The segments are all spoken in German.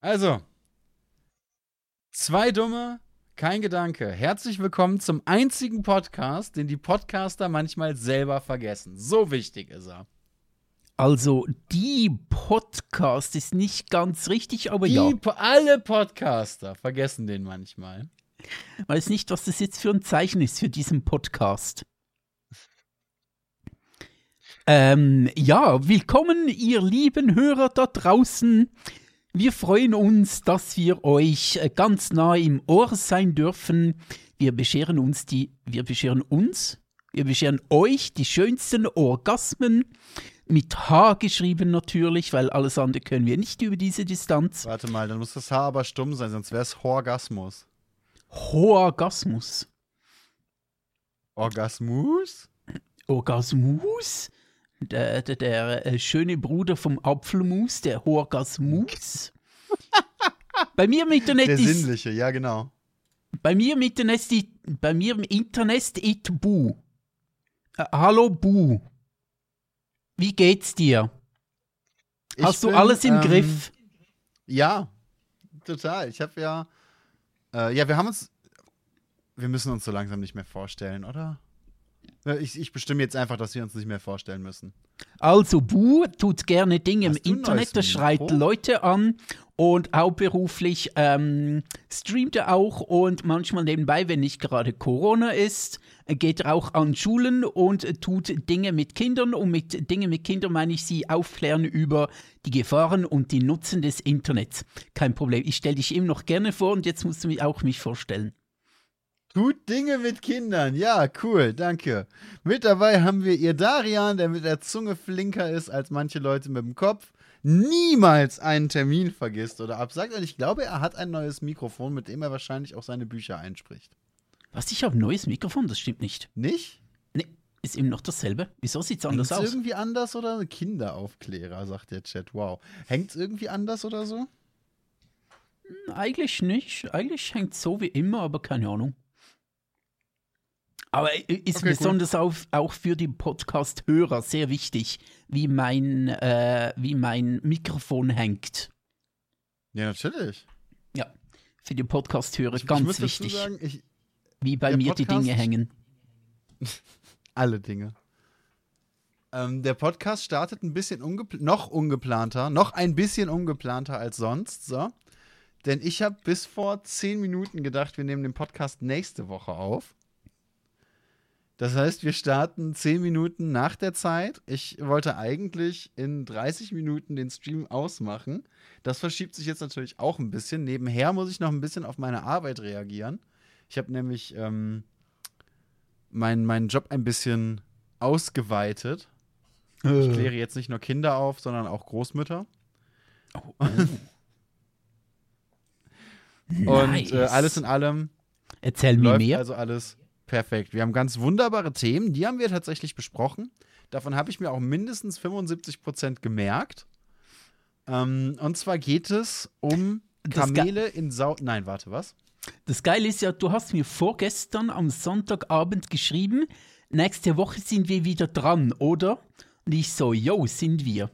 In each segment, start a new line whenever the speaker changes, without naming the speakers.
Also, zwei Dumme, kein Gedanke. Herzlich willkommen zum einzigen Podcast, den die Podcaster manchmal selber vergessen. So wichtig ist er.
Also, die Podcast ist nicht ganz richtig, aber
Die,
ja.
Po- alle Podcaster vergessen den manchmal.
Weiß nicht, was das jetzt für ein Zeichen ist für diesen Podcast. Ähm, ja, willkommen, ihr lieben Hörer da draußen. Wir freuen uns, dass wir euch äh, ganz nah im Ohr sein dürfen. Wir bescheren uns die, wir bescheren uns, wir bescheren euch die schönsten Orgasmen. Mit H geschrieben natürlich, weil alles andere können wir nicht über diese Distanz.
Warte mal, dann muss das Haar aber stumm sein, sonst wäre es Horgasmus.
Orgasmus.
Orgasmus?
Orgasmus? Der, der, der äh, schöne Bruder vom Apfelmus, der Orgasmus. bei mir im Internet
Der
ist,
sinnliche, ja genau.
bei mir im Internet ist, bei mir im Internet ist Bu. Äh, hallo Bu. Wie geht's dir?
Ich
Hast du
bin,
alles im
ähm,
Griff?
Ja, total. Ich habe ja. Äh, ja, wir haben uns. Wir müssen uns so langsam nicht mehr vorstellen, oder? Ja, Ich, ich bestimme jetzt einfach, dass wir uns nicht mehr vorstellen müssen.
Also Bu tut gerne Dinge im Internet, er schreit
Mikro?
Leute an und hauptberuflich ähm, streamt er auch und manchmal nebenbei, wenn nicht gerade Corona ist, äh, geht er auch an Schulen und äh, tut Dinge mit Kindern und mit Dinge mit Kindern meine ich sie aufklären über die Gefahren und die Nutzen des Internets. Kein Problem, ich stelle dich ihm noch gerne vor und jetzt musst du mich auch mich vorstellen.
Tut Dinge mit Kindern. Ja, cool, danke. Mit dabei haben wir ihr Darian, der mit der Zunge flinker ist als manche Leute mit dem Kopf. Niemals einen Termin vergisst oder absagt. Und ich glaube, er hat ein neues Mikrofon, mit dem er wahrscheinlich auch seine Bücher einspricht.
Was, ich habe ein neues Mikrofon? Das stimmt nicht.
Nicht?
Nee, ist ihm noch dasselbe. Wieso sieht's
Hängt
anders
es
aus?
irgendwie anders oder Kinderaufklärer, sagt der Chat. Wow. Hängt es irgendwie anders oder so?
Eigentlich nicht. Eigentlich hängt so wie immer, aber keine Ahnung. Aber ist
Okay, cool.
besonders auf, auch für die Podcast-Hörer sehr wichtig, wie mein, äh, wie mein Mikrofon hängt.
Ja, natürlich.
Ja, für die Podcast-Hörer ganz wichtig,
sagen, ich,
wie bei mir die
Podcast-
Dinge hängen.
Alle Dinge. Ähm, der Podcast startet ein bisschen ungepl noch ungeplanter, noch ein bisschen ungeplanter als sonst, so. Denn ich habe bis vor zehn Minuten gedacht, wir nehmen den Podcast nächste Woche auf. Das heißt, wir starten zehn Minuten nach der Zeit. Ich wollte eigentlich in 30 Minuten den Stream ausmachen. Das verschiebt sich jetzt natürlich auch ein bisschen. Nebenher muss ich noch ein bisschen auf meine Arbeit reagieren. Ich habe nämlich ähm, meinen meinen Job ein bisschen ausgeweitet.
Äh.
Ich kläre jetzt nicht nur Kinder auf, sondern auch Großmütter.
Oh,
Und
Nice.
äh, alles in allem
Erzähl mir
läuft
mehr.
also alles perfekt. Wir haben ganz wunderbare Themen, die haben wir tatsächlich besprochen. Davon habe ich mir auch mindestens 75 Prozent gemerkt. Ähm, und zwar geht es um Kamele in Sau. Nein, warte, was?
Das Geile ist ja, du hast mir vorgestern am Sonntagabend geschrieben, nächste Woche sind wir wieder dran, oder? Und ich so, yo, sind wir.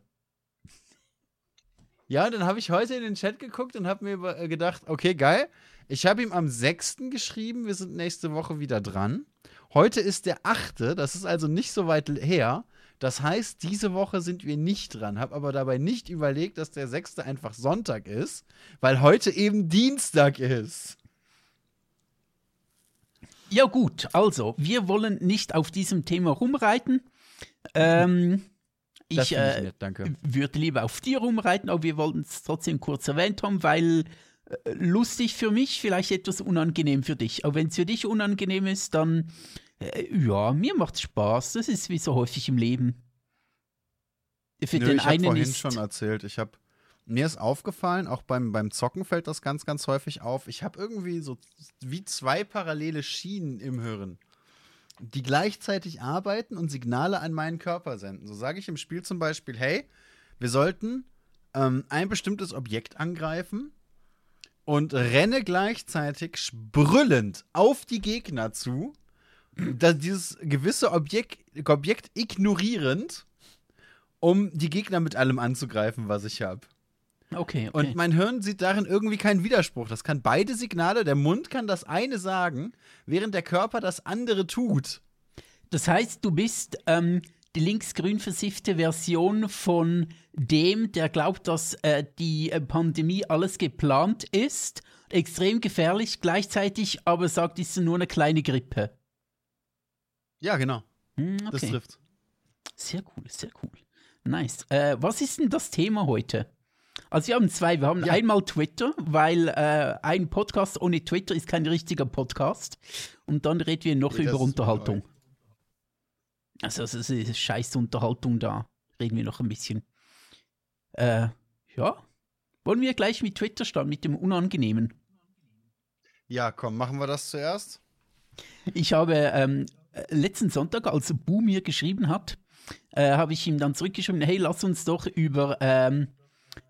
Ja, dann habe ich heute in den Chat geguckt und habe mir äh, gedacht, okay, geil. Ich habe ihm am 6. geschrieben, wir sind nächste Woche wieder dran. Heute ist der 8., das ist also nicht so weit her. Das heißt, diese Woche sind wir nicht dran. Habe aber dabei nicht überlegt, dass der 6. einfach Sonntag ist, weil heute eben Dienstag ist.
Ja gut, also, wir wollen nicht auf diesem Thema rumreiten. Ähm, ich
ich
äh,
nett,
würde lieber auf dir rumreiten, aber wir wollten es trotzdem kurz erwähnt haben, weil lustig für mich, vielleicht etwas unangenehm für dich. Aber wenn es für dich unangenehm ist, dann äh, ja, mir macht's Spaß. Das ist wie so häufig im Leben. Für
Nö,
den
ich habe vorhin
ist
schon erzählt, ich habe mir ist aufgefallen, auch beim, beim Zocken fällt das ganz, ganz häufig auf. Ich habe irgendwie so wie zwei parallele Schienen im Hirn, die gleichzeitig arbeiten und Signale an meinen Körper senden. So sage ich im Spiel zum Beispiel, hey, wir sollten ähm, ein bestimmtes Objekt angreifen und renne gleichzeitig brüllend auf die Gegner zu, da dieses gewisse Objekt, Objekt ignorierend, um die Gegner mit allem anzugreifen, was ich habe.
Okay, okay.
Und mein Hirn sieht darin irgendwie keinen Widerspruch. Das kann beide Signale, der Mund kann das eine sagen, während der Körper das andere tut.
Das heißt, du bist ähm, die linksgrün versiffte Version von dem, der glaubt, dass äh, die äh, Pandemie alles geplant ist, extrem gefährlich gleichzeitig, aber sagt, es ist nur eine kleine Grippe.
Ja, genau.
Hm,
Das
okay.
trifft.
Sehr cool, sehr cool. Nice. Äh, was ist denn das Thema heute? Also wir haben zwei. Wir haben
Ja.
einmal Twitter, weil äh, ein Podcast ohne Twitter ist kein richtiger Podcast. Und dann reden wir noch
Nee, das
über Unterhaltung. Also es ist scheiß Unterhaltung da. Reden wir noch ein bisschen. Äh, ja. Wollen wir gleich mit Twitter starten, mit dem Unangenehmen?
Ja, komm, machen wir das zuerst.
Ich habe ähm, äh, letzten Sonntag, als Bu mir geschrieben hat, äh, habe ich ihm dann zurückgeschrieben, hey, lass uns doch über, ähm,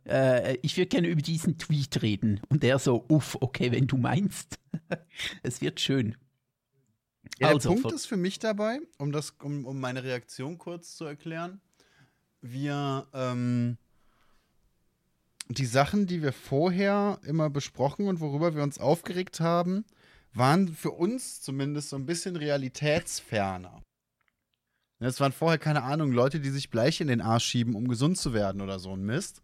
äh, ich würde gerne über diesen Tweet reden. Und er so, uff, okay, wenn du meinst. es wird schön.
Ja,
Also,
der Punkt ist für mich dabei, um, das, um, um meine Reaktion kurz zu erklären. Wir, ähm, die Sachen, die wir vorher immer besprochen und worüber wir uns aufgeregt haben, waren für uns zumindest so ein bisschen realitätsferner. Es waren vorher, keine Ahnung, Leute, die sich Bleich in den Arsch schieben, um gesund zu werden oder so ein Mist.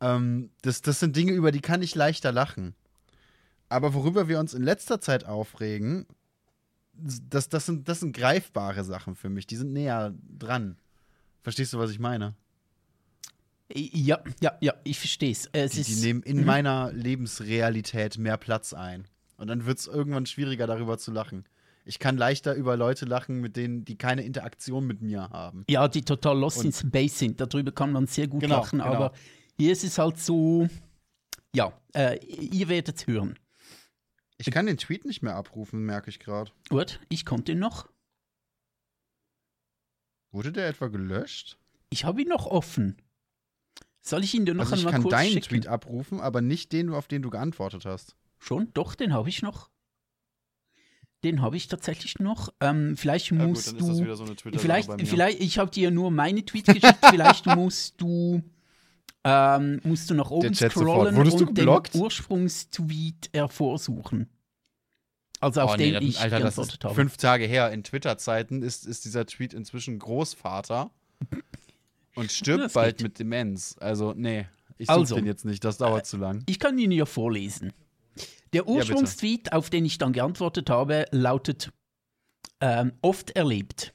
Ähm, das, das sind Dinge, über die kann ich leichter lachen. Aber worüber wir uns in letzter Zeit aufregen, das, das, sind, das sind greifbare Sachen für mich. Die sind näher dran. Verstehst du, was ich meine?
Ja, ja, ja, ich verstehe es. Es
Die, die nehmen in
Mhm.
meiner Lebensrealität mehr Platz ein. Und dann wird es irgendwann schwieriger, darüber zu lachen. Ich kann leichter über Leute lachen, mit denen, die keine Interaktion mit mir haben.
ja, die total lost
Und-
in Space sind. Darüber kann man sehr gut
Genau,
lachen,
genau.
aber hier ist es halt so, ja, äh, ihr werdet es hören.
Ich kann den Tweet nicht mehr abrufen, merke ich gerade.
Gut, ich konnte ihn noch.
Wurde der etwa gelöscht?
Ich habe ihn noch offen. Soll ich ihn dir noch
Also ich
einmal
kann
kurz
deinen
schicken?
Tweet abrufen, aber nicht den, auf den du geantwortet hast.
Schon? Doch, den habe ich noch. Den habe ich tatsächlich noch. Ähm, vielleicht
Ja,
musst du.
so eine
vielleicht, vielleicht, ich habe dir nur meine Tweets geschickt. vielleicht musst du. Ähm, musst du nach oben scrollen und den? Ursprungstweet hervorsuchen. Also auf
oh,
den
nee,
ich
Alter, das
geantwortet
ist
habe.
fünf Tage her. In Twitter-Zeiten ist, ist dieser Tweet inzwischen Großvater und stirbt
Das
bald
geht.
mit Demenz. Also, nee, ich suche
Also,
den jetzt nicht, das dauert zu lang.
Ich kann ihn ja vorlesen. Der. Ursprungstweet, auf den ich dann geantwortet habe, lautet ähm, oft erlebt.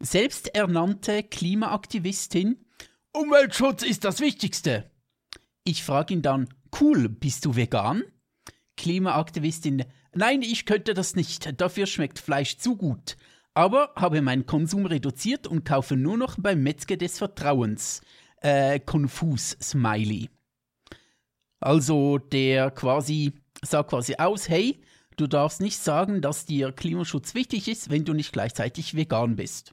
Selbsternannte Klimaaktivistin, Umweltschutz ist das Wichtigste. Ich frage ihn dann, cool, bist du vegan? Klimaaktivistin, nein, ich könnte das nicht, dafür schmeckt Fleisch zu gut. Aber habe meinen Konsum reduziert und kaufe nur noch beim Metzger des Vertrauens. Äh, konfus Smiley. Also der quasi sagt quasi aus, hey, du darfst nicht sagen, dass dir Klimaschutz wichtig ist, wenn du nicht gleichzeitig vegan bist.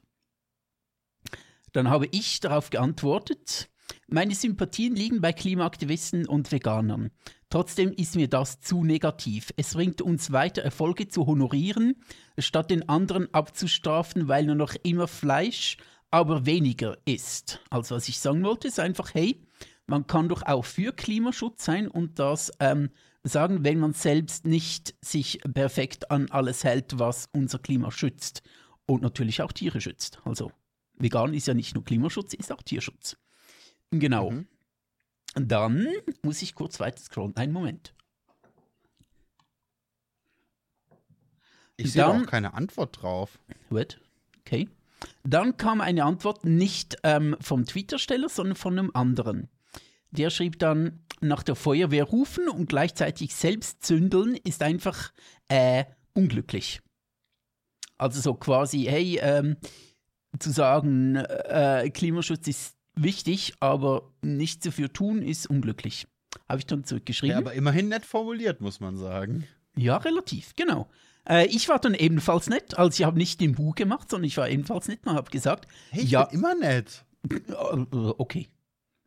Dann habe ich darauf geantwortet, meine Sympathien liegen bei Klimaaktivisten und Veganern. Trotzdem ist mir das zu negativ. Es bringt uns weiter, Erfolge zu honorieren, statt den anderen abzustrafen, weil nur noch immer Fleisch, aber weniger ist. Also was ich sagen wollte, ist einfach, hey, man kann doch auch für Klimaschutz sein und das ähm, sagen, wenn man selbst nicht sich perfekt an alles hält, was unser Klima schützt und natürlich auch Tiere schützt. Also vegan ist ja nicht nur Klimaschutz, ist auch Tierschutz. Genau.
Mhm.
Dann muss ich kurz weiter scrollen. Einen Moment.
Ich sehe auch keine Antwort drauf.
Gut. Okay. Dann kam eine Antwort nicht ähm, vom Twitter-Steller, sondern von einem anderen. Der schrieb dann, nach der Feuerwehr rufen und gleichzeitig selbst zündeln ist einfach äh, unglücklich. Also so quasi, hey, ähm, zu sagen, äh, Klimaschutz ist wichtig, aber nichts dafür tun ist unglücklich. Habe ich dann zurückgeschrieben.
Ja, aber immerhin nett formuliert, muss man sagen.
Ja, relativ, genau. Äh, ich war dann ebenfalls nett, also ich habe nicht den Buch gemacht, sondern ich war ebenfalls nett und habe gesagt,
Hey, ich
ja,
bin immer nett.
äh, okay.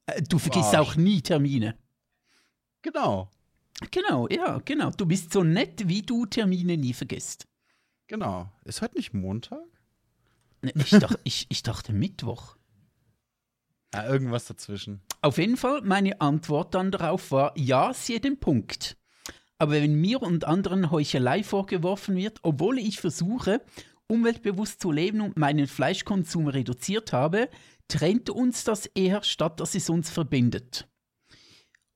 Äh, du vergisst
Arsch.
auch nie Termine.
Genau,
Genau, ja, genau. Du bist so nett, wie du Termine nie vergisst.
genau. Ist heute nicht Montag?
Ne, Ich dachte, ich, ich dachte Mittwoch.
Ja, irgendwas dazwischen.
Auf jeden Fall, meine Antwort dann darauf war, ja, sehe den Punkt. Aber wenn mir und anderen Heuchelei vorgeworfen wird, obwohl ich versuche, umweltbewusst zu leben und meinen Fleischkonsum reduziert habe, trennt uns das eher, statt dass es uns verbindet.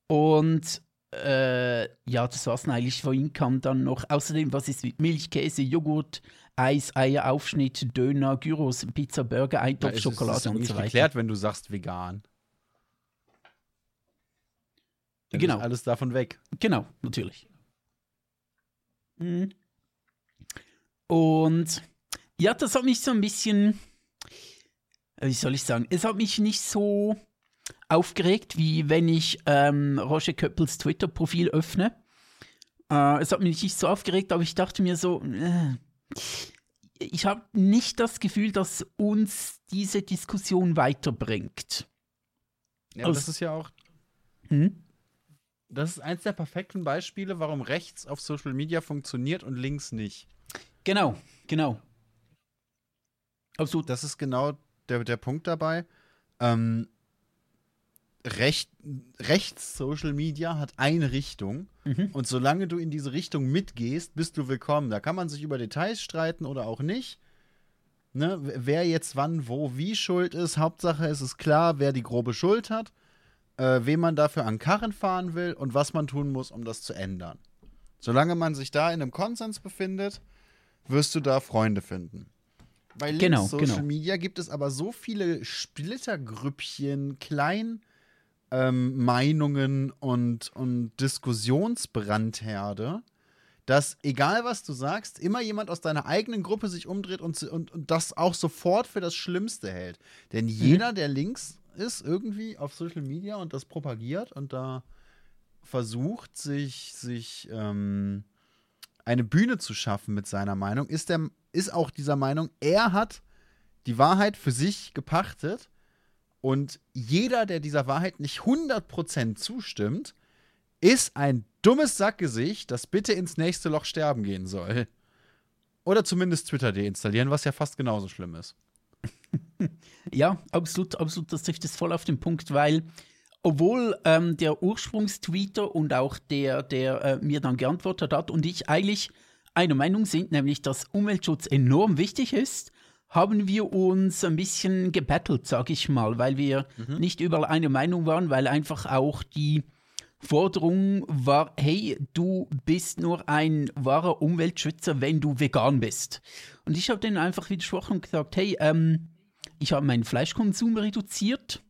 Und äh, ja, das war's eigentlich. Vorhin kam dann noch, außerdem, was ist mit Milch, Käse, Joghurt, Eis, Eier, Aufschnitt, Döner, Gyros, Pizza, Burger, Eintopf,
Ja,
Schokolade
ist
und so weiter.
geklärt, wenn du sagst vegan. Dann
Genau.
Ist alles davon weg.
Genau, natürlich. Mhm. Und ja, das hat mich so ein bisschen, wie soll ich sagen, es hat mich nicht so aufgeregt, wie wenn ich ähm, Roger Köppels Twitter-Profil öffne. Äh, es hat mich nicht so aufgeregt, aber ich dachte mir so, äh, ich habe nicht das Gefühl, dass uns diese Diskussion weiterbringt.
Ja,
Aus-
das ist ja auch,
Hm?
das ist eins der perfekten Beispiele, warum rechts auf Social Media funktioniert und links nicht.
Genau, genau. Absolut.
Das ist genau der, der Punkt dabei. Ähm, recht, rechts Social Media hat eine Richtung
Mhm.
und solange du in diese Richtung mitgehst, bist du willkommen. Da kann man sich über Details streiten oder auch nicht. Ne? Wer jetzt wann, wo, wie schuld ist. Hauptsache es ist klar, wer die grobe Schuld hat, äh, wem man dafür an Karren fahren will und was man tun muss, um das zu ändern. Solange man sich da in einem Konsens befindet, wirst du da Freunde finden. Bei
Genau,
Social
genau.
Media gibt es aber so viele Splittergrüppchen, klein ähm, Meinungen und, und Diskussionsbrandherde, dass egal was du sagst, immer jemand aus deiner eigenen Gruppe sich umdreht und, und, und das auch sofort für das Schlimmste hält. Denn
Mhm.
jeder, der links ist, irgendwie auf Social Media und das propagiert und da versucht, sich, sich ähm, eine Bühne zu schaffen mit seiner Meinung, ist, der, ist auch dieser Meinung, er hat die Wahrheit für sich gepachtet und jeder, der dieser Wahrheit nicht 100% zustimmt, ist ein dummes Sackgesicht, das bitte ins nächste Loch sterben gehen soll. Oder zumindest Twitter deinstallieren, was ja fast genauso schlimm ist.
Ja, absolut, absolut, das trifft es voll auf den Punkt, weil obwohl ähm, der Ursprungstweeter und auch der, der äh, mir dann geantwortet hat und ich eigentlich einer Meinung sind, nämlich dass Umweltschutz enorm wichtig ist, haben wir uns ein bisschen gebettelt, sag ich mal, weil wir nicht überall einer Meinung waren, weil einfach auch die Forderung war, hey, du bist nur ein wahrer Umweltschützer, wenn du vegan bist. Und ich habe denen einfach widersprochen und gesagt, hey, ähm, ich habe meinen Fleischkonsum reduziert.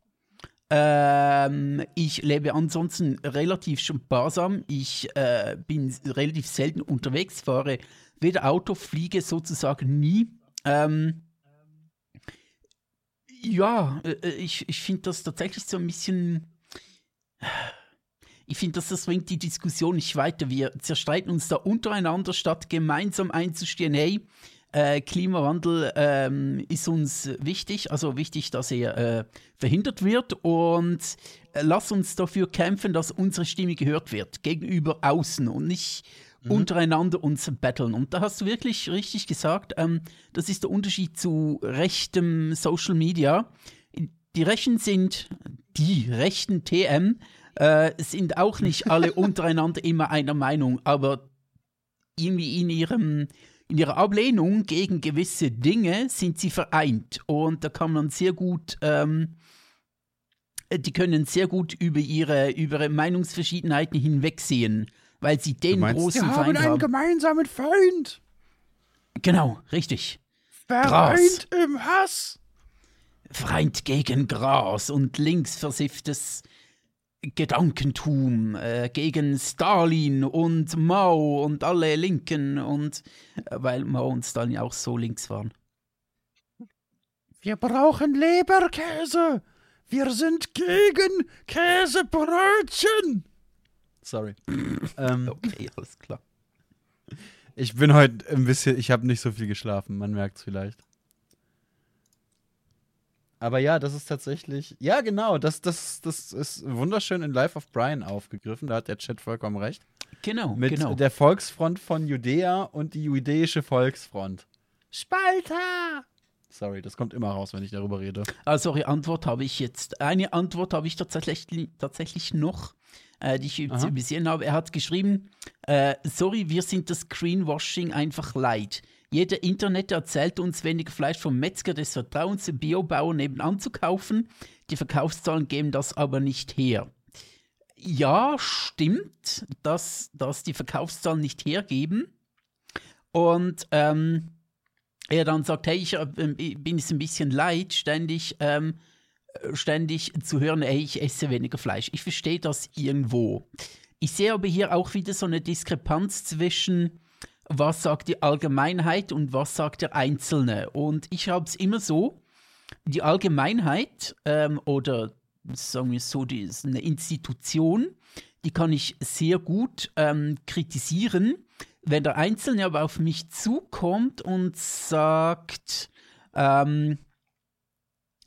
Ähm, ich lebe ansonsten relativ sparsam. Ich äh, bin relativ selten unterwegs, fahre weder Auto, fliege sozusagen nie. Ähm, ja, äh, ich, ich finde das tatsächlich so ein bisschen. Ich finde, das bringt die Diskussion nicht weiter. Wir zerstreiten uns da untereinander, statt gemeinsam einzustehen, hey, äh, Klimawandel ähm, ist uns wichtig, also wichtig, dass er äh, verhindert wird und äh, lass uns dafür kämpfen, dass unsere Stimme gehört wird gegenüber außen und nicht untereinander uns battlen. Und da hast du wirklich richtig gesagt, ähm, das ist der Unterschied zu rechtem Social Media. Die Rechten sind die rechten TM, äh, sind auch nicht alle untereinander immer einer Meinung, aber irgendwie in ihrem in ihrer Ablehnung gegen gewisse Dinge sind sie vereint und da kann man sehr gut ähm, die können sehr gut über ihre, über ihre Meinungsverschiedenheiten hinwegsehen, weil sie den großen Feind haben.
gemeinsamen Feind.
Genau, richtig.
Vereint im Hass.
Feind gegen Gras und linksversifftes Gedankentum, äh, gegen Stalin und Mao und alle Linken und äh, weil Mao und Stalin auch so links waren.
Wir brauchen Leberkäse. Wir sind gegen Käsebrötchen. Sorry. ähm,
Okay, alles klar.
ich bin heute ein bisschen, ich habe nicht so viel geschlafen, man merkt es vielleicht. Aber ja, das ist tatsächlich, ja genau, das, das, das ist wunderschön in Life of Brian aufgegriffen, da hat der Chat vollkommen recht.
Genau,
Mit
genau.
der Volksfront von Judäa und die judäische Volksfront. Spalter! Sorry, das kommt immer raus, wenn ich darüber rede.
Ah, sorry, Antwort habe ich jetzt. Eine Antwort habe ich tatsächlich, tatsächlich noch, äh, die ich
Aha.
übersehen habe. Er hat geschrieben, äh, sorry, wir sind das Greenwashing einfach leid. Jeder Internet erzählt uns, weniger Fleisch vom Metzger des Vertrauens im Biobauer nebenan zu kaufen. Die Verkaufszahlen geben das aber nicht her. Ja, stimmt, dass, dass die Verkaufszahlen nicht hergeben. Und ähm, er dann sagt, hey, ich äh, bin es ein bisschen leid, ständig, ähm, ständig zu hören, hey, ich esse weniger Fleisch. Ich verstehe das irgendwo. Ich sehe aber hier auch wieder so eine Diskrepanz zwischen, was sagt die Allgemeinheit und was sagt der Einzelne. Und ich habe es immer so, die Allgemeinheit ähm, oder sagen wir so, die ist eine Institution, die kann ich sehr gut ähm, kritisieren. Wenn der Einzelne aber auf mich zukommt und sagt, ähm,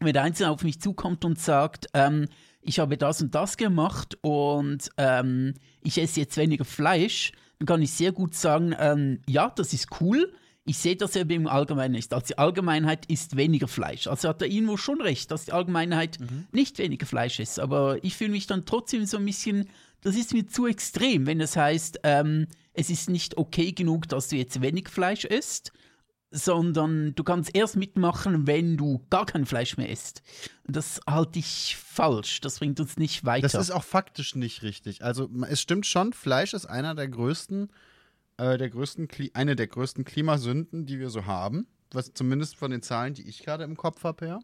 wenn der Einzelne auf mich zukommt und sagt, ähm, ich habe das und das gemacht und ähm, ich esse jetzt weniger Fleisch, dann kann ich sehr gut sagen, ähm, ja, das ist cool. Ich sehe das eben im Allgemeinen nicht. Also die Allgemeinheit ist weniger Fleisch. Also hat er irgendwo schon recht, dass die Allgemeinheit nicht weniger Fleisch ist. Aber ich fühle mich dann trotzdem so ein bisschen, das ist mir zu extrem, wenn es heißt, ähm, es ist nicht okay genug, dass du jetzt wenig Fleisch isst, sondern du kannst erst mitmachen, wenn du gar kein Fleisch mehr isst. Das halte ich falsch. Das bringt uns nicht weiter.
Das ist auch faktisch nicht richtig. Also es stimmt schon, Fleisch ist einer der größten, äh, der größten, eine der größten Klimasünden, die wir so haben. Was zumindest von den Zahlen, die ich gerade im Kopf habe, her.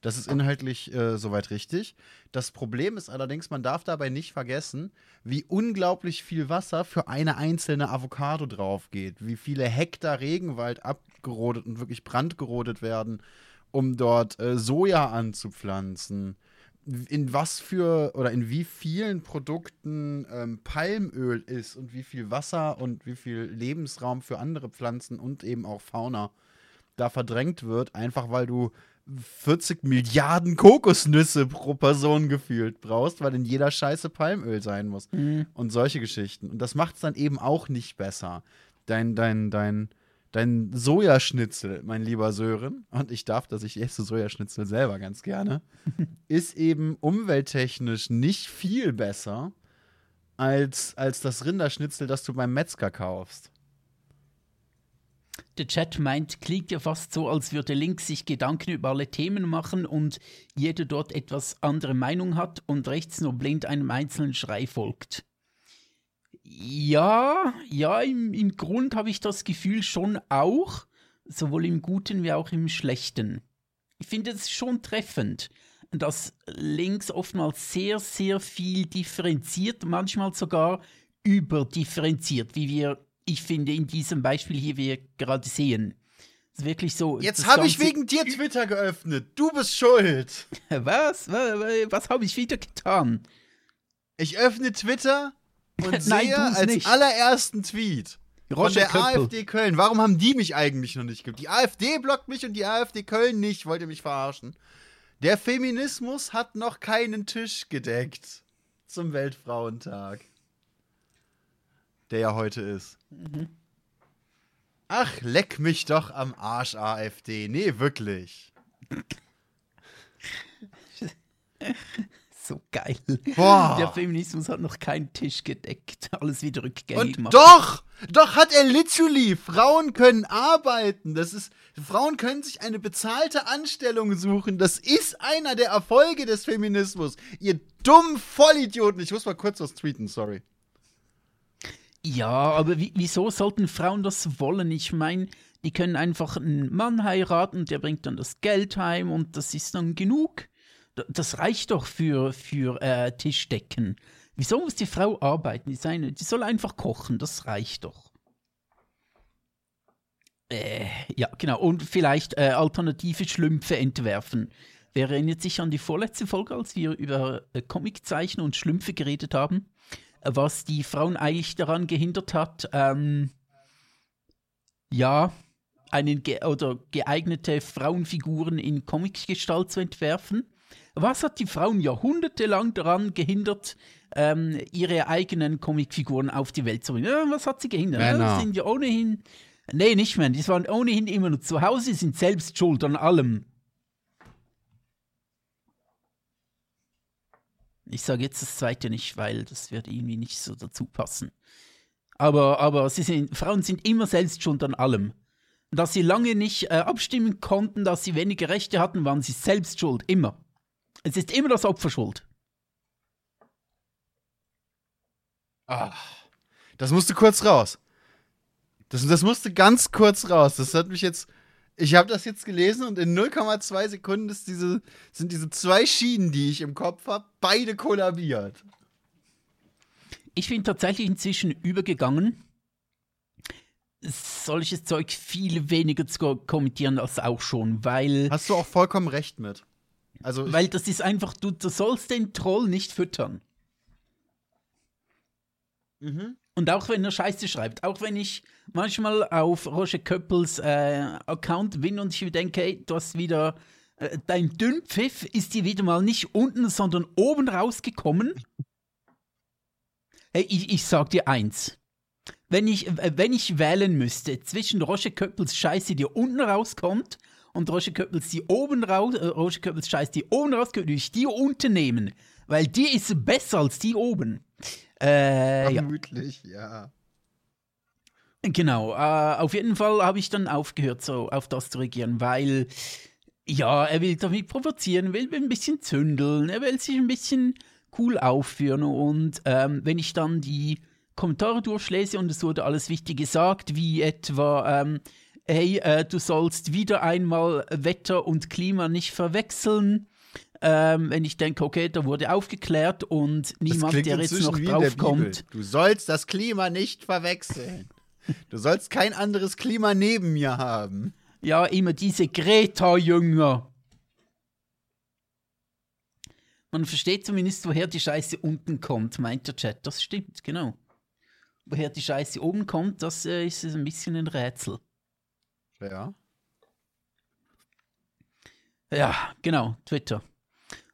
Das ist inhaltlich äh, soweit richtig. Das Problem ist allerdings, man darf dabei nicht vergessen, wie unglaublich viel Wasser für eine einzelne Avocado drauf geht. Wie viele Hektar Regenwald abgerodet und wirklich brandgerodet werden, um dort äh, Soja anzupflanzen in was für oder in wie vielen Produkten ähm, Palmöl ist und wie viel Wasser und wie viel Lebensraum für andere Pflanzen und eben auch Fauna da verdrängt wird, einfach weil du 40 Milliarden Kokosnüsse pro Person gefühlt brauchst, weil in jeder Scheiße Palmöl sein muss. Und solche Geschichten. Und das macht es dann eben auch nicht besser. Dein, dein, dein, dein Sojaschnitzel, mein lieber Sören, und ich darf, dass ich esse Sojaschnitzel selber ganz gerne, ist eben umwelttechnisch nicht viel besser als, als das Rinderschnitzel, das du beim Metzger kaufst.
Der Chat meint, klingt ja fast so, als würde links sich Gedanken über alle Themen machen und jeder dort etwas andere Meinung hat und rechts nur blind einem einzelnen Schrei folgt. Ja, ja, im, im Grund habe ich das Gefühl schon auch, sowohl im Guten wie auch im Schlechten. Ich finde es schon treffend, dass links oftmals sehr, sehr viel differenziert, manchmal sogar überdifferenziert, wie wir, ich finde, in diesem Beispiel hier wir gerade sehen. Es ist wirklich so.
Jetzt habe ich wegen dir Twitter geöffnet. Du bist schuld.
Was? Was, was habe ich wieder getan?
Ich öffne Twitter und
Nein,
sehe als
nicht.
allerersten Tweet von
Roger
der
Köppel.
AfD Köln. Warum haben die mich eigentlich noch nicht gibt? Die AfD blockt mich und die AfD Köln nicht. Wollt ihr mich verarschen? Der Feminismus hat noch keinen Tisch gedeckt zum Weltfrauentag. Der ja heute ist.
Mhm.
Ach, leck mich doch am Arsch, AfD. Nee, wirklich.
So geil.
Boah.
Der Feminismus hat noch keinen Tisch gedeckt. Alles wieder rückgängig
Und
gemacht.
doch, doch hat er literally. Frauen können arbeiten. Das ist, Frauen können sich eine bezahlte Anstellung suchen. Das ist einer der Erfolge des Feminismus. Ihr dummen Vollidioten. Ich muss mal kurz was tweeten, sorry.
Ja, aber wie, wieso sollten Frauen das wollen? Ich meine, die können einfach einen Mann heiraten, der bringt dann das Geld heim und das ist dann genug. Das reicht doch für, für äh, Tischdecken. Wieso muss die Frau arbeiten? Die, seine, die soll einfach kochen, das reicht doch. Äh, ja, genau. Und vielleicht äh, alternative Schlümpfe entwerfen. Wer erinnert sich an die vorletzte Folge, als wir über äh, Comiczeichen und Schlümpfe geredet haben? Äh, Was die Frauen eigentlich daran gehindert hat, ähm, ja, einen ge oder geeignete Frauenfiguren in Comicgestalt zu entwerfen. Was hat die Frauen jahrhundertelang daran gehindert, ähm, ihre eigenen Comicfiguren auf die Welt zu bringen? Ja, was hat sie gehindert? Ja, das sind ja ohnehin Nee, nicht mehr. Die waren ohnehin immer nur zu Hause, sind selbst schuld an allem. Ich sage jetzt das zweite nicht, weil das wird irgendwie nicht so dazu passen. Aber, aber sind, Frauen sind immer selbst schuld an allem. Dass sie lange nicht äh, abstimmen konnten, dass sie weniger Rechte hatten, waren sie selbst schuld. Immer. Es ist immer das Opfer schuld.
Ah, das musste kurz raus. Das, das musste ganz kurz raus. Das hat mich jetzt. Ich habe das jetzt gelesen und in 0,2 Sekunden diese, sind diese zwei Schienen, die ich im Kopf habe, beide kollabiert.
Ich bin tatsächlich inzwischen übergegangen, solches Zeug viel weniger zu kommentieren als auch schon, weil.
Hast du auch vollkommen recht mit. Also
weil das ist einfach, du, du sollst den Troll nicht füttern.
Mhm.
Und auch wenn er Scheiße schreibt, auch wenn ich manchmal auf Roger Köppels äh, Account bin und ich denke, hey, du hast wieder, äh, dein Dünnpfiff ist dir wieder mal nicht unten, sondern oben rausgekommen. Hey, ich, ich sag dir eins. Wenn ich, äh, wenn ich wählen müsste zwischen Roger Köppels Scheiße, die unten rauskommt, und Roger Köppels, die oben raus, äh, Roger Köppels Scheiße, die oben rauskommt, würde ich die unten nehmen. Weil die ist besser als die oben. Äh,
Vermutlich, ja.
Genau, äh, auf jeden Fall habe ich dann aufgehört, so auf das zu reagieren, weil, ja, er will damit provozieren, will ein bisschen zündeln, er will sich ein bisschen cool aufführen und ähm, wenn ich dann die Kommentare durchlese und es wurde alles wichtig gesagt, wie etwa, ähm, hey, äh, du sollst wieder einmal Wetter und Klima nicht verwechseln, ähm, wenn ich denke, okay, da wurde aufgeklärt und niemand, der jetzt noch draufkommt.
Du sollst das Klima nicht verwechseln. Du sollst kein anderes Klima neben mir haben.
Ja, immer diese Greta-Jünger. Man versteht zumindest, woher die Scheiße unten kommt, meint der Chat. Das stimmt, genau. Woher die Scheiße oben kommt, das äh, ist ein bisschen ein Rätsel.
Ja.
Ja, genau, Twitter.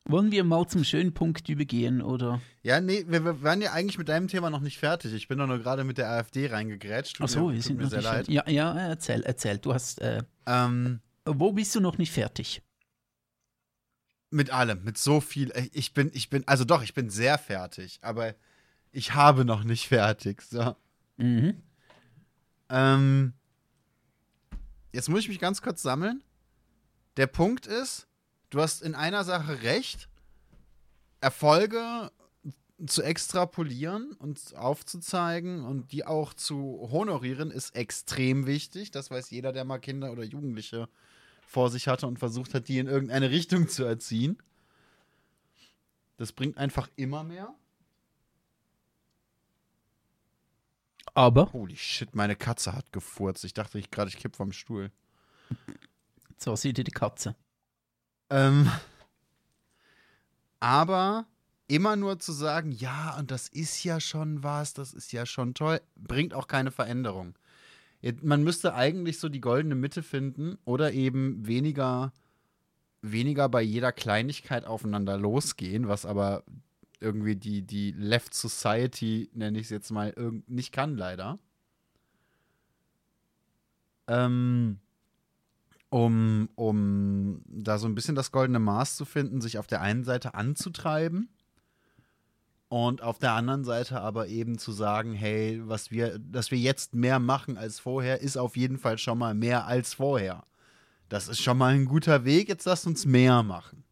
Wollen wir mal zum schönen Punkt übergehen, oder?
Ja, nee, wir, wir waren ja eigentlich mit deinem Thema noch nicht fertig. Ich bin doch nur gerade mit der AfD reingegrätscht.
Ach so, wir sind mir noch sehr leid. Ja, ja, erzähl, erzähl. Du hast. Äh,
ähm,
wo bist du noch nicht fertig?
Mit allem, mit so viel. Äh, ich bin, ich bin, also doch, ich bin sehr fertig, aber ich habe noch nicht fertig. So.
Mhm.
Ähm, jetzt muss ich mich ganz kurz sammeln. Der Punkt ist, du hast in einer Sache recht. Erfolge zu extrapolieren und aufzuzeigen und die auch zu honorieren, ist extrem wichtig. Das weiß jeder, der mal Kinder oder Jugendliche vor sich hatte und versucht hat, die in irgendeine Richtung zu erziehen. Das bringt einfach immer mehr.
Aber.
Holy shit, meine Katze hat gefurzt. Ich dachte ich gerade, ich kipp vom Stuhl.
So sieht die Katze.
Ähm, aber immer nur zu sagen, ja, und das ist ja schon was, das ist ja schon toll, bringt auch keine Veränderung. Man müsste eigentlich so die goldene Mitte finden oder eben weniger, weniger bei jeder Kleinigkeit aufeinander losgehen, was aber irgendwie die, die Left Society, nenne ich es jetzt mal, nicht kann, leider. Ähm, um, um da so ein bisschen das goldene Maß zu finden, sich auf der einen Seite anzutreiben und auf der anderen Seite aber eben zu sagen, hey, was wir, dass wir jetzt mehr machen als vorher, ist auf jeden Fall schon mal mehr als vorher. Das ist schon mal ein guter Weg, jetzt lasst uns mehr machen.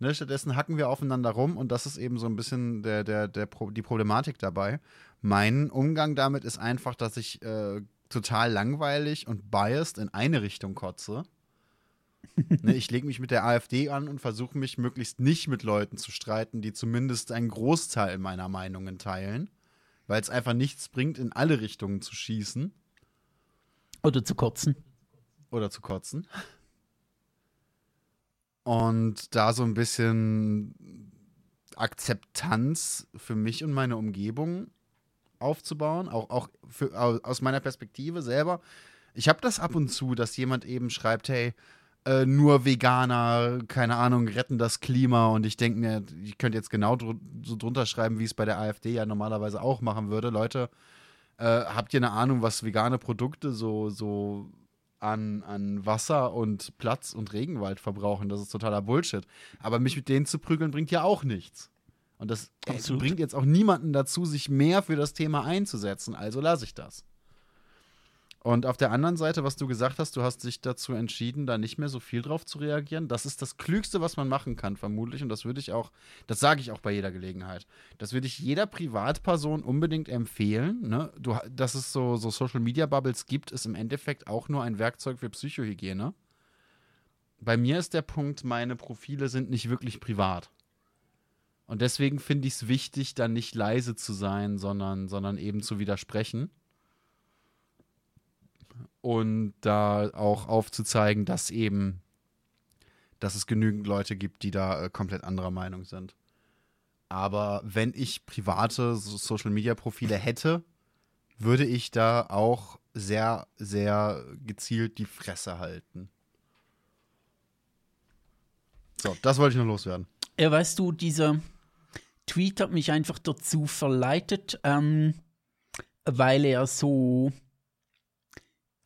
Ne, stattdessen hacken wir aufeinander rum und das ist eben so ein bisschen der, der, der, die Problematik dabei. Mein Umgang damit ist einfach, dass ich äh, total langweilig und biased in eine Richtung kotze. ne, ich lege mich mit der AfD an und versuche mich möglichst nicht mit Leuten zu streiten, die zumindest einen Großteil meiner Meinungen teilen, weil es einfach nichts bringt, in alle Richtungen zu schießen.
Oder zu kotzen.
Oder zu kotzen. Und da so ein bisschen Akzeptanz für mich und meine Umgebung aufzubauen, auch, auch für, aus meiner Perspektive selber. Ich habe das ab und zu, dass jemand eben schreibt, hey, äh, nur Veganer, keine Ahnung, retten das Klima und ich denke mir, ich könnte jetzt genau dr so drunter schreiben, wie es bei der AfD ja normalerweise auch machen würde. Leute, Äh, habt ihr eine Ahnung, was vegane Produkte so, so an, an Wasser und Platz und Regenwald verbrauchen? Das ist totaler Bullshit. Aber mich mit denen zu prügeln bringt ja auch nichts. Und das
Absolut.
bringt jetzt auch niemanden dazu, sich mehr für das Thema einzusetzen. Also lasse ich das. Und auf der anderen Seite, was du gesagt hast, du hast dich dazu entschieden, da nicht mehr so viel drauf zu reagieren. Das ist das Klügste, was man machen kann, vermutlich. Und das würde ich auch, das sage ich auch bei jeder Gelegenheit. Das würde ich jeder Privatperson unbedingt empfehlen. Ne? Du, dass es so, so Social Media Bubbles gibt, ist im Endeffekt auch nur ein Werkzeug für Psychohygiene. Bei mir ist der Punkt, meine Profile sind nicht wirklich privat. Und deswegen finde ich es wichtig, dann nicht leise zu sein, sondern, sondern eben zu widersprechen und da auch aufzuzeigen, dass eben, dass es genügend Leute gibt, die da äh, komplett anderer Meinung sind. Aber wenn ich private so Social Media Profile hätte, würde ich da auch sehr, sehr gezielt die Fresse halten. So, das wollte ich noch loswerden.
Ja, weißt du, dieser Tweet hat mich einfach dazu verleitet, ähm, weil er so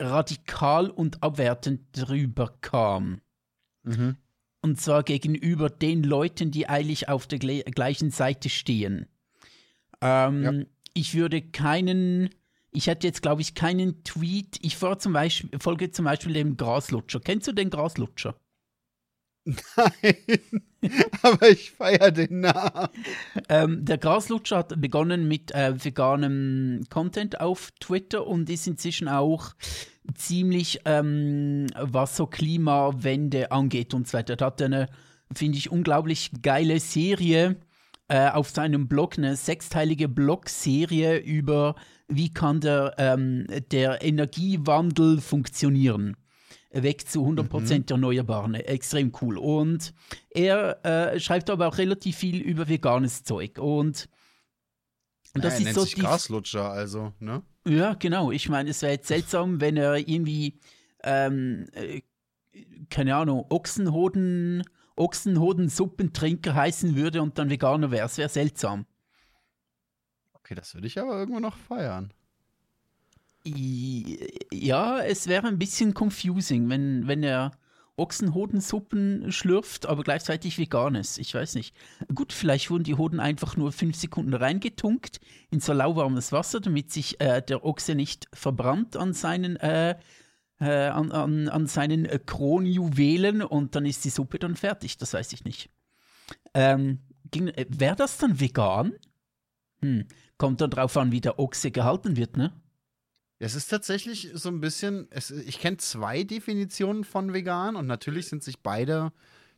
radikal und abwertend drüber kam.
Mhm.
Und zwar gegenüber den Leuten, die eigentlich auf der gle- gleichen Seite stehen. Ähm,
Ja.
Ich würde keinen, ich hätte jetzt, glaube ich, keinen Tweet. Ich zum, Beispiel, folge zum Beispiel dem Graslutscher. Kennst du den Graslutscher?
Nein, aber ich feiere den Namen.
Ähm, der Graslutscher hat begonnen mit äh, veganem Content auf Twitter und ist inzwischen auch ziemlich, ähm, was so Klimawende angeht und so weiter. Er hat eine, finde ich, unglaublich geile Serie äh, auf seinem Blog, eine sechsteilige Blogserie über, wie kann der, ähm, der Energiewandel funktionieren. Weg zu 100% Erneuerbaren. Extrem cool. Und er äh, schreibt aber auch relativ viel über veganes Zeug. Und und das
ja,
ist
nennt
so
sich
die.
Graslutscher, also, ne?
Ja, genau. Ich meine, es wäre jetzt seltsam, wenn er irgendwie, ähm, äh, keine Ahnung, Ochsenhoden, Ochsenhodensuppentrinker heißen würde und dann Veganer wäre. Es wäre seltsam.
Okay, das würde ich aber irgendwo noch feiern.
Ja, es wäre ein bisschen confusing, wenn, wenn er Ochsenhodensuppen schlürft, aber gleichzeitig vegan ist. Ich weiß nicht. Gut, vielleicht wurden die Hoden einfach nur fünf Sekunden reingetunkt in so lauwarmes Wasser, damit sich äh, der Ochse nicht verbrannt an seinen, äh, äh, an, an, an seinen Kronjuwelen und dann ist die Suppe dann fertig. Das weiß ich nicht. Ähm, äh, Wäre das dann vegan? Hm. Kommt dann drauf an, wie der Ochse gehalten wird, ne?
Es ist tatsächlich so ein bisschen, es, ich kenne zwei Definitionen von vegan und natürlich sind sich beide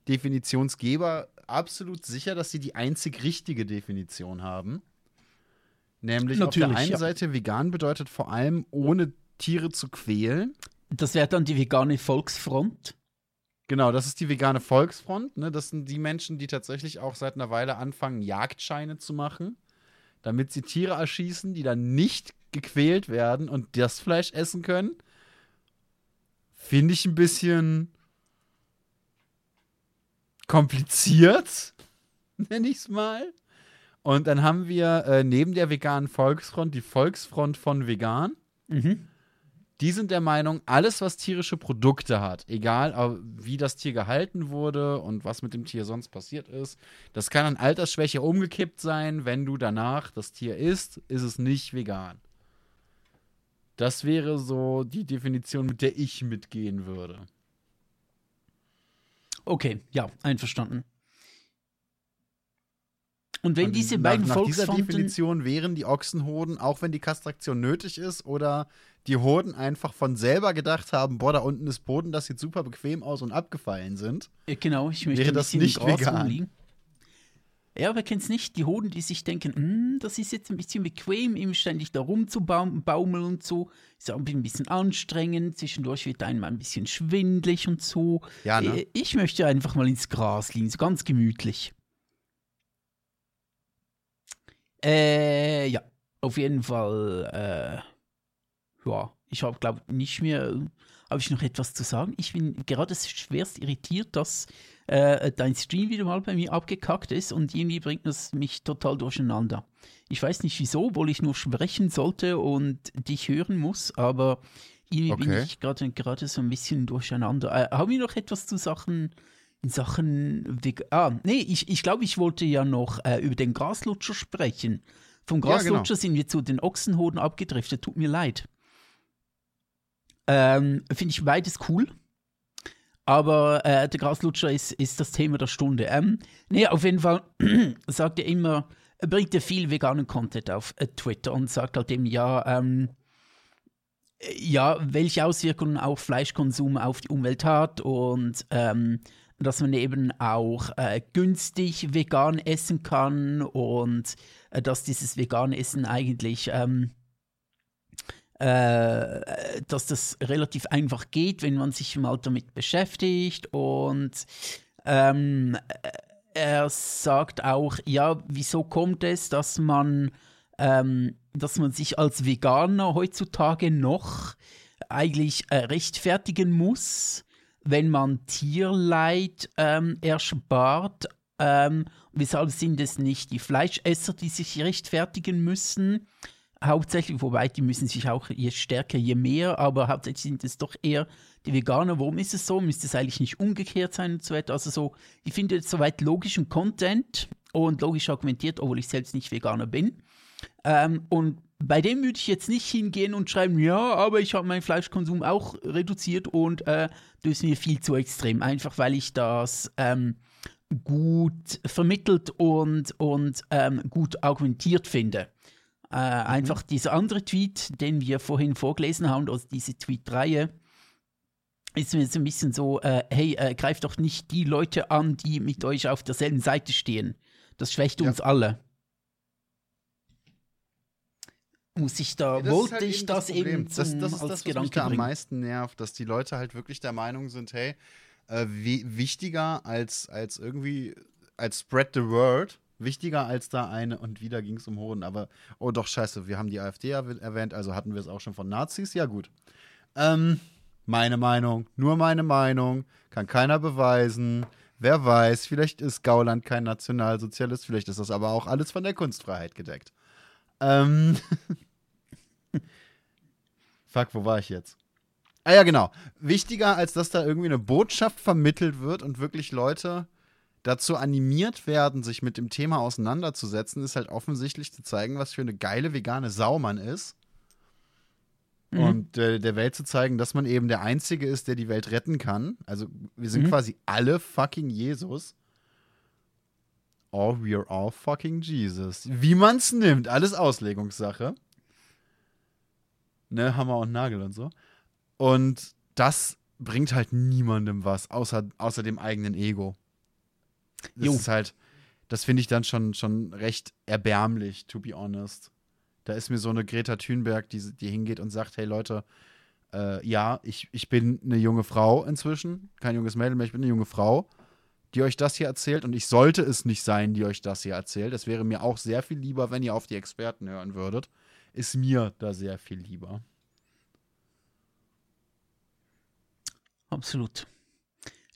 Definitionsgeber absolut sicher, dass sie die einzig richtige Definition haben. Nämlich auf der
Natürlich,
einen
ja.
Seite vegan bedeutet vor allem ohne Tiere zu quälen.
Das wäre dann die vegane Volksfront.
Genau, das ist die vegane Volksfront. Ne? Das sind die Menschen, die tatsächlich auch seit einer Weile anfangen, Jagdscheine zu machen, damit sie Tiere erschießen, die dann nicht gequält werden und das Fleisch essen können. Finde ich ein bisschen kompliziert, nenne ich es mal. Und dann haben wir äh, neben der veganen Volksfront die Volksfront von Vegan.
Mhm.
Die sind der Meinung, alles, was tierische Produkte hat, egal wie das Tier gehalten wurde und was mit dem Tier sonst passiert ist, das kann an Altersschwäche umgekippt sein. Wenn du danach das Tier isst, ist es nicht vegan. Das wäre so die Definition, mit der ich mitgehen würde.
Okay, ja, einverstanden. Und wenn
Und
diese
nach,
beiden
nach dieser
Volksfronten.
Definition wären die Ochsenhoden, auch wenn die Kastraktion nötig ist oder die Hoden einfach von selber gedacht haben, boah, da unten ist Boden, das sieht super bequem aus und abgefallen sind.
Äh, Genau, ich möchte
Wäre das nicht vegan?
rumliegen. Ja, wer kennt's nicht? Die Hoden, die sich denken, "Hm, das ist jetzt ein bisschen bequem, ihm ständig da rumzubaumeln und so. Ist auch ein bisschen anstrengend. Zwischendurch wird einem ein bisschen schwindlig und so.
Ja, ne?
Äh, Ich möchte einfach mal ins Gras liegen, so ganz gemütlich. Äh, ja, auf jeden Fall, äh, ja. Ich habe, glaube nicht mehr. Habe ich noch etwas zu sagen? Ich bin gerade schwerst irritiert, dass äh, dein Stream wieder mal bei mir abgekackt ist und irgendwie bringt das mich total durcheinander. Ich weiß nicht wieso, obwohl ich nur sprechen sollte und dich hören muss, aber irgendwie okay. bin ich gerade so ein bisschen durcheinander. Äh, haben wir noch etwas zu Sachen in Sachen Ah, nee, ich, ich glaube, ich wollte ja noch äh, über den Graslutscher sprechen. Vom Graslutscher ja, genau. sind wir zu den Ochsenhoden abgedriftet. Tut mir leid. Ähm, Finde ich beides cool. Aber äh, der Graslutscher ist, ist das Thema der Stunde. Ähm, nee, auf jeden Fall sagt er immer, er bringt ja viel veganen Content auf äh, Twitter und sagt halt eben, ja, ähm, ja, welche Auswirkungen auch Fleischkonsum auf die Umwelt hat und ähm, dass man eben auch äh, günstig vegan essen kann und äh, dass dieses vegane Essen eigentlich ähm, äh, dass das relativ einfach geht, wenn man sich mal damit beschäftigt. Und ähm, er sagt auch, ja, wieso kommt es, dass man, ähm, dass man sich als Veganer heutzutage noch eigentlich äh, rechtfertigen muss, wenn man Tierleid ähm, erspart. Ähm, weshalb sind es nicht die Fleischesser, die sich rechtfertigen müssen? Hauptsächlich, wobei die müssen sich auch je stärker, je mehr, aber hauptsächlich sind es doch eher die Veganer. Warum ist es so? Müsste es eigentlich nicht umgekehrt sein und so weiter? Also so, ich finde jetzt soweit logischen Content und logisch argumentiert, obwohl ich selbst nicht Veganer bin. Ähm, und bei dem würde ich jetzt nicht hingehen und schreiben, ja, aber ich habe meinen Fleischkonsum auch reduziert und äh, das ist mir viel zu extrem, einfach weil ich das ähm, gut vermittelt und, und ähm, gut argumentiert finde. Äh, mhm. Einfach dieser andere Tweet, den wir vorhin vorgelesen haben, also diese Tweet-Reihe, ist mir so ein bisschen so, äh, hey, äh, greift doch nicht die Leute an, die mit euch auf derselben Seite stehen. Das schwächt ja. uns alle. Muss ich da, ja, wollte halt ich das, das eben
zum, das, das ist das, was mich da am meisten nervt, dass die Leute halt wirklich der Meinung sind, hey, äh, wichtiger als, als irgendwie, als Spread the Word, wichtiger als da eine und wieder ging es um Hoden. Aber, oh doch, scheiße, wir haben die AfD erwähnt, also hatten wir es auch schon von Nazis. Ja, gut. Ähm, meine Meinung, nur meine Meinung, kann keiner beweisen. Wer weiß, vielleicht ist Gauland kein Nationalsozialist, vielleicht ist das aber auch alles von der Kunstfreiheit gedeckt. Ähm. Fuck, wo war ich jetzt? Ah ja, genau. Wichtiger, als dass da irgendwie eine Botschaft vermittelt wird und wirklich Leute dazu animiert werden, sich mit dem Thema auseinanderzusetzen, ist halt offensichtlich zu zeigen, was für eine geile vegane Sau man ist. Mhm. Und äh, der Welt zu zeigen, dass man eben der Einzige ist, der die Welt retten kann. Also wir sind mhm. quasi alle fucking Jesus. Oh, we're all fucking Jesus. Wie man's nimmt, alles Auslegungssache. Ne, Hammer und Nagel und so. Und das bringt halt niemandem was, außer, außer dem eigenen Ego. Das jo. ist halt, das finde ich dann schon, schon recht erbärmlich, to be honest. Da ist mir so eine Greta Thunberg, die, die hingeht und sagt, hey Leute, äh, ja, ich, ich bin eine junge Frau inzwischen, kein junges Mädel mehr, ich bin eine junge Frau, die euch das hier erzählt und ich sollte es nicht sein, die euch das hier erzählt. Es wäre mir auch sehr viel lieber, wenn ihr auf die Experten hören würdet. Ist mir da sehr viel lieber.
Absolut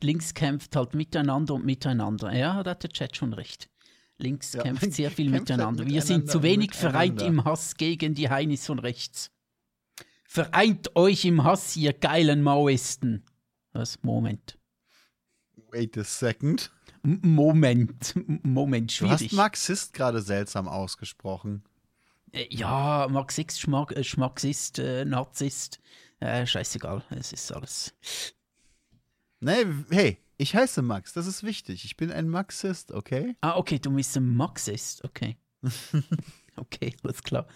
links kämpft halt miteinander und miteinander. Ja, da hat der Chat schon recht. Links ja, kämpft sehr viel halt miteinander. Wir sind zu wenig vereint im Hass gegen die Heinis von rechts. Vereint euch im Hass, ihr geilen Maoisten. Was? Moment.
Wait a second.
M Moment. Moment, schwierig.
Du hast Marxist gerade seltsam ausgesprochen.
Äh, ja, Marxist, Schmack, äh, Schmaxist, äh, Narzisst. Äh, scheißegal, es ist alles.
Nee, hey, ich heiße Max, das ist wichtig. Ich bin ein Maxist, okay?
Ah, okay, du bist ein Maxist, okay. okay, alles klar.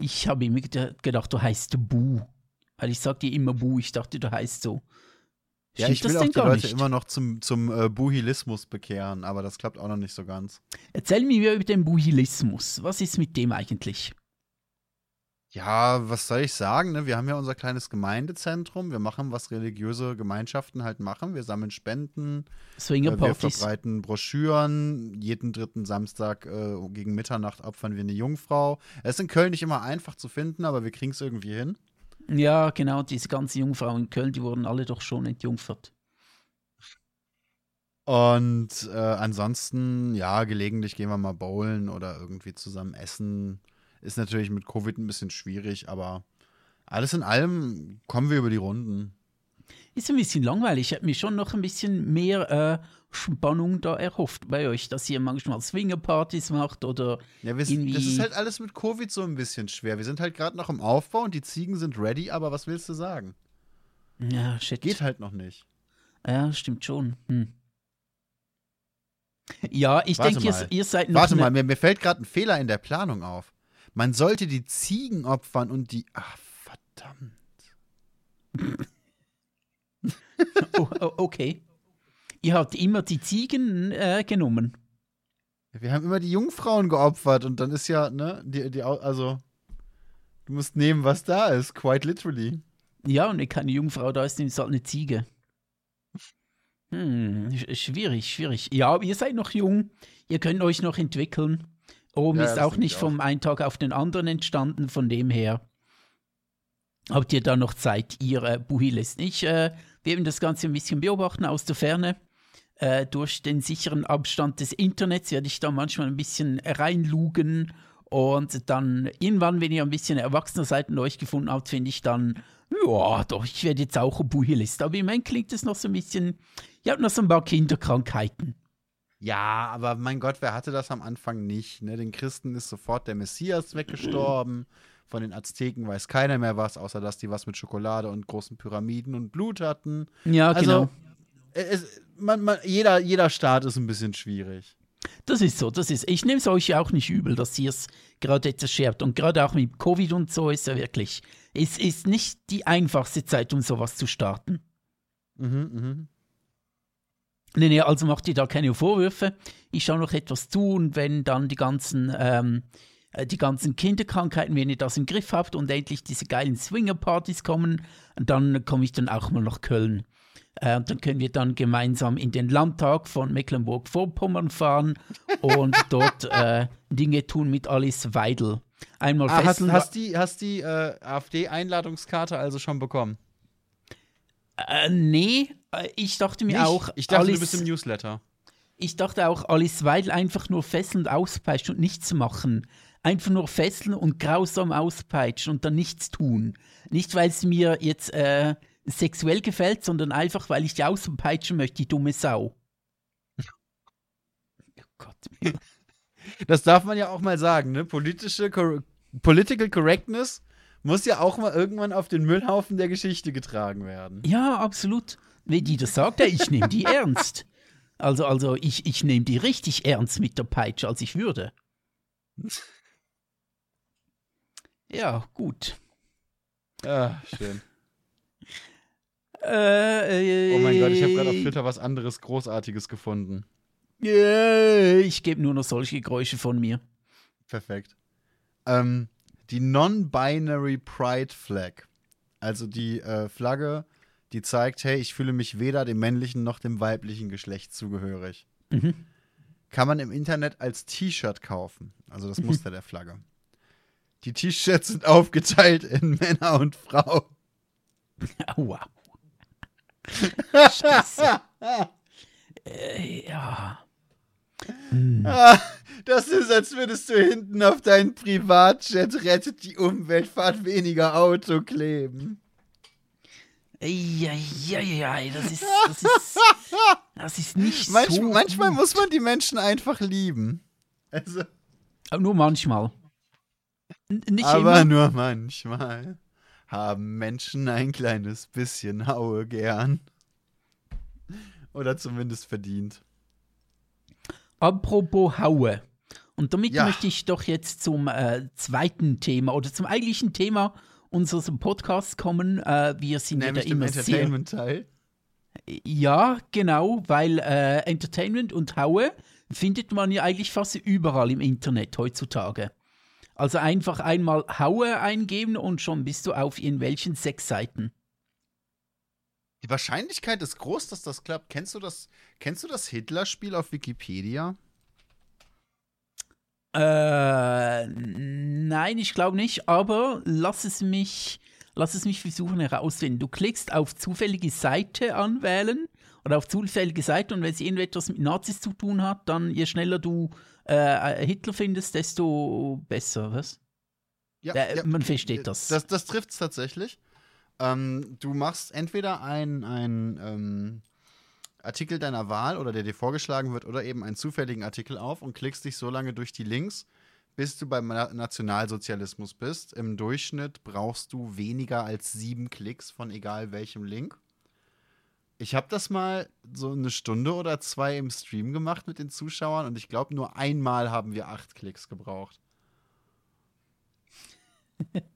Ich habe immer gedacht, du heißt Bu. Weil ich sag dir immer Bu, ich dachte, du heißt so.
Ja, ich will auch die Leute nicht? immer noch zum, zum äh, Buhilismus bekehren, aber das klappt auch noch nicht so ganz.
Erzähl mir über den Buhilismus. Was ist mit dem eigentlich?
Ja, was soll ich sagen? Ne? Wir haben ja unser kleines Gemeindezentrum. Wir machen, was religiöse Gemeinschaften halt machen. Wir sammeln Spenden.
Swinger
äh, wir verbreiten Broschüren. Jeden dritten Samstag äh, gegen Mitternacht opfern wir eine Jungfrau. Es ist in Köln nicht immer einfach zu finden, aber wir kriegen es irgendwie hin.
Ja, genau, diese ganzen Jungfrauen in Köln, die wurden alle doch schon entjungfert.
Und äh, ansonsten, ja, gelegentlich gehen wir mal bowlen oder irgendwie zusammen essen. Ist natürlich mit Covid ein bisschen schwierig, aber alles in allem kommen wir über die Runden.
Ist ein bisschen langweilig. Ich hätte mir schon noch ein bisschen mehr äh, Spannung da erhofft bei euch, dass ihr manchmal Swingerpartys macht oder
Ja, wir,
irgendwie.
das ist halt alles mit Covid so ein bisschen schwer. Wir sind halt gerade noch im Aufbau und die Ziegen sind ready, aber was willst du sagen?
ja, shit.
Geht halt noch nicht.
Ja, stimmt schon. Hm. Ja, ich denke, ihr, ihr seid noch.
Warte
ne-
mal, mir, mir fällt gerade ein Fehler in der Planung auf. Man sollte die Ziegen opfern und die. Ach, verdammt.
Oh, oh, okay. Ihr habt immer die Ziegen äh, genommen.
Wir haben immer die Jungfrauen geopfert und dann ist ja, ne, die, die, also. Du musst nehmen, was da ist, quite literally.
Ja, und wenn keine Jungfrau da ist, ist halt eine Ziege. Hm, sch- schwierig, schwierig. Ja, aber ihr seid noch jung, ihr könnt euch noch entwickeln. Rom
Ja,
ist auch nicht
ich
vom einen Tag auf den anderen entstanden, von dem her habt ihr da noch Zeit, ihr äh, Buhiles. Ich äh, werde das Ganze ein bisschen beobachten aus der Ferne. Äh, durch den sicheren Abstand des Internets werde ich da manchmal ein bisschen reinlugen und dann irgendwann, wenn ihr ein bisschen erwachsener seid und euch gefunden habt, finde ich dann, ja, doch, ich werde jetzt auch ein Buhilist. Aber im Moment klingt es noch so ein bisschen, ihr habt noch so ein paar Kinderkrankheiten.
Ja, aber mein Gott, wer hatte das am Anfang nicht? Ne? Den Christen ist sofort der Messias weggestorben. Von den Azteken weiß keiner mehr was, außer dass die was mit Schokolade und großen Pyramiden und Blut hatten.
Ja,
Also,
genau.
es, man, man, jeder, jeder Staat ist ein bisschen schwierig.
Das ist so, das ist. Ich nehme es euch ja auch nicht übel, dass ihr es gerade etwas schert. Und gerade auch mit Covid und so ist ja wirklich. Es ist nicht die einfachste Zeit, um sowas zu starten.
Mhm, mhm.
Nee, nee, also macht ihr da keine Vorwürfe. Ich schaue noch etwas zu und wenn dann die ganzen, ähm, äh, die ganzen Kinderkrankheiten, wenn ihr das im Griff habt und endlich diese geilen Swinger-Partys kommen, dann komme ich dann auch mal nach Köln. Äh, und dann können wir dann gemeinsam in den Landtag von Mecklenburg-Vorpommern fahren und dort äh, Dinge tun mit Alice Weidel. Einmal
Ah, hast, hast die, hast die äh, AfD-Einladungskarte also schon bekommen?
Äh, nee, äh, ich dachte mir
Nicht?
auch,
ich dachte,
Alice,
du bist im Newsletter.
Ich dachte auch, Alice Weidel einfach nur fesseln und auspeitschen und nichts machen. Einfach nur fesseln und grausam auspeitschen und dann nichts tun. Nicht, weil es mir jetzt äh, sexuell gefällt, sondern einfach, weil ich die auspeitschen möchte, die dumme Sau. Oh Gott.
Das darf man ja auch mal sagen, ne? Politische Cor Political Correctness muss ja auch mal irgendwann auf den Müllhaufen der Geschichte getragen werden.
Ja, absolut. Wenn die das sagt, ja, ich nehme die ernst. Also, also ich, ich nehme die richtig ernst mit der Peitsche, als ich würde. Ja, gut.
Ah, schön.
Äh, äh,
Oh mein Gott, ich habe gerade auf Twitter was anderes Großartiges gefunden.
Äh, Ich gebe nur noch solche Geräusche von mir.
Perfekt. Ähm, die Non-Binary Pride Flag. Also die äh, Flagge, die zeigt, hey, ich fühle mich weder dem männlichen noch dem weiblichen Geschlecht zugehörig.
Mhm.
Kann man im Internet als T-Shirt kaufen. Also das Muster der Flagge. Die T-Shirts sind aufgeteilt in Männer und Frau.
Aua. Scheiße. äh, ja.
Ah, das ist, als würdest du hinten auf deinen Privatjet rettet die Umwelt, fahrt weniger Auto kleben.
Eieiei, das ist, das ist, das ist nicht
Manch,
so
manchmal
gut.
muss man die Menschen einfach lieben. Also,
Aber nur manchmal. Nicht
aber
immer.
nur manchmal haben Menschen ein kleines bisschen Haue gern. Oder zumindest verdient.
Apropos Haue. Und damit
Ja.
möchte ich doch jetzt zum äh, zweiten Thema oder zum eigentlichen Thema unseres Podcasts kommen. Äh, wir sind ja
Nämlich dem
immer sehr
Entertainment-Teil.
Ja, genau, weil äh, Entertainment und Haue findet man ja eigentlich fast überall im Internet heutzutage. Also einfach einmal Haue eingeben und schon bist du auf irgendwelchen Sexseiten.
Die Wahrscheinlichkeit ist groß, dass das klappt. Kennst du das, kennst du das Hitler-Spiel auf Wikipedia?
Äh, nein, ich glaube nicht, aber lass es mich lass es mich versuchen herausfinden. Du klickst auf zufällige Seite anwählen oder auf zufällige Seite und wenn es irgendetwas mit Nazis zu tun hat, dann je schneller du äh, Hitler findest, desto besser, was?
Ja,
Äh,
ja.
Man versteht das.
Das, das trifft es tatsächlich. Ähm, du machst entweder ein, ein ähm, Artikel deiner Wahl oder der dir vorgeschlagen wird oder eben einen zufälligen Artikel auf und klickst dich so lange durch die Links, bis du beim Na Nationalsozialismus bist. Im Durchschnitt brauchst du weniger als sieben Klicks von egal welchem Link. Ich habe das mal so eine Stunde oder zwei im Stream gemacht mit den Zuschauern und ich glaube, nur einmal haben wir acht Klicks gebraucht.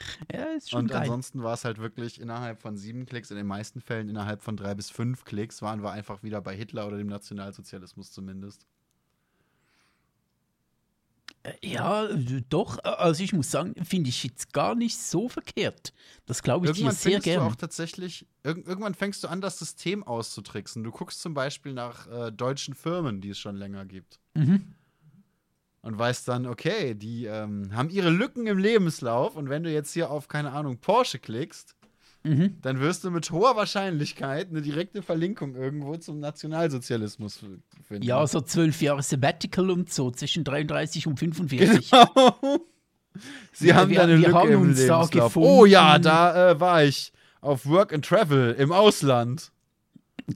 ja, ist schon
Und
geil.
ansonsten war es halt wirklich innerhalb von sieben Klicks, in den meisten Fällen innerhalb von drei bis fünf Klicks, waren wir einfach wieder bei Hitler oder dem Nationalsozialismus zumindest.
Ja, äh, doch. Also ich muss sagen, finde ich jetzt gar nicht so verkehrt. Das glaube ich dir
Irgendwann
sehr
fängst du
gern.
auch tatsächlich, irg irgendwann fängst du an, das System auszutricksen. Du guckst zum Beispiel nach äh, deutschen Firmen, die es schon länger gibt.
Mhm.
Und weißt dann, okay, die ähm, haben ihre Lücken im Lebenslauf und wenn du jetzt hier auf, keine Ahnung, Porsche klickst,
Mhm.
dann wirst du mit hoher Wahrscheinlichkeit eine direkte Verlinkung irgendwo zum Nationalsozialismus finden.
Ja, so zwölf Jahre Sabbatical und so, zwischen 33 und 45.
Genau. Sie
Ja,
haben
wir-
da eine
wir
Lücke
haben
im Lebenslauf. Oh ja, da äh, war ich auf Work and Travel im Ausland.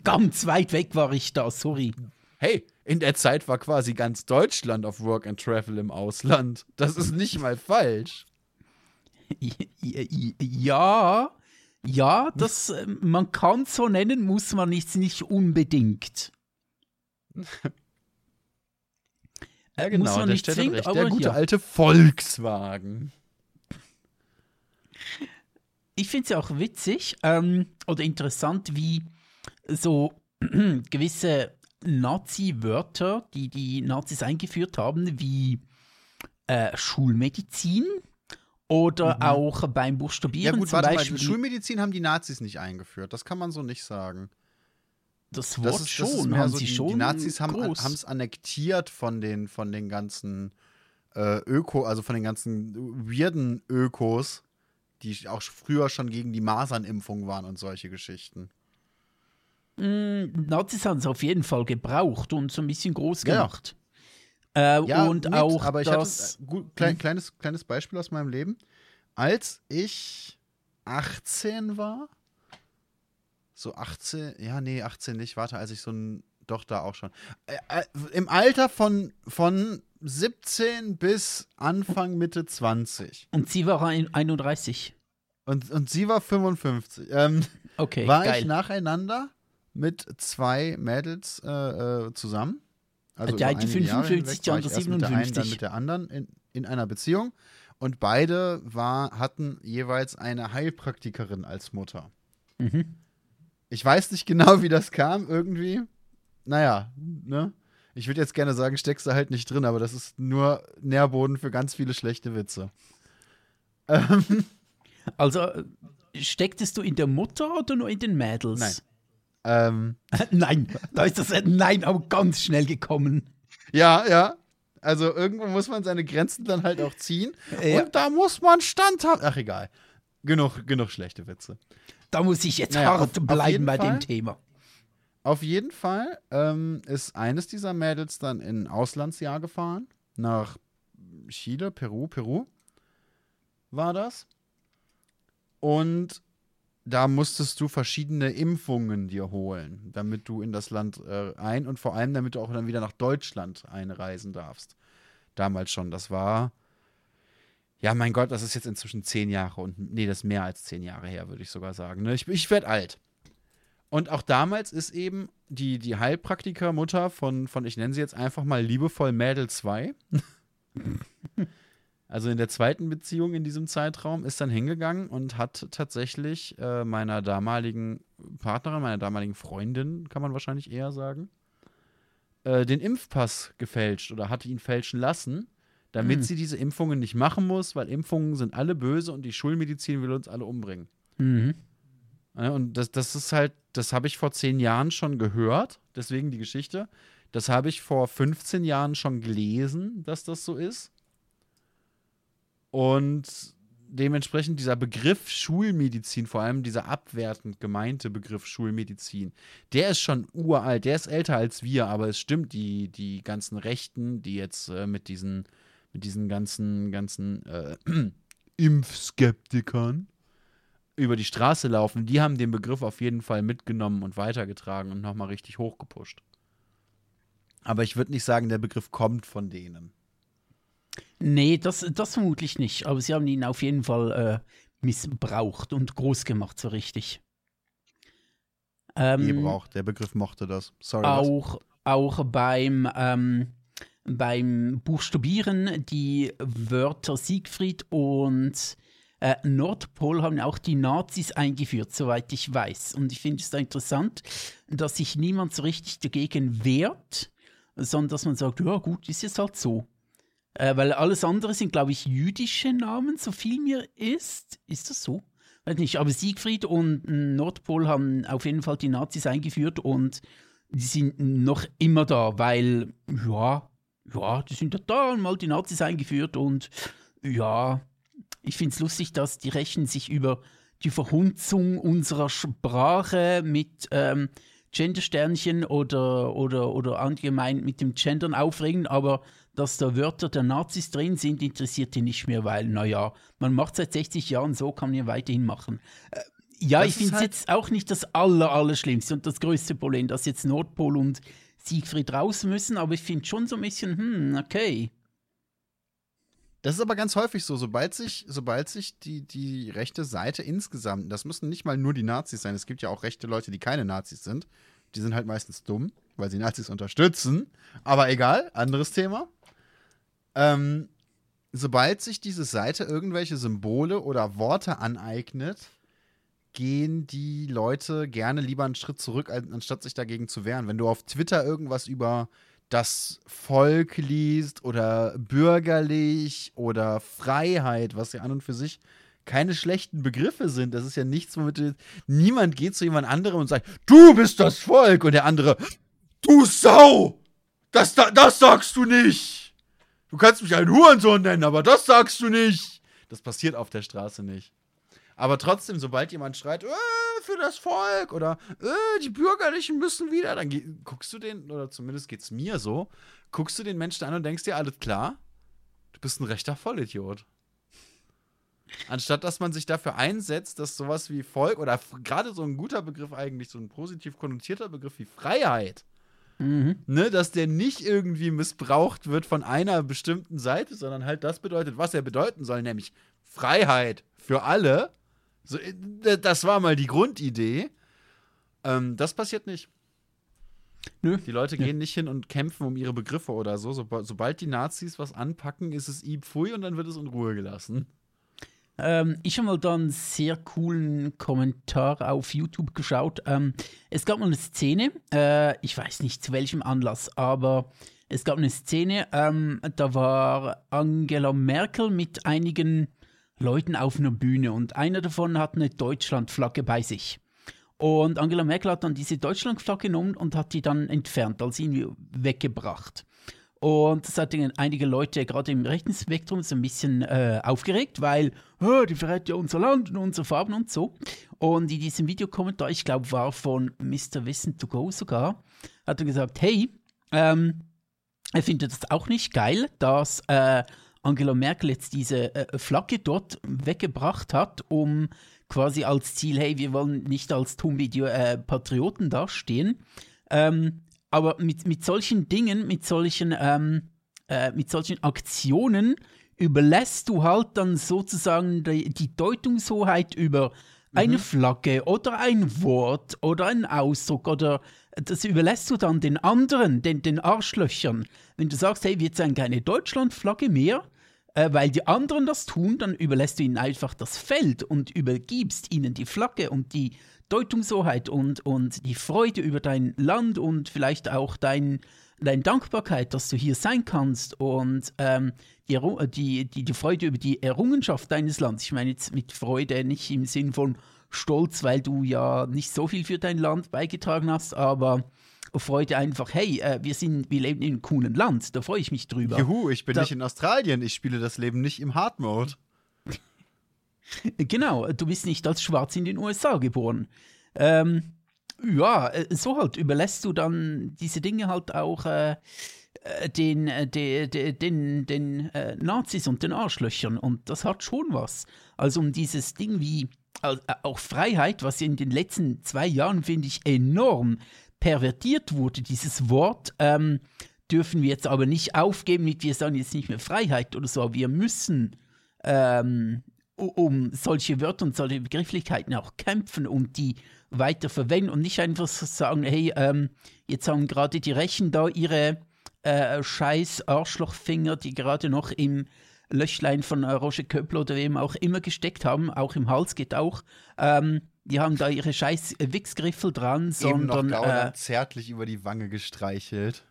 Ganz weit weg war ich da, sorry.
Hey, in der Zeit war quasi ganz Deutschland auf Work and Travel im Ausland. Das ist nicht mal falsch.
Ja, ja, das, äh, man kann so nennen, muss man jetzt nicht unbedingt. Äh, muss man
der
nicht zwingend,
recht. Der gute
ja.
alte Volkswagen.
ich finde es ja auch witzig ähm, oder interessant, wie so gewisse Nazi-Wörter, die die Nazis eingeführt haben, wie äh, Schulmedizin oder auch beim
Ja
Buchstabieren
gut,
zum
warte
Beispiel.
mal, Schulmedizin haben die Nazis nicht eingeführt. Das kann man so nicht sagen.
das
Das
Wort
ist, das
schon,
ist mehr
haben
so,
sie
die,
schon
die Nazis haben es annektiert von den, von den ganzen äh, Öko, also von den ganzen weirden Ökos, die auch früher schon gegen die Masernimpfung waren und solche Geschichten.
Mm, Nazis haben es auf jeden Fall gebraucht und so ein bisschen groß
Ja, ja.
gemacht. Äh,
Ja,
und
mit,
auch
aber ich
das.
hatte äh, gut, klein, kleines, kleines Beispiel aus meinem Leben. Als ich 18 war, so 18, ja, nee, 18 nicht, warte, als ich so ein, doch da auch schon. Äh, äh, Im Alter von, von 17 bis Anfang Mitte 20.
Und sie war ein- 31.
Und, und sie war 55. Ähm,
Okay,
war
geil.
ich nacheinander mit zwei Mädels äh, äh, zusammen. Also
Die 55,
hinweg
die
war
andere
ich erst Mit der einen, dann
57.
mit der anderen in, in einer Beziehung. Und beide war, hatten jeweils eine Heilpraktikerin als Mutter.
Mhm.
Ich weiß nicht genau, wie das kam, irgendwie. Naja, ne? Ich würde jetzt gerne sagen, steckst du halt nicht drin, aber das ist nur Nährboden für ganz viele schlechte Witze. Ähm,
Also, äh, stecktest du in der Mutter oder nur in den Mädels?
Nein. Ähm,
Nein, da ist das Nein auch ganz schnell gekommen.
Ja, ja. Also irgendwo muss man seine Grenzen dann halt auch ziehen.
Ja.
Und da muss man standhaft. Ach egal. Genug, genug schlechte Witze.
Da muss ich jetzt
Naja,
hart
auf- auf
bleiben
jeden
bei
Fall.
dem Thema.
Auf jeden Fall ähm, ist eines dieser Mädels dann in ein Auslandsjahr gefahren. Nach Chile, Peru, Peru war das. Und da musstest du verschiedene Impfungen dir holen, damit du in das Land äh, ein und vor allem, damit du auch dann wieder nach Deutschland einreisen darfst. Damals schon. Das war, ja, mein Gott, das ist jetzt inzwischen zehn Jahre und, nee, das ist mehr als zehn Jahre her, würde ich sogar sagen. Ne? Ich, ich werde alt. Und auch damals ist eben die, die Heilpraktikermutter von, von, ich nenne sie jetzt einfach mal liebevoll Mädel 2. also in der zweiten Beziehung in diesem Zeitraum ist dann hingegangen und hat tatsächlich äh, meiner damaligen Partnerin, meiner damaligen Freundin, kann man wahrscheinlich eher sagen, äh, den Impfpass gefälscht oder hatte ihn fälschen lassen, damit
Hm.
sie diese Impfungen nicht machen muss, weil Impfungen sind alle böse und die Schulmedizin will uns alle umbringen.
Mhm.
Ja, und das, das ist halt, das habe ich vor zehn Jahren schon gehört, deswegen die Geschichte. Das habe ich vor 15 Jahren schon gelesen, dass das so ist. Und dementsprechend dieser Begriff Schulmedizin, vor allem dieser abwertend gemeinte Begriff Schulmedizin, der ist schon uralt, der ist älter als wir, aber es stimmt, die, die ganzen Rechten, die jetzt äh, mit diesen, mit diesen ganzen, ganzen äh, Impfskeptikern über die Straße laufen, die haben den Begriff auf jeden Fall mitgenommen und weitergetragen und nochmal richtig hochgepusht. Aber ich würde nicht sagen, der Begriff kommt von denen.
Nee, das, das vermutlich nicht. Aber sie haben ihn auf jeden Fall äh, missbraucht und groß gemacht, so richtig.
Ähm, Gebraucht, der Begriff mochte das. Sorry.
Auch, auch beim, ähm, beim Buchstabieren die Wörter Siegfried und äh, Nordpol haben auch die Nazis eingeführt, soweit ich weiß. Und ich finde es da interessant, dass sich niemand so richtig dagegen wehrt, sondern dass man sagt, ja gut, ist jetzt halt so. Äh, weil alles andere sind, glaube ich, jüdische Namen, so viel mir ist. Ist das so? Weiß nicht, aber Siegfried und Nordpol haben auf jeden Fall die Nazis eingeführt und die sind noch immer da, weil, ja, ja, die sind ja da und mal die Nazis eingeführt und ja, ich finde es lustig, dass die Rechten sich über die Verhunzung unserer Sprache mit ähm, Gendersternchen oder, oder, oder allgemein mit dem Gendern aufregen, aber dass da Wörter der Nazis drin sind, interessiert die nicht mehr, weil, naja, man macht seit 60 Jahren so, kann man ja weiterhin machen. Äh, ja, das ich finde es halt jetzt auch nicht das aller, Allerschlimmste und das größte Problem, dass jetzt Nordpol und Siegfried raus müssen, aber ich finde schon so ein bisschen, hm, okay.
Das ist aber ganz häufig so, sobald sich, sobald sich die, die rechte Seite insgesamt, das müssen nicht mal nur die Nazis sein, es gibt ja auch rechte Leute, die keine Nazis sind, die sind halt meistens dumm, weil sie Nazis unterstützen, aber egal, anderes Thema. Ähm, sobald sich diese Seite irgendwelche Symbole oder Worte aneignet, gehen die Leute gerne lieber einen Schritt zurück, anstatt sich dagegen zu wehren. Wenn du auf Twitter irgendwas über das Volk liest oder bürgerlich oder Freiheit, was ja an und für sich keine schlechten Begriffe sind. Das ist ja nichts, womit du, niemand geht zu jemand anderem und sagt, du bist das Volk und der andere, du Sau, das, das sagst du nicht. Du kannst mich einen Hurensohn nennen, aber das sagst du nicht. Das passiert auf der Straße nicht. Aber trotzdem, sobald jemand schreit, äh, für das Volk oder äh, die Bürgerlichen müssen wieder, dann guckst du den, oder zumindest geht es mir so, guckst du den Menschen an und denkst dir, alles klar, du bist ein rechter Vollidiot. Anstatt dass man sich dafür einsetzt, dass sowas wie Volk oder gerade so ein guter Begriff eigentlich, so ein positiv konnotierter Begriff wie Freiheit, mhm. ne, dass der nicht irgendwie missbraucht wird von einer bestimmten Seite, sondern halt das bedeutet, was er bedeuten soll, nämlich Freiheit für alle so, äh, das war mal die Grundidee. Ähm, das passiert nicht. Nö. Die Leute gehen nicht hin und kämpfen um ihre Begriffe oder so. so. Sobald die Nazis was anpacken, ist es Pfui und dann wird es in Ruhe gelassen.
Ähm, ich habe mal da einen sehr coolen Kommentar auf YouTube geschaut. Ähm, es gab mal eine Szene, äh, ich weiß nicht zu welchem Anlass, aber es gab eine Szene, ähm, da war Angela Merkel mit einigen Leuten auf einer Bühne und einer davon hat eine Deutschlandflagge bei sich. Und Angela Merkel hat dann diese Deutschlandflagge genommen und hat die dann entfernt, also irgendwie weggebracht. Und das hat einige Leute gerade im rechten Spektrum so ein bisschen äh, aufgeregt, weil oh, die verrät ja unser Land und unsere Farben und so. Und in diesem Videokommentar, ich glaube, war von Mr. Wissen to Go sogar, hat er gesagt, hey, ähm, er findet das auch nicht geil, dass äh, Angela Merkel jetzt diese äh, Flagge dort weggebracht hat, um quasi als Ziel, hey, wir wollen nicht als Tumbi äh, Patrioten dastehen. Ähm, aber mit, mit solchen Dingen, mit solchen, ähm, äh, mit solchen Aktionen überlässt du halt dann sozusagen die, die Deutungshoheit über eine mhm. Flagge oder ein Wort oder ein Ausdruck oder das überlässt du dann den anderen, den, den Arschlöchern. Wenn du sagst, hey, wir zeigen keine Deutschlandflagge mehr, äh, weil die anderen das tun, dann überlässt du ihnen einfach das Feld und übergibst ihnen die Flagge und die Deutungshoheit und, und die Freude über dein Land und vielleicht auch dein, deine Dankbarkeit, dass du hier sein kannst und ähm, die, die, die, die Freude über die Errungenschaft deines Landes. Ich meine jetzt mit Freude nicht im Sinn von Stolz, weil du ja nicht so viel für dein Land beigetragen hast, aber Freude einfach, hey, äh, wir, sind, wir leben in einem coolen Land, da freue ich mich drüber.
Juhu, ich bin da nicht in Australien, ich spiele das Leben nicht im Hard Mode.
Genau, du bist nicht als Schwarz in den USA geboren. Ähm, ja, äh, so halt überlässt du dann diese Dinge halt auch äh, äh den, äh, de, de, den, den äh, Nazis und den Arschlöchern und das hat schon was. Also um dieses Ding wie äh, auch Freiheit, was in den letzten zwei Jahren, finde ich, enorm pervertiert wurde, dieses Wort, ähm, dürfen wir jetzt aber nicht aufgeben mit, wir sagen jetzt nicht mehr Freiheit oder so, wir müssen ähm, um solche Wörter und solche Begrifflichkeiten auch kämpfen und die weiter verwenden und nicht einfach so sagen, hey, ähm, jetzt haben gerade die Rechen da ihre äh, scheiß Arschlochfinger, die gerade noch im Löchlein von äh, Roger Köppel oder wem auch immer gesteckt haben, auch im Hals geht auch, ähm, die haben da ihre scheiß Wichsgriffel dran, sondern... Eben noch
äh, zärtlich über die Wange gestreichelt.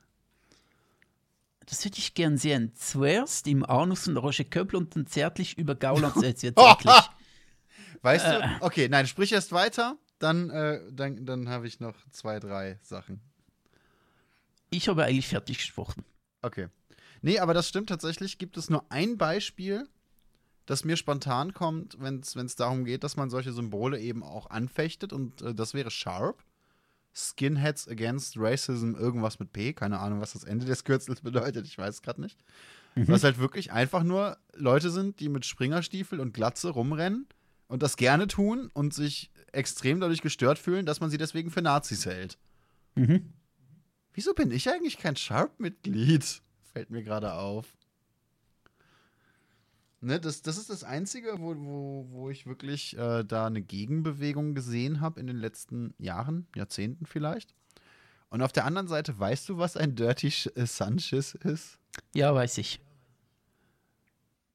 Das würde ich gern sehen. Zuerst im Anus von Roger Köppel und dann zärtlich über Gauland. Jetzt wird zärtlich.
weißt du? Äh. Okay, nein, sprich erst weiter. Dann, äh, dann, dann habe ich noch zwei, drei Sachen.
Ich habe eigentlich fertig gesprochen.
Okay. Nee, aber das stimmt tatsächlich. Gibt es nur ein Beispiel, das mir spontan kommt, wenn es darum geht, dass man solche Symbole eben auch anfechtet. Und äh, das wäre Sharp. Skinheads Against Racism, irgendwas mit P. Keine Ahnung, was das Ende des Kürzels bedeutet. Ich weiß es gerade nicht. Mhm. Was halt wirklich einfach nur Leute sind, die mit Springerstiefel und Glatze rumrennen und das gerne tun und sich extrem dadurch gestört fühlen, dass man sie deswegen für Nazis hält. Mhm. Wieso bin ich eigentlich kein Sharp-Mitglied? Fällt mir gerade auf. Ne, das, das ist das Einzige, wo, wo, wo ich wirklich äh, da eine Gegenbewegung gesehen habe in den letzten Jahren, Jahrzehnten vielleicht. Und auf der anderen Seite, weißt du, was ein Dirty äh, Sanchez ist?
Ja, weiß ich.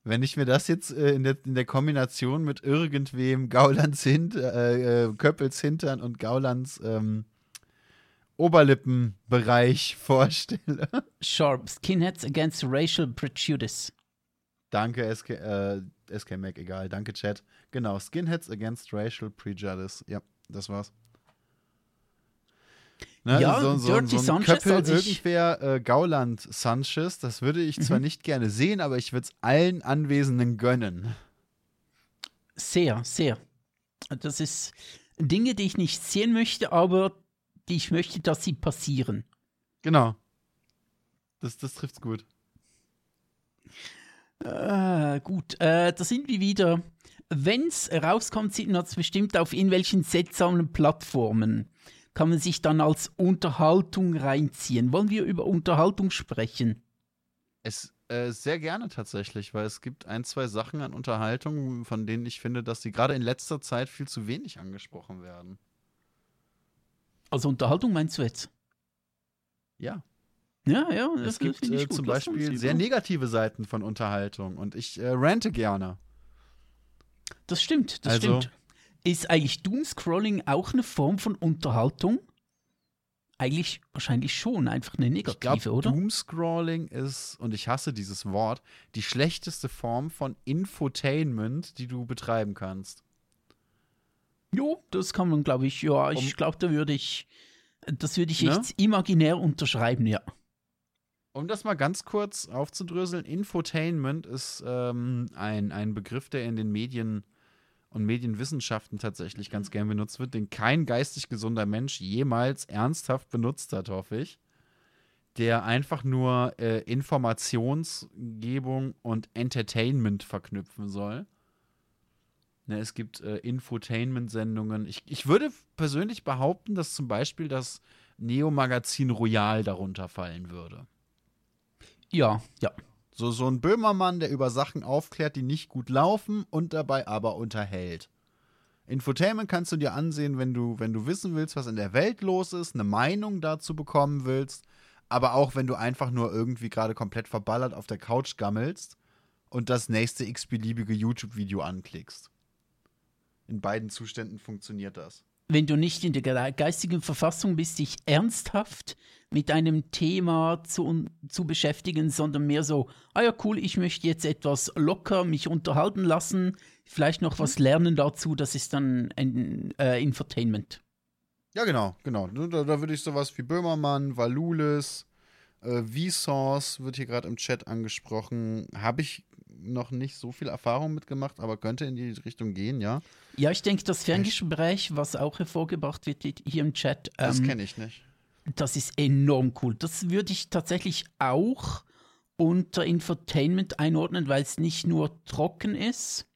Wenn ich mir das jetzt äh, in, der, in der Kombination mit irgendwem Gaulands Hint, äh, äh, Köppels Hintern und Gaulands ähm, Oberlippenbereich vorstelle.
Sharp, Skinheads Against Racial Prejudice.
Danke, SK, äh, SK Mac, egal. Danke, Chat. Genau, Skinheads Against Racial Prejudice. Ja, das war's. Ne, ja, so, so, Dirty so ein Sanchez Köppel, irgendwer äh, Gauland Sanchez, das würde ich mhm. zwar nicht gerne sehen, aber ich würde es allen Anwesenden gönnen.
Sehr, sehr. Das ist Dinge, die ich nicht sehen möchte, aber die ich möchte, dass sie passieren.
Genau. Das, das trifft's gut.
Äh, gut, äh, da sind wir wieder. Wenn es rauskommt, sieht man es bestimmt auf irgendwelchen seltsamen Plattformen. Kann man sich dann als Unterhaltung reinziehen. Wollen wir über Unterhaltung sprechen?
Es äh, sehr gerne tatsächlich, weil es gibt ein, zwei Sachen an Unterhaltung, von denen ich finde, dass sie gerade in letzter Zeit viel zu wenig angesprochen werden.
Also Unterhaltung meinst du jetzt?
Ja.
Ja, ja.
Das es gibt äh, zum Beispiel sehr negative Seiten von Unterhaltung und ich äh, rante gerne.
Das stimmt, das also, stimmt. Ist eigentlich Doomscrolling auch eine Form von Unterhaltung? Eigentlich wahrscheinlich schon, einfach eine negative, ich glaub, oder?
Doomscrolling ist, und ich hasse dieses Wort, die schlechteste Form von Infotainment, die du betreiben kannst.
Jo, das kann man, glaube ich, ja, ich um, glaube, da würde ich, das würde ich ne? echt imaginär unterschreiben, ja.
Um das mal ganz kurz aufzudröseln, Infotainment ist ähm, ein, ein Begriff, der in den Medien und Medienwissenschaften tatsächlich ganz gern benutzt wird, den kein geistig gesunder Mensch jemals ernsthaft benutzt hat, hoffe ich. Der einfach nur äh, Informationsgebung und Entertainment verknüpfen soll. Ne, es gibt äh, Infotainment-Sendungen. Ich, ich würde persönlich behaupten, dass zum Beispiel das Neo-Magazin Royal darunter fallen würde.
Ja, ja.
So, so ein Böhmermann, der über Sachen aufklärt, die nicht gut laufen und dabei aber unterhält. Infotainment kannst du dir ansehen, wenn du, wenn du wissen willst, was in der Welt los ist, eine Meinung dazu bekommen willst, aber auch wenn du einfach nur irgendwie gerade komplett verballert auf der Couch gammelst und das nächste x-beliebige YouTube-Video anklickst. In beiden Zuständen funktioniert das
wenn du nicht in der geistigen Verfassung bist, dich ernsthaft mit einem Thema zu, zu beschäftigen, sondern mehr so, ah ja, cool, ich möchte jetzt etwas locker mich unterhalten lassen, vielleicht noch was lernen dazu, das ist dann ein äh, Infotainment.
Ja, genau, genau. Da, da würde ich sowas wie Böhmermann, Valulis, äh, Vsauce wird hier gerade im Chat angesprochen, habe ich noch nicht so viel Erfahrung mitgemacht, aber könnte in die Richtung gehen, ja.
Ja, ich denke, das Ferngespräch, was auch hervorgebracht wird hier im Chat,
Das
ähm,
kenne ich nicht.
das ist enorm cool. Das würde ich tatsächlich auch unter Infotainment einordnen, weil es nicht nur trocken ist,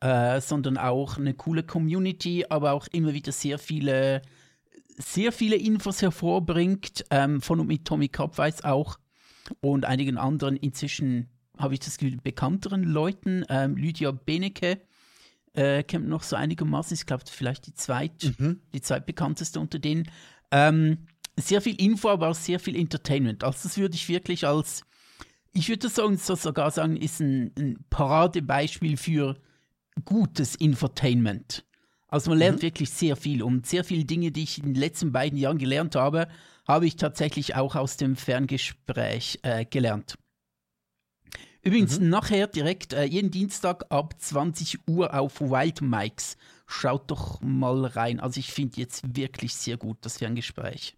äh, sondern auch eine coole Community, aber auch immer wieder sehr viele, sehr viele Infos hervorbringt, ähm, von und mit Tommy Kopfweiß auch und einigen anderen inzwischen, habe ich das Gefühl, bekannteren Leuten. Ähm, Lydia Benecke äh, kennt noch so einigermaßen, ich glaube, vielleicht die zweit,
Mhm.
die zweitbekannteste unter denen. Ähm, sehr viel Info, aber auch sehr viel Entertainment. Also das würde ich wirklich als, ich würde sagen, so sogar sagen, ist ein, ein Paradebeispiel für gutes Infotainment. Also man lernt wirklich sehr viel und sehr viele Dinge, die ich in den letzten beiden Jahren gelernt habe, habe ich tatsächlich auch aus dem Ferngespräch äh, gelernt. Übrigens nachher direkt äh, jeden Dienstag ab 20 Uhr auf Wild Mikes. Schaut doch mal rein. Also ich finde jetzt wirklich sehr gut das Ferngespräch.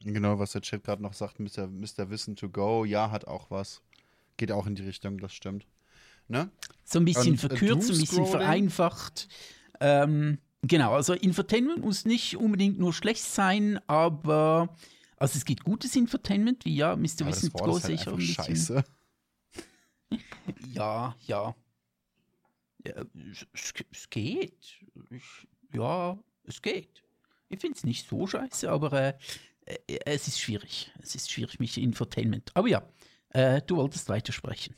Genau, was der Chat gerade noch sagt, Mr. Mr. Wissen to go, ja, hat auch was. Geht auch in die Richtung, das stimmt. Ne?
So ein bisschen
Und, äh,
verkürzt, ein bisschen vereinfacht. Ähm, genau, also Infotainment muss nicht unbedingt nur schlecht sein, aber also es gibt gutes Infotainment, wie ja, Mr.
Aber
Wissen to go
halt
bisschen.
scheiße.
Ja, ja. ja es, es, geht. Ich, ja, es geht. Ich finde es nicht so scheiße, aber äh, äh, es ist schwierig. Es ist schwierig mit Infotainment. Aber ja, äh, du wolltest weitersprechen.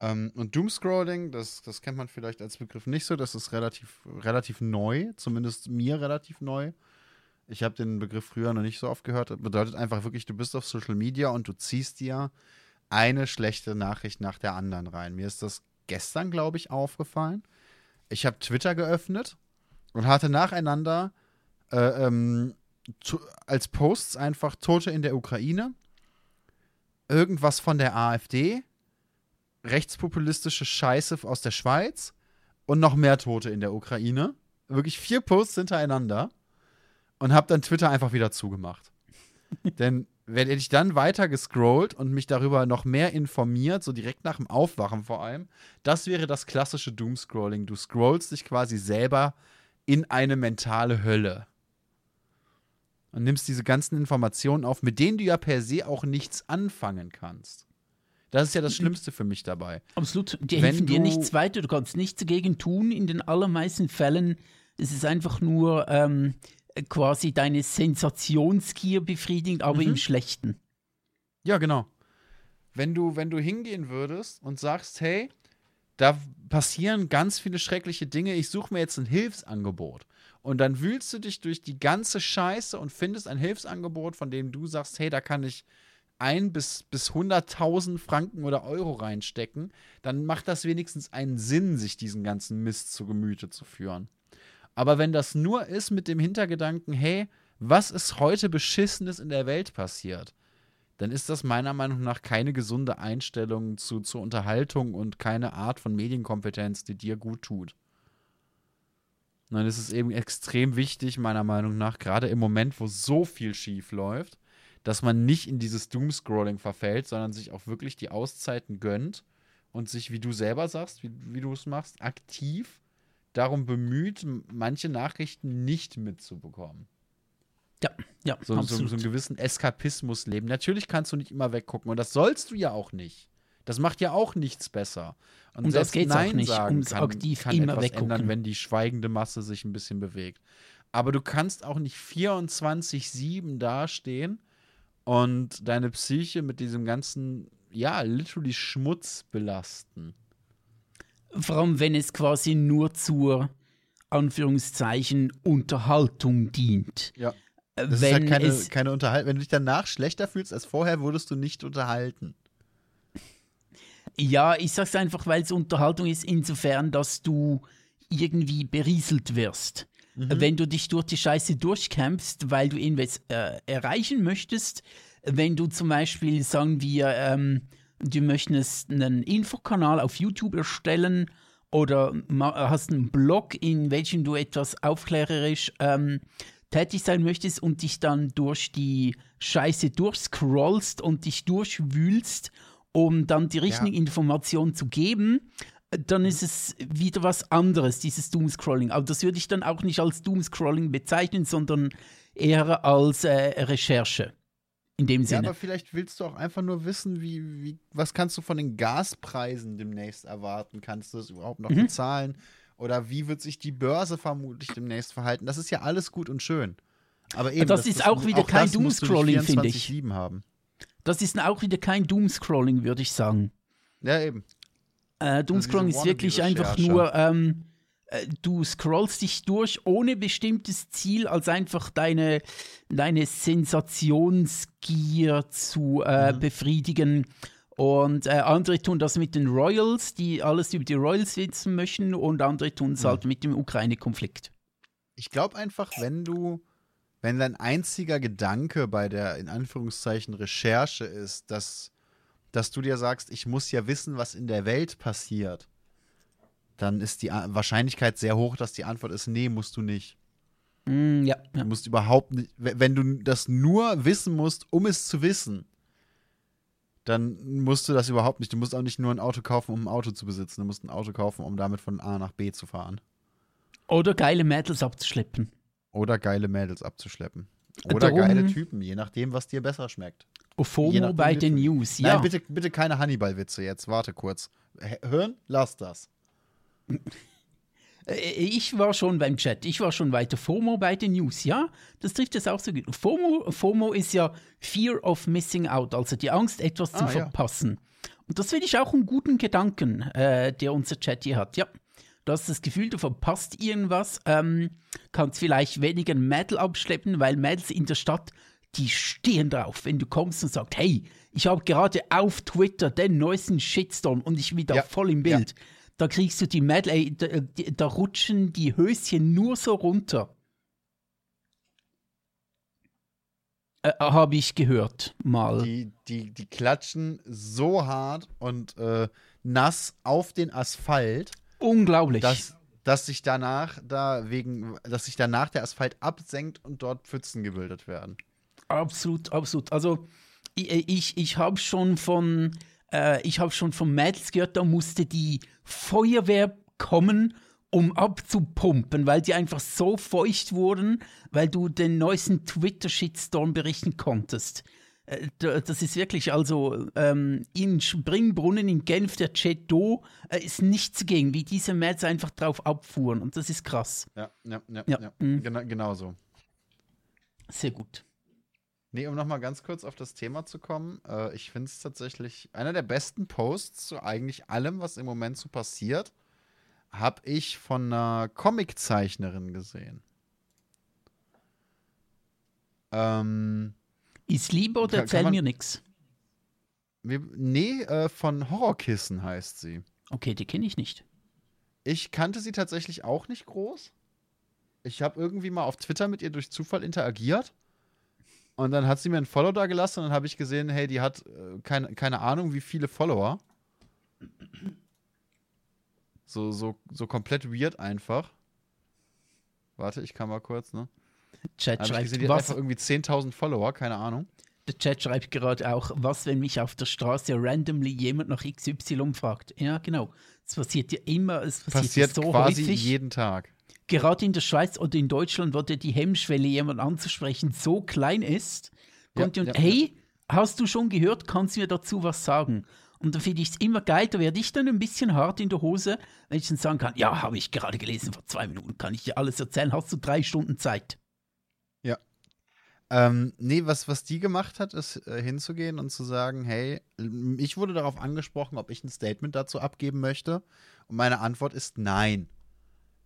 Ähm, und Doomscrolling, das, das kennt man vielleicht als Begriff nicht so, das ist relativ, relativ neu, zumindest mir relativ neu. Ich habe den Begriff früher noch nicht so oft gehört. Das bedeutet einfach wirklich, du bist auf Social Media und du ziehst dir eine schlechte Nachricht nach der anderen rein. Mir ist das gestern, glaube ich, aufgefallen. Ich habe Twitter geöffnet und hatte nacheinander äh, ähm, to- als Posts einfach Tote in der Ukraine, irgendwas von der AfD, rechtspopulistische Scheiße aus der Schweiz und noch mehr Tote in der Ukraine. Wirklich vier Posts hintereinander und habe dann Twitter einfach wieder zugemacht. Denn werde ich dann weiter gescrollt und mich darüber noch mehr informiert, so direkt nach dem Aufwachen vor allem, das wäre das klassische Doomscrolling. Du scrollst dich quasi selber in eine mentale Hölle. Und nimmst diese ganzen Informationen auf, mit denen du ja per se auch nichts anfangen kannst. Das ist ja das Schlimmste für mich dabei.
Absolut. Die
Wenn
helfen dir nichts weiter. Du kannst nichts dagegen tun. In den allermeisten Fällen ist es einfach nur ähm, quasi deine Sensationsgier befriedigt, aber
Mhm.
im Schlechten.
Ja, genau. Wenn du, wenn du hingehen würdest und sagst, hey, da passieren ganz viele schreckliche Dinge, ich suche mir jetzt ein Hilfsangebot. Und dann wühlst du dich durch die ganze Scheiße und findest ein Hilfsangebot, von dem du sagst, hey, da kann ich ein bis, bis 100.000 Franken oder Euro reinstecken, dann macht das wenigstens einen Sinn, sich diesen ganzen Mist zu Gemüte zu führen. Aber wenn das nur ist mit dem Hintergedanken, hey, was ist heute Beschissenes in der Welt passiert, dann ist das meiner Meinung nach keine gesunde Einstellung zu, zur Unterhaltung und keine Art von Medienkompetenz, die dir gut tut. Und dann ist es eben extrem wichtig, meiner Meinung nach, gerade im Moment, wo so viel schief läuft, dass man nicht in dieses Doomscrolling verfällt, sondern sich auch wirklich die Auszeiten gönnt und sich, wie du selber sagst, wie, wie du es machst, aktiv darum bemüht, manche Nachrichten nicht mitzubekommen.
Ja, ja,
So, so, so einen gewissen Eskapismus leben. Natürlich kannst du nicht immer weggucken und das sollst du ja auch nicht. Das macht ja auch nichts besser. Und
Um das
selbst
geht's auch
Nein
nicht,
sagen
ums
kann,
aktiv
kann
immer
etwas
weggucken.
ändern, wenn die schweigende Masse sich ein bisschen bewegt. Aber du kannst auch nicht 24-7 dastehen und deine Psyche mit diesem ganzen, ja, literally Schmutz belasten.
Vor allem, wenn es quasi nur zur Anführungszeichen Unterhaltung dient.
Ja.
Äh,
Das
wenn
ist halt keine, keine Unterhaltung. Wenn du dich danach schlechter fühlst als vorher, wurdest du nicht unterhalten.
Ja, ich sag's einfach, weil es Unterhaltung ist, insofern, dass du irgendwie berieselt wirst. Wenn du dich durch die Scheiße durchkämpfst, weil du irgendwas äh, erreichen möchtest, wenn du zum Beispiel, sagen wir, ähm, du möchtest einen Infokanal auf YouTube erstellen oder ma- hast einen Blog, in welchem du etwas aufklärerisch ähm, tätig sein möchtest und dich dann durch die Scheiße durchscrollst und dich durchwühlst um dann die richtigen ja. Informationen zu geben, dann ist es wieder was anderes, dieses Doomscrolling. Aber das würde ich dann auch nicht als Doomscrolling bezeichnen, sondern eher als äh, Recherche. In dem Sinne. Ja,
aber vielleicht willst du auch einfach nur wissen, wie, wie, was kannst du von den Gaspreisen demnächst erwarten? Kannst du das überhaupt noch mhm. bezahlen? Oder wie wird sich die Börse vermutlich demnächst verhalten? Das ist ja alles gut und schön. Aber eben,
das, das ist auch wieder auch kein Doomscrolling, finde ich.
Haben.
Das ist auch wieder kein Doomscrolling, würde ich sagen.
Ja, eben.
Äh, Doomscrolling ist wirklich einfach nur, ähm, äh, du scrollst dich durch ohne bestimmtes Ziel, als einfach deine, deine Sensationsgier zu äh, mhm. befriedigen. Und äh, andere tun das mit den Royals, die alles über die Royals wissen möchten, und andere tun es mhm. halt mit dem Ukraine-Konflikt.
Ich glaube einfach, wenn du, wenn dein einziger Gedanke bei der in Anführungszeichen Recherche ist, dass, dass du dir sagst, ich muss ja wissen, was in der Welt passiert, dann ist die Wahrscheinlichkeit sehr hoch, dass die Antwort ist, nee, musst du nicht.
Mm, ja,
ja. Du musst überhaupt nicht, wenn du das nur wissen musst, um es zu wissen, dann musst du das überhaupt nicht. Du musst auch nicht nur ein Auto kaufen, um ein Auto zu besitzen. Du musst ein Auto kaufen, um damit von A nach B zu fahren.
Oder geile Mädels abzuschleppen.
Oder geile Mädels abzuschleppen. Oder Darum, geile Typen, je nachdem, was dir besser schmeckt.
FOMO bei den News,
ja. Nein, bitte, bitte keine Hannibal-Witze jetzt. Warte kurz. Hören? Lass das.
Äh, ich war schon beim Chat, ich war schon weiter. FOMO bei den News, ja, das trifft es auch so gut. FOMO, FOMO ist ja Fear of Missing Out, also die Angst, etwas ah, zu verpassen. Ja. Und das finde ich auch einen guten Gedanken, äh, der unser Chat hier hat, ja. Du hast das Gefühl, du verpasst irgendwas, ähm, kannst vielleicht weniger Mädel abschleppen, weil Mädels in der Stadt, die stehen drauf, wenn du kommst und sagst, hey, ich habe gerade auf Twitter den neuesten Shitstorm und ich bin da ja. voll im Bild. Ja da kriegst du die Mädel, ey, da, da, rutschen die Höschen nur so runter. Äh, Habe ich gehört mal.
Die, die, die klatschen so hart und äh, nass auf den Asphalt.
Unglaublich.
Dass, dass sich danach da wegen, dass sich danach der Asphalt absenkt und dort Pfützen gebildet werden.
Absolut, absolut. Also ich, ich, ich habe schon von äh, ich habe schon von Mädels gehört, da musste die Feuerwehr kommen, um abzupumpen, weil die einfach so feucht wurden, weil du den neuesten Twitter-Shitstorm berichten konntest. Äh, das ist wirklich, also ähm, in Springbrunnen in Genf, der Chat Do, äh, ist nicht zugegen, wie diese Mädels einfach drauf abfuhren. Und das ist krass.
Ja, ja, ja. ja. ja. Mhm. Genau, genau so.
Sehr gut.
Nee, um nochmal ganz kurz auf das Thema zu kommen. Äh, ich finde es tatsächlich einer der besten Posts zu eigentlich allem, was im Moment so passiert, habe ich von einer Comiczeichnerin gesehen. Ähm,
ist Liebe oder erzähl man, mir nix?
Nee, äh, von Horrorkissen heißt sie.
Okay, die kenne ich nicht.
Ich kannte sie tatsächlich auch nicht groß. Ich habe irgendwie mal auf Twitter mit ihr durch Zufall interagiert. Und dann hat sie mir ein Follow da gelassen und dann habe ich gesehen, hey, die hat äh, keine, keine Ahnung, wie viele Follower. So, so, so komplett weird einfach. Warte, ich kann mal kurz, ne?
Chat schreibt,
gesehen, die was? Hat einfach irgendwie 10.000 Follower, keine Ahnung.
Der Chat schreibt gerade auch, was, wenn mich auf der Straße randomly jemand nach XY fragt. Ja, genau. Es passiert ja immer, es passiert, passiert so quasi häufig.
jeden Tag
gerade in der Schweiz oder in Deutschland, wo die Hemmschwelle, jemanden anzusprechen, so klein ist, kommt ja, und ja, hey, ja. hast du schon gehört, kannst du mir dazu was sagen? Und dann finde ich es immer geil, da werde ich dann ein bisschen hart in der Hose, wenn ich dann sagen kann, ja, habe ich gerade gelesen, vor zwei Minuten kann ich dir alles erzählen, hast du drei Stunden Zeit.
Ja. Ähm, nee, was, was die gemacht hat, ist äh, hinzugehen und zu sagen, hey, ich wurde darauf angesprochen, ob ich ein Statement dazu abgeben möchte. Und meine Antwort ist nein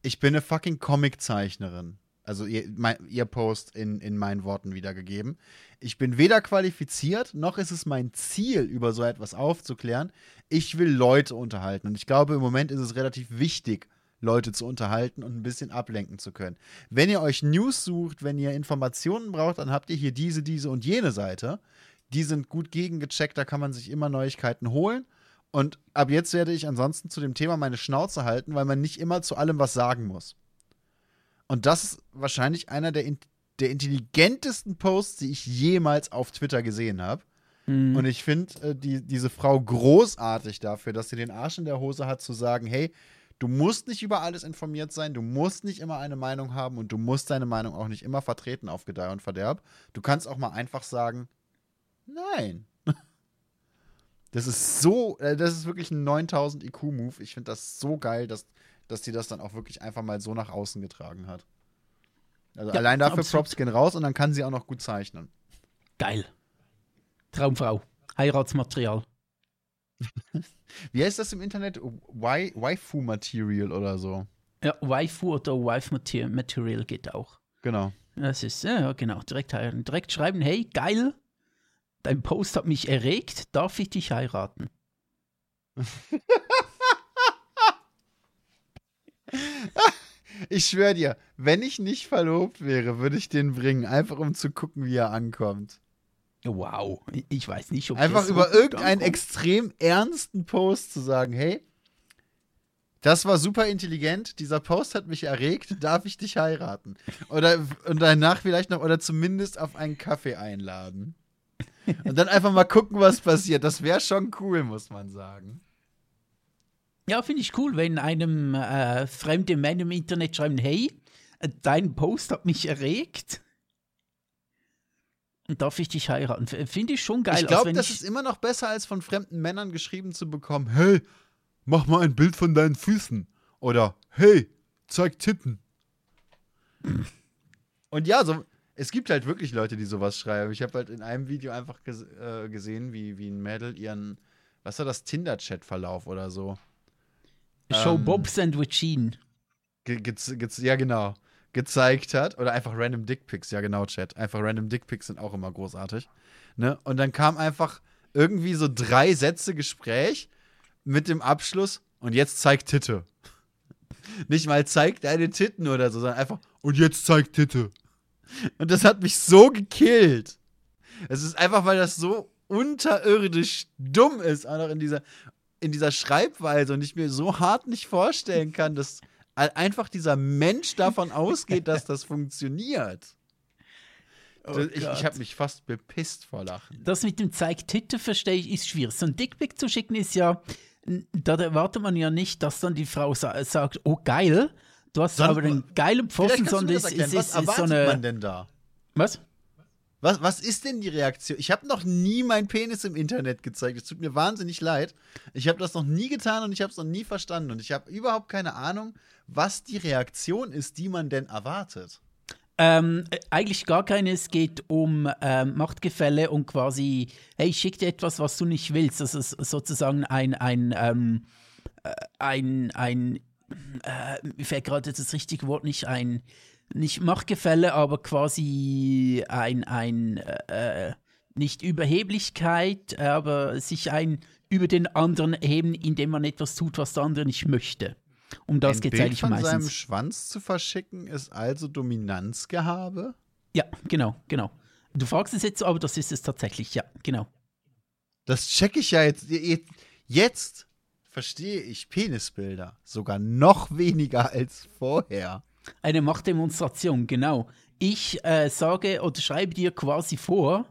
ich bin eine fucking Comiczeichnerin. Also ihr, mein, ihr Post in, in meinen Worten wiedergegeben. Ich bin weder qualifiziert, noch ist es mein Ziel, über so etwas aufzuklären. Ich will Leute unterhalten. Und ich glaube, im Moment ist es relativ wichtig, Leute zu unterhalten und ein bisschen ablenken zu können. Wenn ihr euch News sucht, wenn ihr Informationen braucht, dann habt ihr hier diese, diese und jene Seite. Die sind gut gegengecheckt, da kann man sich immer Neuigkeiten holen. Und ab jetzt werde ich ansonsten zu dem Thema meine Schnauze halten, weil man nicht immer zu allem was sagen muss. Und das ist wahrscheinlich einer der, der intelligentesten Posts, die ich jemals auf Twitter gesehen habe.
Mhm.
Und ich finde äh, die, diese Frau großartig dafür, dass sie den Arsch in der Hose hat, zu sagen: Hey, du musst nicht über alles informiert sein, du musst nicht immer eine Meinung haben und du musst deine Meinung auch nicht immer vertreten auf Gedeih und Verderb. Du kannst auch mal einfach sagen: Nein. Das ist so, äh, das ist wirklich ein 9000 IQ-Move. Ich finde das so geil, dass, dass die das dann auch wirklich einfach mal so nach außen getragen hat. Also
Ja,
allein dafür
absolut.
Props gehen raus und dann kann sie auch noch gut zeichnen.
Geil. Traumfrau. Heiratsmaterial.
Wie heißt das im Internet? Wai- Waifu-Material oder so.
Ja, Waifu oder Wife Material, Material geht auch.
Genau.
Das ist, ja, genau, direkt heiraten. Direkt schreiben, hey, geil, dein Post hat mich erregt, darf ich dich heiraten?
Ich schwöre dir, wenn ich nicht verlobt wäre, würde ich den bringen, einfach um zu gucken, wie er ankommt.
Wow, ich weiß nicht, ob
Einfach
so
über irgendeinen
ankommt.
extrem ernsten Post zu sagen, hey, das war super intelligent, dieser Post hat mich erregt, darf ich dich heiraten? Oder und danach vielleicht noch, oder zumindest auf einen Kaffee einladen. Und dann einfach mal gucken, was passiert. Das wäre schon cool, muss man sagen.
Ja, finde ich cool, wenn einem äh, fremde Männer im Internet schreiben, hey, äh, dein Post hat mich erregt. Und darf ich dich heiraten? Finde ich schon geil.
ich glaube, das
ich-
ist immer noch besser, als von fremden Männern geschrieben zu bekommen, hey, mach mal ein Bild von deinen Füßen. Oder hey, zeig Titten. Und ja, so, es gibt halt wirklich Leute, die sowas schreiben. Ich habe halt in einem Video einfach ges äh, gesehen, wie, wie ein Mädel ihren, was war das, Tinder-Chat-Verlauf oder so.
Show
ähm,
Bob Sandwichin.
Ge ja, genau. Gezeigt hat. Oder einfach random Dickpics, ja genau, Chat. Einfach random Dickpics sind auch immer großartig. Ne? Und dann kam einfach irgendwie so drei Sätze Gespräch mit dem Abschluss und jetzt zeigt Titte. Nicht mal zeigt deine Titten oder so, sondern einfach und jetzt zeigt Titte. Und das hat mich so gekillt. Es ist einfach, weil das so unterirdisch dumm ist, auch noch in dieser, in dieser Schreibweise und ich mir so hart nicht vorstellen kann, dass ein- einfach dieser Mensch davon ausgeht, dass das funktioniert. Das- ich ich habe mich fast bepisst vor Lachen.
Das mit dem Zeig Titte verstehe ich, ist schwierig. So ein Dickpick zu schicken ist ja, da erwartet man ja nicht, dass dann die Frau sa sagt, oh geil, du hast
Son-
aber einen geilen Pfosten,
das
es
erklären.
ist,
Was
ist, ist so
erwartet
eine.
man denn da?
Was?
Was, was ist denn die Reaktion? Ich habe noch nie meinen Penis im Internet gezeigt. Es tut mir wahnsinnig leid. Ich habe das noch nie getan und ich habe es noch nie verstanden. Und ich habe überhaupt keine Ahnung, was die Reaktion ist, die man denn erwartet.
Ähm, äh, eigentlich gar keine. Es geht um ähm, Machtgefälle und quasi, hey, ich schicke dir etwas, was du nicht willst. Das ist sozusagen ein, ein, ähm, äh, ein, ein, äh, mir fällt gerade das richtige Wort nicht ein, nicht Machtgefälle, aber quasi ein, ein, äh, äh, nicht Überheblichkeit, aber sich ein über den anderen erheben, indem man etwas tut, was der andere nicht möchte. Um das geht es eigentlich
von seinem
meistens.
Schwanz zu verschicken ist also Dominanzgehabe?
Ja, genau, genau. Du fragst es jetzt aber das ist es tatsächlich, ja, genau.
Das check ich ja. Jetzt, jetzt verstehe ich Penisbilder sogar noch weniger als vorher.
Eine Machtdemonstration, genau. Ich äh, sage oder schreibe dir quasi vor,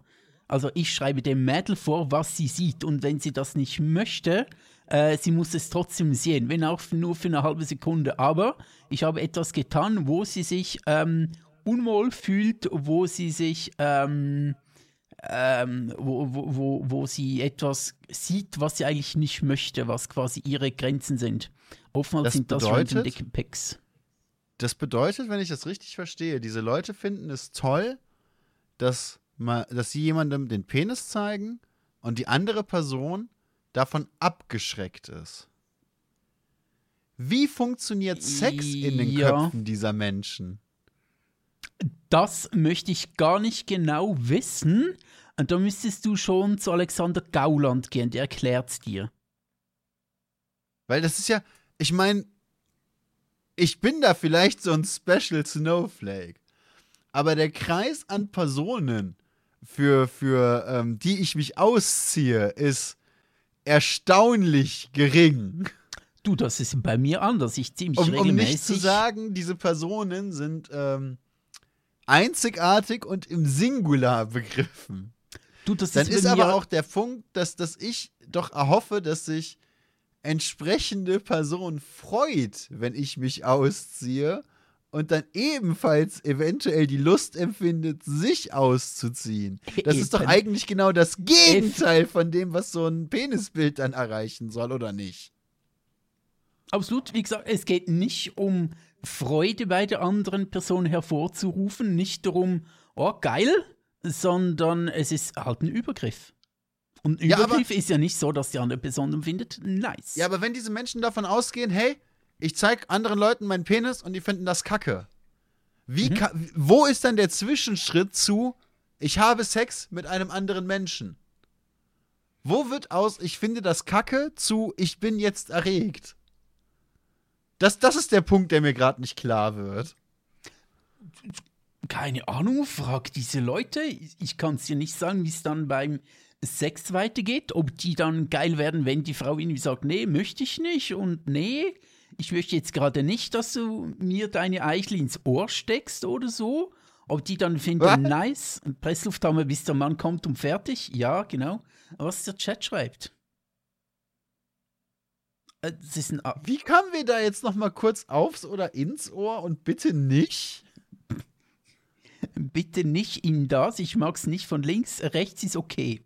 also ich schreibe dem Mädel vor, was sie sieht und wenn sie das nicht möchte, äh, sie muss es trotzdem sehen, wenn auch nur für eine halbe Sekunde. Aber ich habe etwas getan, wo sie sich ähm, unwohl fühlt, wo sie sich, ähm, ähm, wo, wo, wo, wo sie etwas sieht, was sie eigentlich nicht möchte, was quasi ihre Grenzen sind. Oftmals
Das
sind das random
bedeutet-
Dick Pics.
Das bedeutet, wenn ich das richtig verstehe, diese Leute finden es toll, dass, ma- dass sie jemandem den Penis zeigen und die andere Person davon abgeschreckt ist. Wie funktioniert Sex in den
Ja.
Köpfen dieser Menschen?
Das möchte ich gar nicht genau wissen. Und da müsstest du schon zu Alexander Gauland gehen, der erklärt's dir.
Weil das ist ja, ich meine, ich bin da vielleicht so ein Special Snowflake. Aber der Kreis an Personen, für, für ähm, die ich mich ausziehe, ist erstaunlich gering.
Du, das ist bei mir anders. Ich ziehe mich
Um, um
regelmäßig.
nicht zu sagen, diese Personen sind ähm, einzigartig und im Singular begriffen.
Du, das
Dann
ist,
aber auch der Punkt, dass, dass ich doch erhoffe, dass sich entsprechende Person freut, wenn ich mich ausziehe und dann ebenfalls eventuell die Lust empfindet, sich auszuziehen. Das ist doch eigentlich genau das Gegenteil von dem, was so ein Penisbild dann erreichen soll, oder nicht?
Absolut, wie gesagt, es geht nicht um Freude bei der anderen Person hervorzurufen, nicht darum, oh geil, sondern es ist halt ein Übergriff. Und ein
Ja,
Übergriff ist ja nicht so, dass die andere Person empfindet, nice.
Ja, aber wenn diese Menschen davon ausgehen, hey, ich zeig anderen Leuten meinen Penis und die finden das kacke. Wie
Mhm.
ka- wo ist dann der Zwischenschritt zu, ich habe Sex mit einem anderen Menschen? Wo wird aus, ich finde das kacke, zu, ich bin jetzt erregt? Das, das ist der Punkt, der mir gerade nicht klar wird.
Keine Ahnung, frag diese Leute. Ich kann es dir nicht sagen, wie es dann beim Sex weitergeht, ob die dann geil werden, wenn die Frau irgendwie sagt, nee, möchte ich nicht und nee, ich möchte jetzt gerade nicht, dass du mir deine Eichel ins Ohr steckst oder so. Ob die dann finden,
Was?
nice, Presslufthammer, bis der Mann kommt und fertig. Ja, genau. Was der Chat schreibt. Äh, Das ist ein A
Wie kamen wir da jetzt noch mal kurz aufs oder ins Ohr und bitte nicht?
Bitte nicht in das, ich mag es nicht von links, rechts ist okay.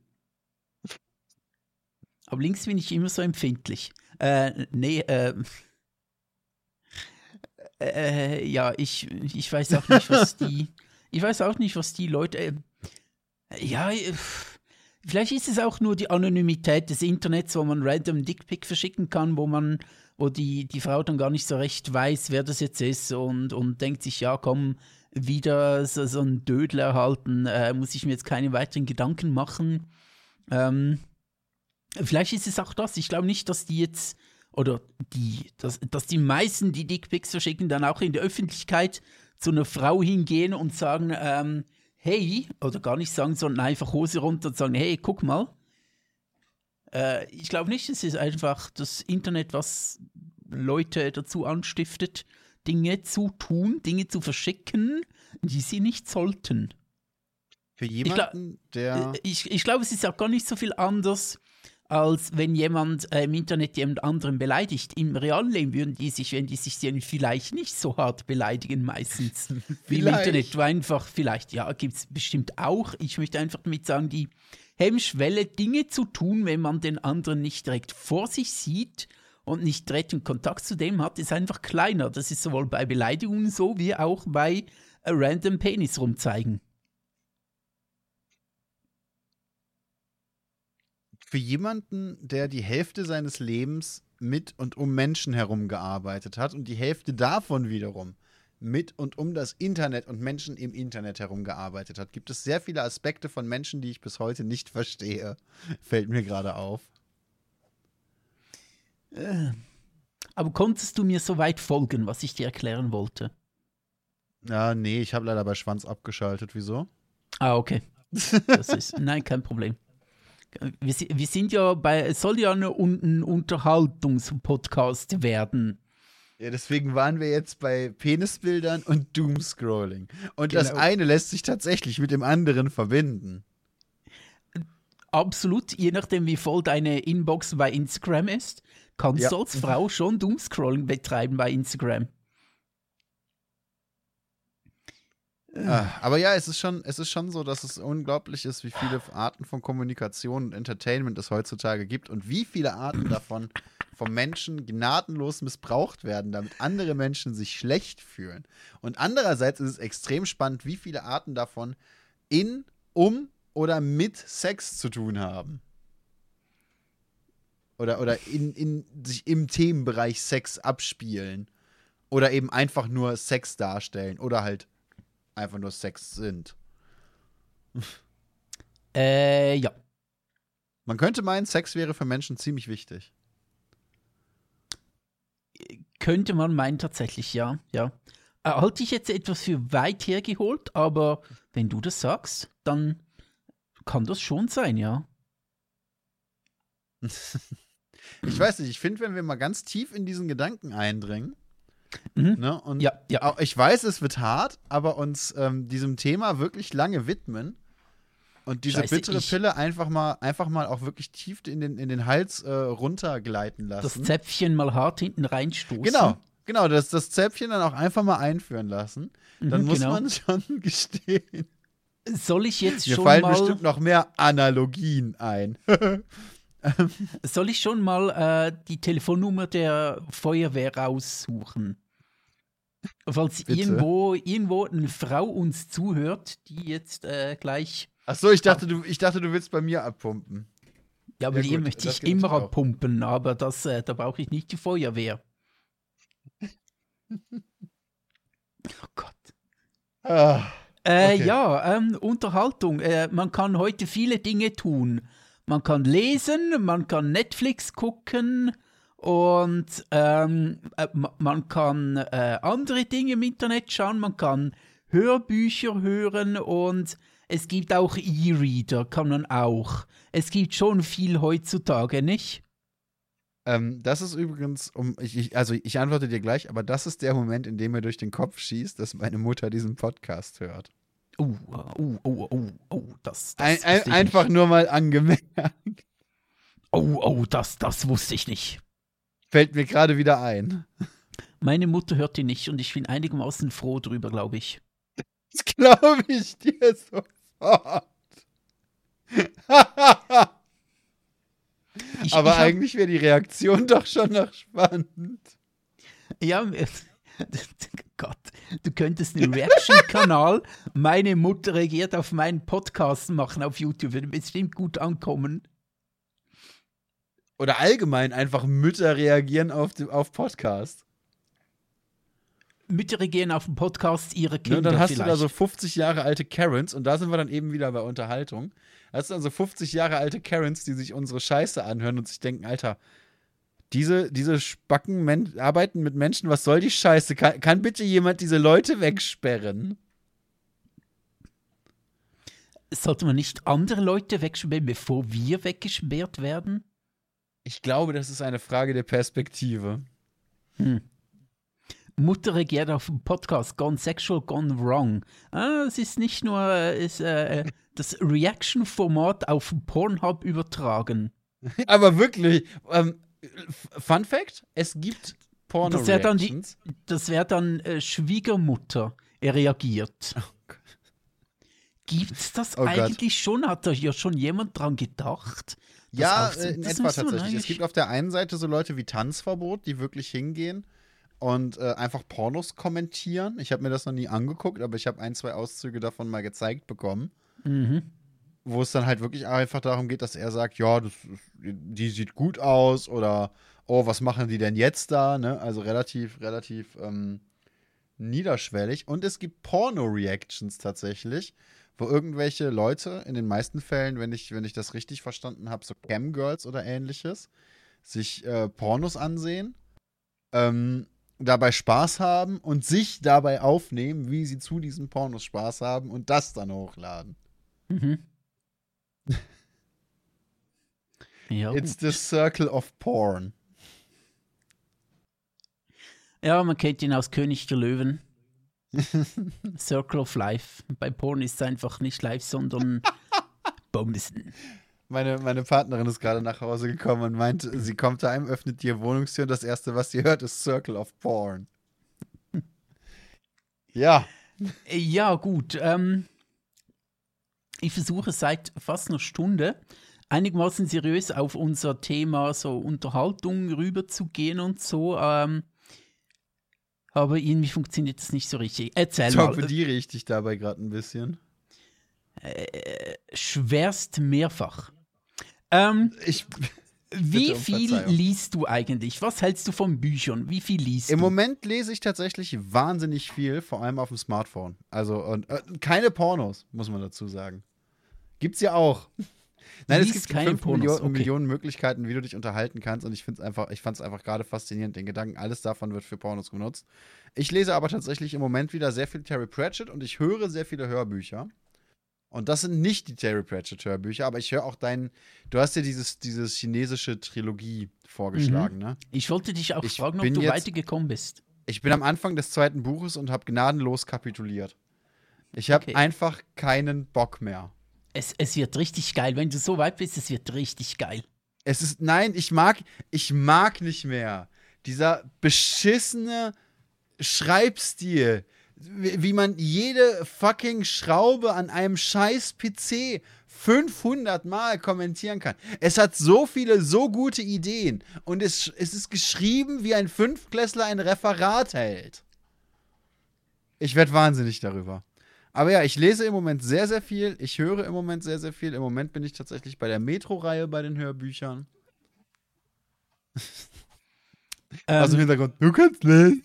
Aber links bin ich immer so empfindlich. Äh, nee, äh, äh, ja, ich, ich weiß auch nicht, was die, ich weiß auch nicht, was die Leute, äh, ja, äh, vielleicht ist es auch nur die Anonymität des Internets, wo man random Dickpick verschicken kann, wo man, wo die, die Frau dann gar nicht so recht weiß, wer das jetzt ist und, und denkt sich, ja, komm, wieder so, so ein Dödel erhalten, äh, muss ich mir jetzt keine weiteren Gedanken machen. Ähm, vielleicht ist es auch das. Ich glaube nicht, dass die jetzt, oder die, dass, dass die meisten, die Dickpics verschicken, dann auch in der Öffentlichkeit zu einer Frau hingehen und sagen, ähm, hey, oder gar nicht sagen, sondern einfach Hose runter und sagen, hey, guck mal. Äh, ich glaube nicht, es ist einfach das Internet, was Leute dazu anstiftet, Dinge zu tun, Dinge zu verschicken, die sie nicht sollten.
Für
glaub-
jemanden, der.
Äh, Ich, ich glaube, es ist auch gar nicht so viel anders, als wenn jemand äh, im Internet jemand anderen beleidigt. Im realen Leben würden die sich, wenn die sich sehen, vielleicht nicht so hart beleidigen meistens. Wie im. Internet, wo einfach vielleicht, ja, gibt es bestimmt auch. Ich möchte einfach damit sagen, die Hemmschwelle, Dinge zu tun, wenn man den anderen nicht direkt vor sich sieht und nicht direkten Kontakt zu dem hat, ist einfach kleiner. Das ist sowohl bei Beleidigungen so, wie auch bei äh, random Penis rumzeigen.
Für jemanden, der die Hälfte seines Lebens mit und um Menschen herum gearbeitet hat und die Hälfte davon wiederum mit und um das Internet und Menschen im Internet herum gearbeitet hat, gibt es sehr viele Aspekte von Menschen, die ich bis heute nicht verstehe. Fällt mir gerade auf.
Aber konntest du mir soweit folgen, was ich dir erklären wollte?
Ja, nee, ich habe leider bei Schwanz abgeschaltet. Wieso?
Ah, okay. Das ist, nein, kein Problem. Wir, wir sind ja bei, es soll ja eine, ein Unterhaltungspodcast werden.
Ja, deswegen waren wir jetzt bei Penisbildern und Doomscrolling. Und das
Genau.
eine lässt sich tatsächlich mit dem anderen verbinden.
Absolut, je nachdem, wie voll deine Inbox bei Instagram ist, kannst
Ja.
du als Frau schon Doomscrolling betreiben bei Instagram.
Ah, aber ja, es ist schon, es ist schon so, dass es unglaublich ist, wie viele Arten von Kommunikation und Entertainment es heutzutage gibt und wie viele Arten davon vom Menschen gnadenlos missbraucht werden, damit andere Menschen sich schlecht fühlen. Und andererseits ist es extrem spannend, wie viele Arten davon in, um oder mit Sex zu tun haben. Oder, oder in, in, sich im Themenbereich Sex abspielen. Oder eben einfach nur Sex darstellen. Oder halt einfach nur Sex sind.
Äh, ja.
Man könnte meinen, Sex wäre für Menschen ziemlich wichtig.
Könnte man meinen, tatsächlich, ja. ja. Äh, halte ich jetzt etwas für weit hergeholt, aber wenn du das sagst, dann kann das schon sein, ja.
Ich weiß nicht, ich finde, wenn wir mal ganz tief in diesen Gedanken eindringen,
Mhm.
ne, und
Ja, ja.
auch, ich weiß, es wird hart, aber uns ähm, diesem Thema wirklich lange widmen, Und diese
Scheiße,
bittere
ich-
Pille einfach mal, einfach mal auch wirklich tief in den, in den Hals äh, runtergleiten
Das
lassen.
Zäpfchen mal hart hinten reinstoßen.
Genau, genau, das, das Zäpfchen dann auch einfach mal einführen lassen. Dann
Mhm,
muss
genau.
man schon gestehen.
Soll ich jetzt
Mir
schon
fallen
mal,
bestimmt noch mehr Analogien ein.
soll ich schon mal äh, die Telefonnummer der Feuerwehr raussuchen? Falls
Bitte?
irgendwo, irgendwo eine Frau uns zuhört, die jetzt äh, gleich.
Ach so, ich dachte, du, ich dachte, du willst bei mir abpumpen.
Ja, aber
Ja,
die möchte ich immer abpumpen, aber das, äh, da brauche ich nicht die Feuerwehr. Oh Gott.
Ah,
Äh,
Okay.
Ja, ähm, Unterhaltung. Äh, man kann heute viele Dinge tun. Man kann lesen, man kann Netflix gucken und ähm, äh, ma- man kann äh, andere Dinge im Internet schauen, man kann Hörbücher hören und es gibt auch E-Reader, kann man auch. Es gibt schon viel heutzutage, nicht?
ähm, das ist übrigens, um, ich, ich, also ich antworte dir gleich, aber das ist der Moment, in dem mir durch den Kopf schießt, dass meine Mutter diesen Podcast hört.
Oh, oh, oh, oh, oh, das, das
Ein, ein, einfach
nicht.
nur mal angemerkt.
Oh, oh, das, das wusste ich nicht.
Fällt mir gerade wieder ein.
Meine Mutter hört die nicht und ich bin einigermaßen froh drüber, glaube ich.
Das glaube ich dir sofort.
ich
Aber
ich
eigentlich wäre die Reaktion doch schon noch spannend.
Ja, Gott, du könntest einen Reaction-Kanal, meine Mutter reagiert auf meinen Podcast machen auf YouTube, würde bestimmt gut ankommen.
Oder allgemein einfach Mütter reagieren auf, die- auf Podcast.
Mütter reagieren auf den Podcast ihrer
Ne,
Kinder
und dann hast
vielleicht.
du da so 50 Jahre alte Karens und da sind wir dann eben wieder bei Unterhaltung. Da hast du dann so 50 Jahre alte Karens, die sich unsere Scheiße anhören und sich denken, Alter, diese, diese Spacken Men arbeiten mit Menschen, was soll die Scheiße? Kann, kann bitte jemand diese Leute wegsperren?
Sollte man nicht andere Leute wegsperren, bevor wir weggesperrt werden?
Ich glaube, das ist eine Frage der Perspektive.
Mutter reagiert auf den Podcast Gone Sexual, Gone Wrong. Ah, es ist nicht nur äh, ist, äh, das Reaction-Format auf Pornhub übertragen.
Aber wirklich, ähm, Fun Fact: Es gibt porno
Das wär dann die-. Das wäre dann äh, Schwiegermutter reagiert. Gibt's das
Oh Gott.
eigentlich schon? Hat da ja schon jemand dran gedacht?
Ja, äh, in etwa
man
tatsächlich. Es gibt auf der einen Seite so Leute wie Tanzverbot, die wirklich hingehen und äh, einfach Pornos kommentieren. Ich habe mir das noch nie angeguckt, aber ich habe ein, zwei Auszüge davon mal gezeigt bekommen,
Mhm.
wo es dann halt wirklich einfach darum geht, dass er sagt, ja, das, die sieht gut aus oder oh, was machen die denn jetzt da? Ne? Also relativ, relativ ähm, niederschwellig. Und es gibt Porno-Reactions tatsächlich, wo irgendwelche Leute, in den meisten Fällen, wenn ich, wenn ich das richtig verstanden habe, so Camgirls oder ähnliches, sich äh, Pornos ansehen, ähm, dabei Spaß haben und sich dabei aufnehmen, wie sie zu diesen Pornos Spaß haben und das dann hochladen.
Mhm. ja,
It's the circle of porn.
ja, man kennt ihn aus König der Löwen. Circle of Life. Bei Porn ist es einfach nicht live, sondern Bumsen.
Meine, meine Partnerin ist gerade nach Hause gekommen und meinte, sie kommt da heim, öffnet die Wohnungstür und das erste, was sie hört, ist Circle of Porn. ja.
Ja, gut. Ähm, ich versuche seit fast einer Stunde einigermaßen seriös auf unser Thema so Unterhaltung rüberzugehen und so. Ähm, aber irgendwie funktioniert das nicht so richtig. Erzähl mal.
Torpediere ich dich dabei gerade ein bisschen.
Schwerst mehrfach. Ähm,
Ich,
wie
um
viel liest du eigentlich? Was hältst du von Büchern? Wie viel liest
Im
du?
Moment lese ich tatsächlich wahnsinnig viel, vor allem auf dem Smartphone. Also, und, äh, keine Pornos, muss man dazu sagen. Gibt's ja auch. Nein, es gibt
keine
Millionen,
okay.
Millionen Möglichkeiten, wie du dich unterhalten kannst. Und ich finde es einfach, ich fand es einfach gerade faszinierend, den Gedanken, alles davon wird für Pornos genutzt. Ich lese aber tatsächlich im Moment wieder sehr viel Terry Pratchett und ich höre sehr viele Hörbücher. Und das sind nicht die Terry Pratchett Hörbücher, aber ich höre auch deinen, du hast ja dieses, dieses chinesische Trilogie vorgeschlagen, ne?
Ich wollte dich auch
Ich
fragen, ob du
jetzt-
weitergekommen bist.
Ich bin am Anfang des zweiten Buches und habe gnadenlos kapituliert. Ich habe
Okay.
einfach keinen Bock mehr.
Es, es wird richtig geil. Wenn du so weit bist, es wird richtig geil.
Es ist, nein, ich mag, ich mag nicht mehr. Dieser beschissene Schreibstil. Wie, man jede fucking Schraube an einem scheiß PC 500 Mal kommentieren kann. Es hat so viele, so gute Ideen. Und es, es ist geschrieben, wie ein Fünfklässler ein Referat hält. Ich werde wahnsinnig darüber. Aber ja, ich lese im Moment sehr, sehr viel. Ich höre im Moment sehr, sehr viel. Im Moment bin ich tatsächlich bei der Metro-Reihe bei den Hörbüchern.
Ähm,
also im Hintergrund, du kannst lesen.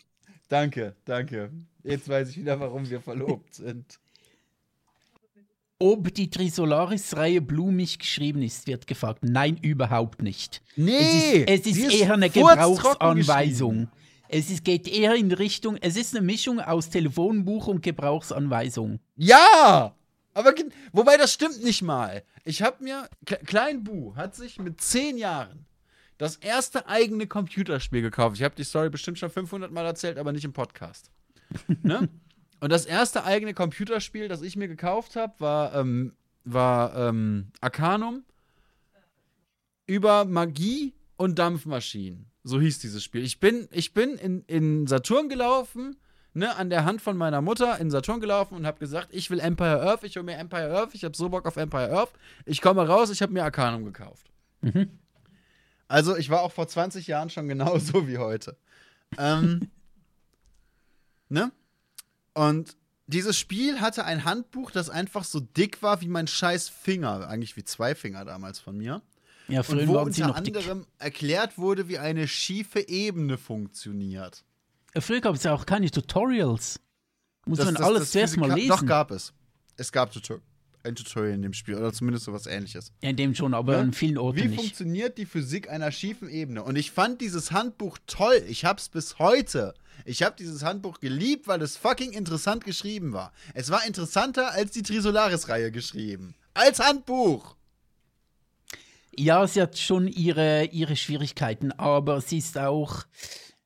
Danke, danke. Jetzt weiß ich wieder, warum wir verlobt sind.
ob die Trisolaris-Reihe blumig geschrieben ist, wird gefragt. Nein, überhaupt nicht.
Nee!
es ist, es ist eher eine Gebrauchsanweisung. Es ist, geht eher in Richtung, es ist eine Mischung aus Telefonbuch und Gebrauchsanweisung.
Ja! Aber wobei das stimmt nicht mal. Ich habe mir Klein Bu hat sich mit zehn Jahren das erste eigene Computerspiel gekauft. Ich habe die Story bestimmt schon 500 Mal erzählt, aber nicht im Podcast. ne? Und das erste eigene Computerspiel, das ich mir gekauft habe, war ähm, war ähm, Arcanum über Magie und Dampfmaschinen. So hieß dieses Spiel. Ich bin, ich bin in, in Saturn gelaufen, ne, an der Hand von meiner Mutter in Saturn gelaufen und habe gesagt, ich will Empire Earth, ich hole mir Empire Earth, ich habe so Bock auf Empire Earth. Ich komme raus, ich habe mir Arcanum gekauft.
Mhm.
Also ich war auch vor 20 Jahren schon genauso wie heute. Ähm, ne? Und dieses Spiel hatte ein Handbuch, das einfach so dick war wie mein scheiß Finger, eigentlich wie zwei Finger damals von mir.
Ja,
Und wo unter
dick.
anderem erklärt wurde, wie eine schiefe Ebene funktioniert.
Früher gab es ja auch keine Tutorials. Muss
Das-
man
das-
alles
das
zuerst mal lesen.
Doch, gab es. Es gab Tutor ein Tutorial in dem Spiel, oder zumindest sowas ähnliches.
Ja, in dem schon, aber
Ja?
an vielen Orten
Wie
nicht.
funktioniert die Physik einer schiefen Ebene? Und ich fand dieses Handbuch toll. Ich hab's bis heute. Ich hab dieses Handbuch geliebt, weil es fucking interessant geschrieben war. Es war interessanter als die Trisolaris-Reihe geschrieben. Als Handbuch!
Ja, sie hat schon ihre, ihre Schwierigkeiten, aber sie ist auch.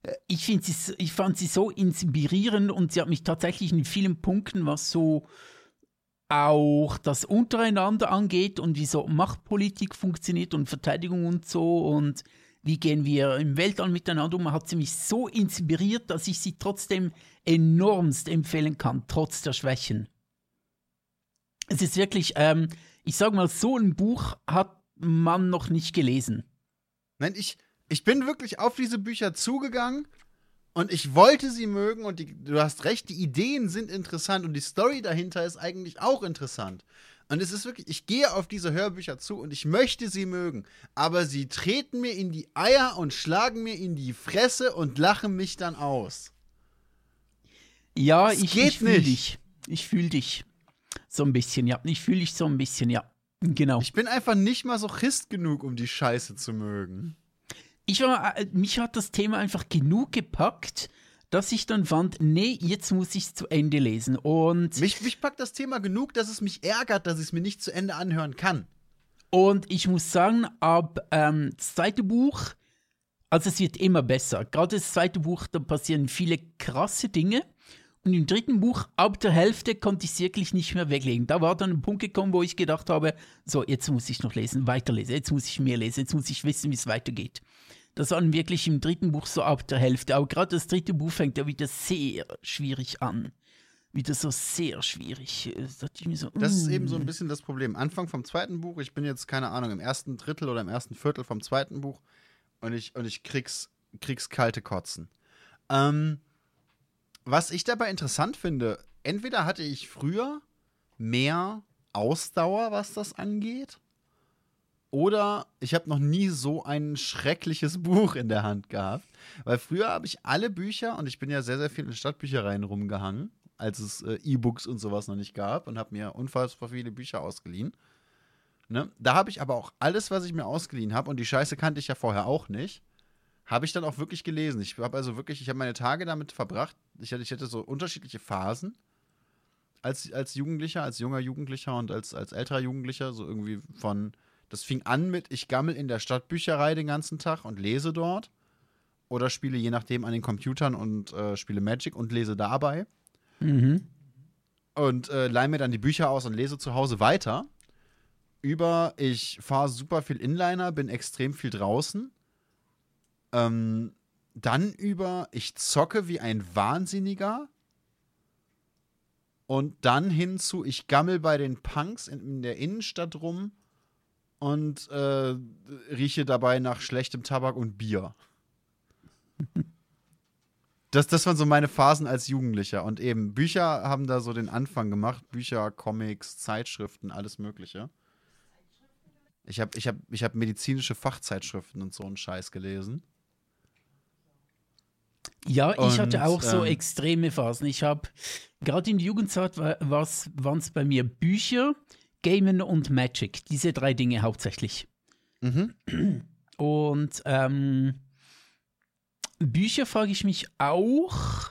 äh, Ich, find sie, ich fand sie so inspirierend und sie hat mich tatsächlich in vielen Punkten, was so auch das Untereinander angeht und wie so Machtpolitik funktioniert und Verteidigung und so und wie gehen wir im Weltall miteinander um, hat sie mich so inspiriert, dass ich sie trotzdem enormst empfehlen kann, trotz der Schwächen. Es ist wirklich, ähm, ich sag mal, so ein Buch hat man noch nicht gelesen.
Nein, ich, ich bin wirklich auf diese Bücher zugegangen und ich wollte sie mögen und die, du hast recht, die Ideen sind interessant und die Story dahinter ist eigentlich auch interessant. Und es ist wirklich, ich gehe auf diese Hörbücher zu und ich möchte sie mögen, aber sie treten mir in die Eier und schlagen mir in die Fresse und lachen mich dann aus.
Ja,
Es
ich,
geht
ich fühle dich. Ich fühle dich. So ein bisschen, ja. Ich fühle dich so ein bisschen, ja. Genau.
Ich bin einfach nicht masochist genug, um die Scheiße zu mögen.
Ich war, äh, mich hat das Thema einfach genug gepackt, dass ich dann fand, nee, jetzt muss ich es zu Ende lesen. Und,
Mich, mich packt das Thema genug, dass es mich ärgert, dass ich es mir nicht zu Ende anhören kann.
und ich muss sagen, ab ähm, das zweite Buch, also es wird immer besser. Gerade das zweite Buch, da passieren viele krasse Dinge. Und im dritten Buch, ab der Hälfte, konnte ich es wirklich nicht mehr weglegen. Da war dann ein Punkt gekommen, wo ich gedacht habe, so, jetzt muss ich noch lesen, weiterlesen, jetzt muss ich mehr lesen, jetzt muss ich wissen, wie es weitergeht. Das war dann wirklich im dritten Buch so ab der Hälfte. Aber gerade das dritte Buch fängt ja wieder sehr schwierig an. Wieder so sehr schwierig. Da dachte ich mir so,
Das ist
mm.
eben so ein bisschen das Problem. Anfang vom zweiten Buch, ich bin jetzt, keine Ahnung, im ersten Drittel oder im ersten Viertel vom zweiten Buch und ich, und ich krieg's, krieg's kalte Kotzen. Ähm, was ich dabei interessant finde, entweder hatte ich früher mehr Ausdauer, was das angeht, oder ich habe noch nie so ein schreckliches Buch in der Hand gehabt. Weil früher habe ich alle Bücher, und ich bin ja sehr, sehr viel in Stadtbüchereien rumgehangen, als es äh, E-Books und sowas noch nicht gab, und habe mir unfassbar viele Bücher ausgeliehen. Ne? Da habe ich aber auch alles, was ich mir ausgeliehen habe, und die Scheiße kannte ich ja vorher auch nicht, habe ich dann auch wirklich gelesen. Ich habe also wirklich, ich habe meine Tage damit verbracht. Ich hatte, ich hatte so unterschiedliche Phasen als, als Jugendlicher, als junger Jugendlicher und als, als älterer Jugendlicher, so irgendwie von, das fing an mit, ich gammel in der Stadtbücherei den ganzen Tag und lese dort. Oder spiele je nachdem an den Computern und äh, spiele Magic und lese dabei.
Mhm.
Und äh, leih mir dann die Bücher aus und lese zu Hause weiter. über ich fahre super viel Inliner, bin extrem viel draußen. Ähm, dann über ich zocke wie ein Wahnsinniger. Und dann hinzu, ich gammel bei den Punks in, in der Innenstadt rum und äh, rieche dabei nach schlechtem Tabak und Bier. Das, das waren so meine Phasen als Jugendlicher. Und eben, Bücher haben da so den Anfang gemacht. Bücher, Comics, Zeitschriften, alles Mögliche. Ich habe ich hab, ich hab medizinische Fachzeitschriften und so einen Scheiß gelesen.
Ja, ich
Und,
hatte auch so
ähm,
extreme Phasen. Ich habe, gerade in der Jugendzeit waren es bei mir Bücher, Gamen und Magic. Diese drei Dinge hauptsächlich.
Mhm.
Und ähm, Bücher frage ich mich auch,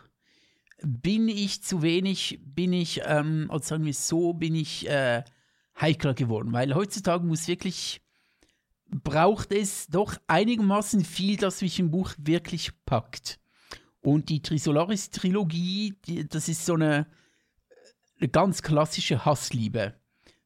bin ich zu wenig, bin ich, ähm, oder sagen wir so, bin ich äh, heikler geworden, weil heutzutage muss wirklich, braucht es doch einigermaßen viel, dass mich ein Buch wirklich packt. Und die Trisolaris-Trilogie, das ist so eine, eine ganz klassische Hassliebe.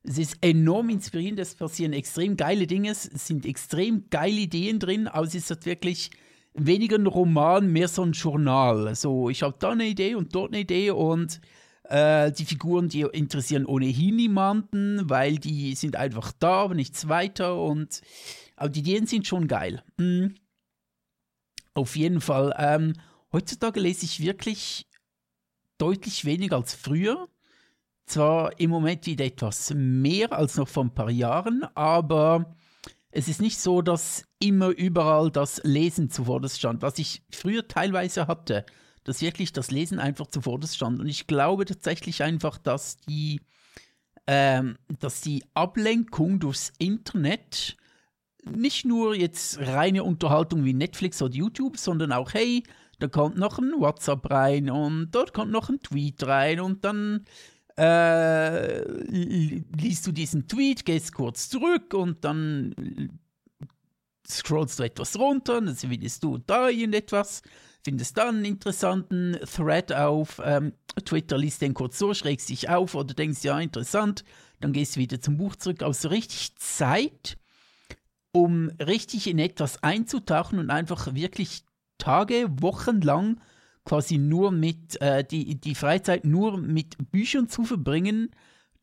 Es ist enorm inspirierend, es passieren extrem geile Dinge, es sind extrem geile Ideen drin, aber es ist halt wirklich weniger ein Roman, mehr so ein Journal. So, ich habe da eine Idee und dort eine Idee und äh, die Figuren, die interessieren ohnehin niemanden, weil die sind einfach da, aber nichts weiter und aber die Ideen sind schon geil. Mm. Auf jeden Fall. Ähm, heutzutage lese ich wirklich deutlich weniger als früher. Zwar im Moment wieder etwas mehr als noch vor ein paar Jahren, aber es ist nicht so, dass immer überall das Lesen zuvorderst stand, was ich früher teilweise hatte, dass wirklich das Lesen einfach zuvorderst stand. Und ich glaube tatsächlich einfach, dass die, ähm, dass die Ablenkung durchs Internet nicht nur jetzt reine Unterhaltung wie Netflix oder YouTube, sondern auch, hey, da kommt noch ein WhatsApp rein und dort kommt noch ein Tweet rein und dann äh, li- liest du diesen Tweet, gehst kurz zurück und dann scrollst du etwas runter, dann findest du da irgendetwas, findest dann einen interessanten Thread auf ähm, Twitter, liest den kurz so, schrägst dich auf oder denkst, ja, interessant, dann gehst du wieder zum Buch zurück. Also richtig Zeit, um richtig in etwas einzutauchen und einfach wirklich Tage, Wochen lang quasi nur mit, äh, die, die Freizeit nur mit Büchern zu verbringen,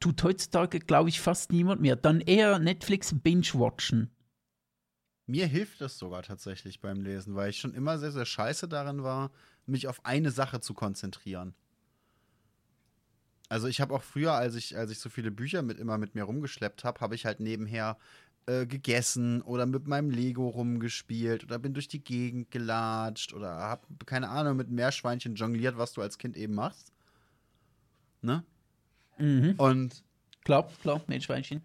tut heutzutage, glaube ich, fast niemand mehr. Dann eher Netflix binge-watchen.
Mir hilft das sogar tatsächlich beim Lesen, weil ich schon immer sehr, sehr scheiße darin war, mich auf eine Sache zu konzentrieren. Also ich habe auch früher, als ich, als ich so viele Bücher mit immer mit mir rumgeschleppt habe, habe ich halt nebenher äh, gegessen oder mit meinem Lego rumgespielt oder bin durch die Gegend gelatscht oder habe, keine Ahnung, mit Meerschweinchen jongliert, was du als Kind eben machst. Ne?
Mhm.
Und
Klar, klar, Menschweinchen.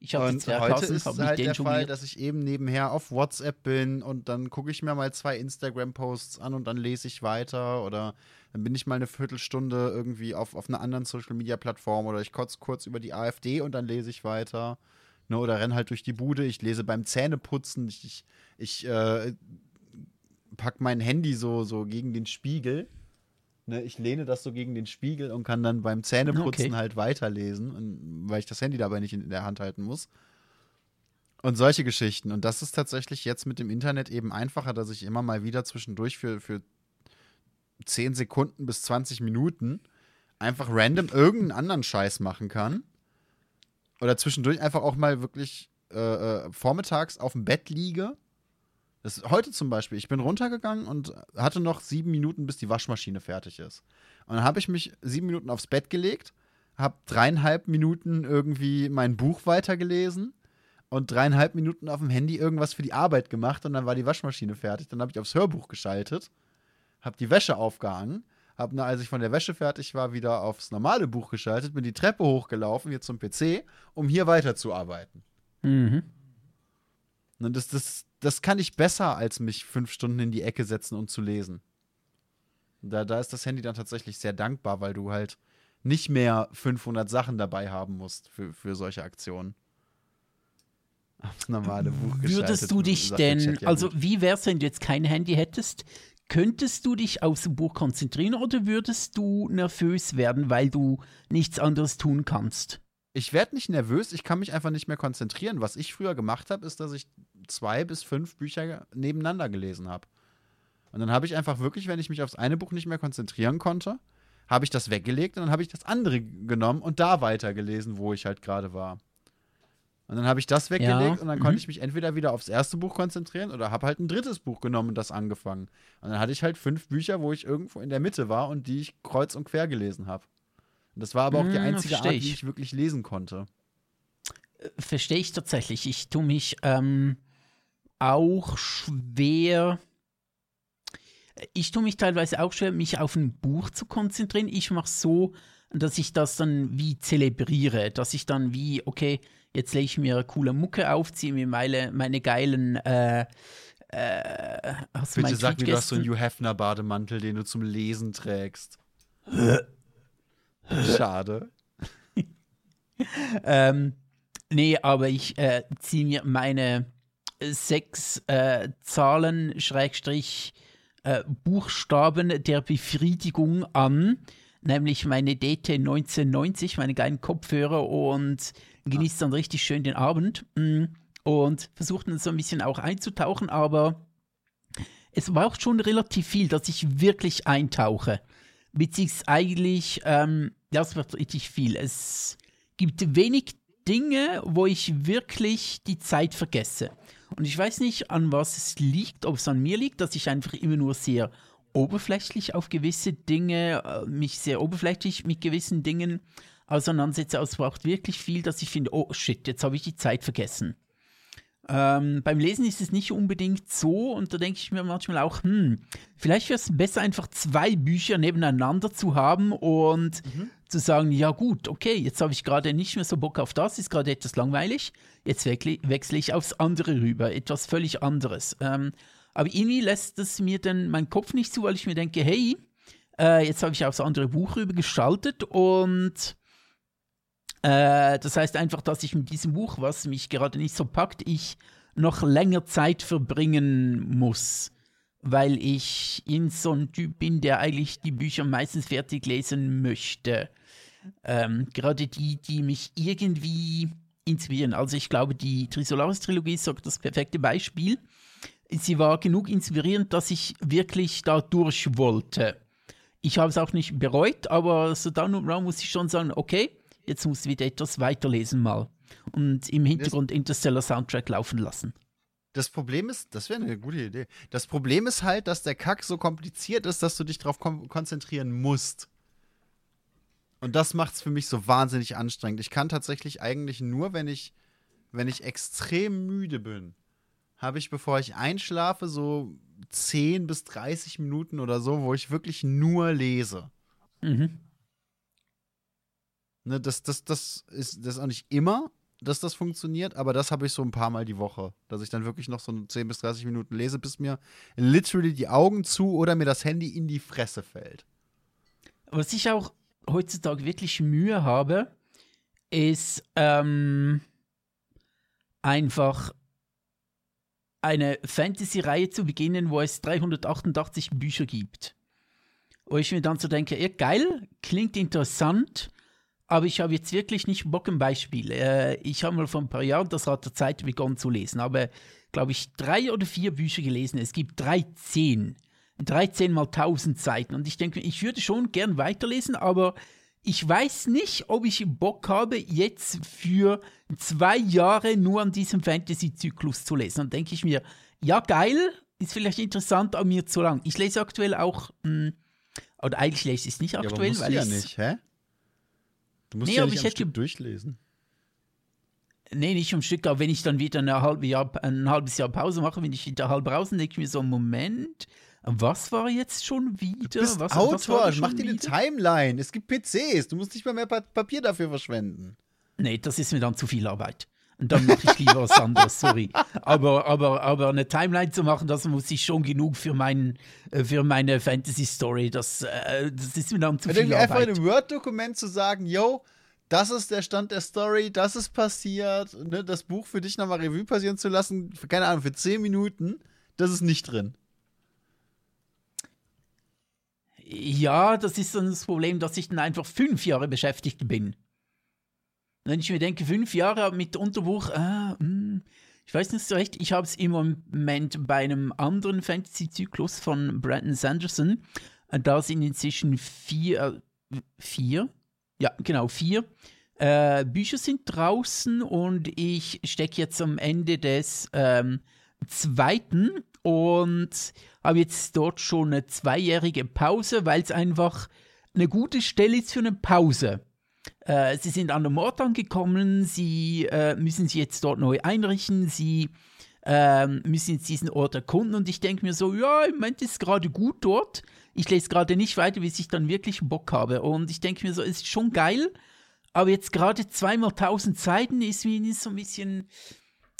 Ich habe
Und heute ist halt der Fall, dass ich eben nebenher auf WhatsApp bin und dann gucke ich mir mal zwei Instagram-Posts an und dann lese ich weiter oder dann bin ich mal eine Viertelstunde irgendwie auf, auf einer anderen Social-Media-Plattform oder ich kotze kurz über die AfD und dann lese ich weiter. Ne, oder renn halt durch die Bude, ich lese beim Zähneputzen, ich, ich, ich äh, pack mein Handy so, so gegen den Spiegel. Ne, ich lehne das so gegen den Spiegel und kann dann beim Zähneputzen
Okay.
halt weiterlesen, und, weil ich das Handy dabei nicht in, in der Hand halten muss. Und solche Geschichten. Und das ist tatsächlich jetzt mit dem Internet eben einfacher, dass ich immer mal wieder zwischendurch für, für 10 Sekunden bis 20 Minuten einfach random irgendeinen anderen Scheiß machen kann. Oder zwischendurch einfach auch mal wirklich äh, äh, vormittags auf dem Bett liege. Das heute zum Beispiel. Ich bin runtergegangen und hatte noch sieben Minuten, bis die Waschmaschine fertig ist. Und dann habe ich mich sieben Minuten aufs Bett gelegt, habe dreieinhalb Minuten irgendwie mein Buch weitergelesen und dreieinhalb Minuten auf dem Handy irgendwas für die Arbeit gemacht und dann war die Waschmaschine fertig. Dann habe ich aufs Hörbuch geschaltet, habe die Wäsche aufgehangen, habe, als ich von der Wäsche fertig war, wieder aufs normale Buch geschaltet, bin die Treppe hochgelaufen, hier zum PC, um hier weiterzuarbeiten.
Mhm.
Und das, das, das kann ich besser, als mich fünf Stunden in die Ecke setzen und zu lesen. Da, da ist das Handy dann tatsächlich sehr dankbar, weil du halt nicht mehr 500 Sachen dabei haben musst für, für solche Aktionen. Aufs normale Buch geschaltet,
Würdest du dich denn,
ja
also wie wär's, wenn du jetzt kein Handy hättest? Könntest du dich aufs Buch konzentrieren oder würdest du nervös werden, weil du nichts anderes tun kannst?
ich werde nicht nervös, ich kann mich einfach nicht mehr konzentrieren. Was ich früher gemacht habe, ist, dass ich zwei bis fünf Bücher nebeneinander gelesen habe. Und dann habe ich einfach wirklich, wenn ich mich aufs eine Buch nicht mehr konzentrieren konnte, habe ich das weggelegt und dann habe ich das andere genommen und da weitergelesen, wo ich halt gerade war. Und dann habe ich das weggelegt ja. und dann mhm. konnte ich mich entweder wieder aufs erste Buch konzentrieren oder habe halt ein drittes Buch genommen und das angefangen. Und dann hatte ich halt fünf Bücher, wo ich irgendwo in der Mitte war und die ich kreuz und quer gelesen habe. Und das war aber auch die hm, einzige Art, wie ich wirklich lesen konnte.
Äh, verstehe ich tatsächlich. Ich tue mich ähm, auch schwer. Ich tue mich teilweise auch schwer, mich auf ein Buch zu konzentrieren. Ich mache so, dass ich das dann wie zelebriere, dass ich dann wie, okay, jetzt lege ich mir coole Mucke auf, ziehe mir meine, meine geilen äh,
äh, Bitte sag mir, du hast so einen Hugh Hefner Bademantel, den du zum Lesen trägst. Schade.
ähm, nee, aber ich äh, ziehe mir meine sechs äh, Zahlen, Schrägstrich, äh, Buchstaben der Befriedigung an, nämlich meine DT 1990, meine geilen Kopfhörer und genieße dann richtig schön den Abend mm, und versuche dann so ein bisschen auch einzutauchen, aber es braucht schon relativ viel, dass ich wirklich eintauche beziehungsweise eigentlich, ähm, das wird richtig viel. Es gibt wenig Dinge, wo ich wirklich die Zeit vergesse. Und ich weiß nicht, an was es liegt, ob es an mir liegt, dass ich einfach immer nur sehr oberflächlich auf gewisse Dinge, äh, mich sehr oberflächlich mit gewissen Dingen auseinandersetze. Also es braucht wirklich viel, dass ich finde, oh shit, jetzt habe ich die Zeit vergessen. Ähm, beim Lesen ist es nicht unbedingt so und da denke ich mir manchmal auch, hm, vielleicht wäre es besser, einfach zwei Bücher nebeneinander zu haben und mhm. zu sagen, ja gut, okay, jetzt habe ich gerade nicht mehr so Bock auf das, ist gerade etwas langweilig, jetzt wechsle ich aufs andere rüber, etwas völlig anderes. Ähm, aber irgendwie lässt es mir dann meinen Kopf nicht zu, weil ich mir denke, hey, äh, jetzt habe ich aufs andere Buch rüber gestaltet und äh, das heißt einfach, dass ich mit diesem Buch, was mich gerade nicht so packt, ich noch länger Zeit verbringen muss, weil ich in so ein Typ bin, der eigentlich die Bücher meistens fertig lesen möchte. Ähm, gerade die, die mich irgendwie inspirieren. Also ich glaube, die Trisolaris-Trilogie ist das perfekte Beispiel. Sie war genug inspirierend, dass ich wirklich da durch wollte. Ich habe es auch nicht bereut, aber so dann und dann muss ich schon sagen, okay, jetzt musst du wieder etwas weiterlesen mal und im Hintergrund Interstellar Soundtrack laufen lassen.
Das Problem ist, das wäre eine gute Idee. Das Problem ist halt, dass der Kack so kompliziert ist, dass du dich darauf konzentrieren musst. Und das macht es für mich so wahnsinnig anstrengend. Ich kann tatsächlich eigentlich nur, wenn ich, wenn ich extrem müde bin, habe ich, bevor ich einschlafe, so 10 bis 30 Minuten oder so, wo ich wirklich nur lese. Mhm. Ne, das, das, das, ist, das ist auch nicht immer, dass das funktioniert, aber das habe ich so ein paar Mal die Woche, dass ich dann wirklich noch so 10 bis 30 Minuten lese, bis mir literally die Augen zu oder mir das Handy in die Fresse fällt.
Was ich auch heutzutage wirklich Mühe habe, ist ähm, einfach eine Fantasy-Reihe zu beginnen, wo es 388 Bücher gibt. Wo ich mir dann so denke, ja geil, klingt interessant, aber ich habe jetzt wirklich nicht Bock im Beispiel. Äh, ich habe mal vor ein paar Jahren das Rad der Zeit begonnen zu lesen, aber glaube ich drei oder vier Bücher gelesen. Es gibt 13. 13 mal 1000 Seiten. Und ich denke, ich würde schon gern weiterlesen, aber ich weiß nicht, ob ich Bock habe, jetzt für zwei Jahre nur an diesem Fantasy-Zyklus zu lesen. Dann denke ich mir, ja, geil, ist vielleicht interessant, aber mir zu lang. Ich lese aktuell auch, mh, hm, oder eigentlich lese ich es nicht aktuell, ja, aber weil
ja nicht, hä? Du musst nee, ja nicht am Stück durchlesen.
Nee, nicht am Stück, aber wenn ich dann wieder eine halbe Jahr, ein halbes Jahr Pause mache, wenn ich wieder halb raus, denke ich mir so, Moment, was war jetzt schon wieder? Du
bist
was,
Autor, was mach dir eine Timeline. Es gibt PCs, du musst nicht mal mehr Papier dafür verschwenden.
Nee, das ist mir dann zu viel Arbeit. Und dann mache ich lieber was anderes, sorry. Aber, aber, aber eine Timeline zu machen, das muss ich schon genug für, mein, äh, für meine Fantasy-Story. Das, äh, das ist mir dann zu viel Arbeit.
Einfach in einem Word-Dokument zu sagen, yo, das ist der Stand der Story, das ist passiert, ne, das Buch für dich nochmal Revue passieren zu lassen, für, keine Ahnung, für 10 Minuten, das ist nicht drin.
Ja, das ist dann das Problem, dass ich dann einfach fünf Jahre beschäftigt bin. wenn ich mir denke, fünf Jahre mit Unterbuch, mh, ich weiß nicht so recht, ich habe es im Moment bei einem anderen Fantasy-Zyklus von Brandon Sanderson. Da sind inzwischen vier, äh, vier, ja, genau, vier äh, Bücher sind draußen und ich stecke jetzt am Ende des ähm, zweiten und habe jetzt dort schon eine zweijährige Pause, weil es einfach eine gute Stelle ist für eine Pause. Äh, sie sind an der Ort angekommen, sie äh, müssen sich jetzt dort neu einrichten, sie äh, müssen jetzt diesen Ort erkunden und ich denke mir so, ja, im Moment ist es gerade gut dort. Ich lese gerade nicht weiter, bis ich dann wirklich Bock habe. Und ich denke mir so, es ist schon geil, aber jetzt gerade zweimal tausend Seiten ist mir so ein bisschen.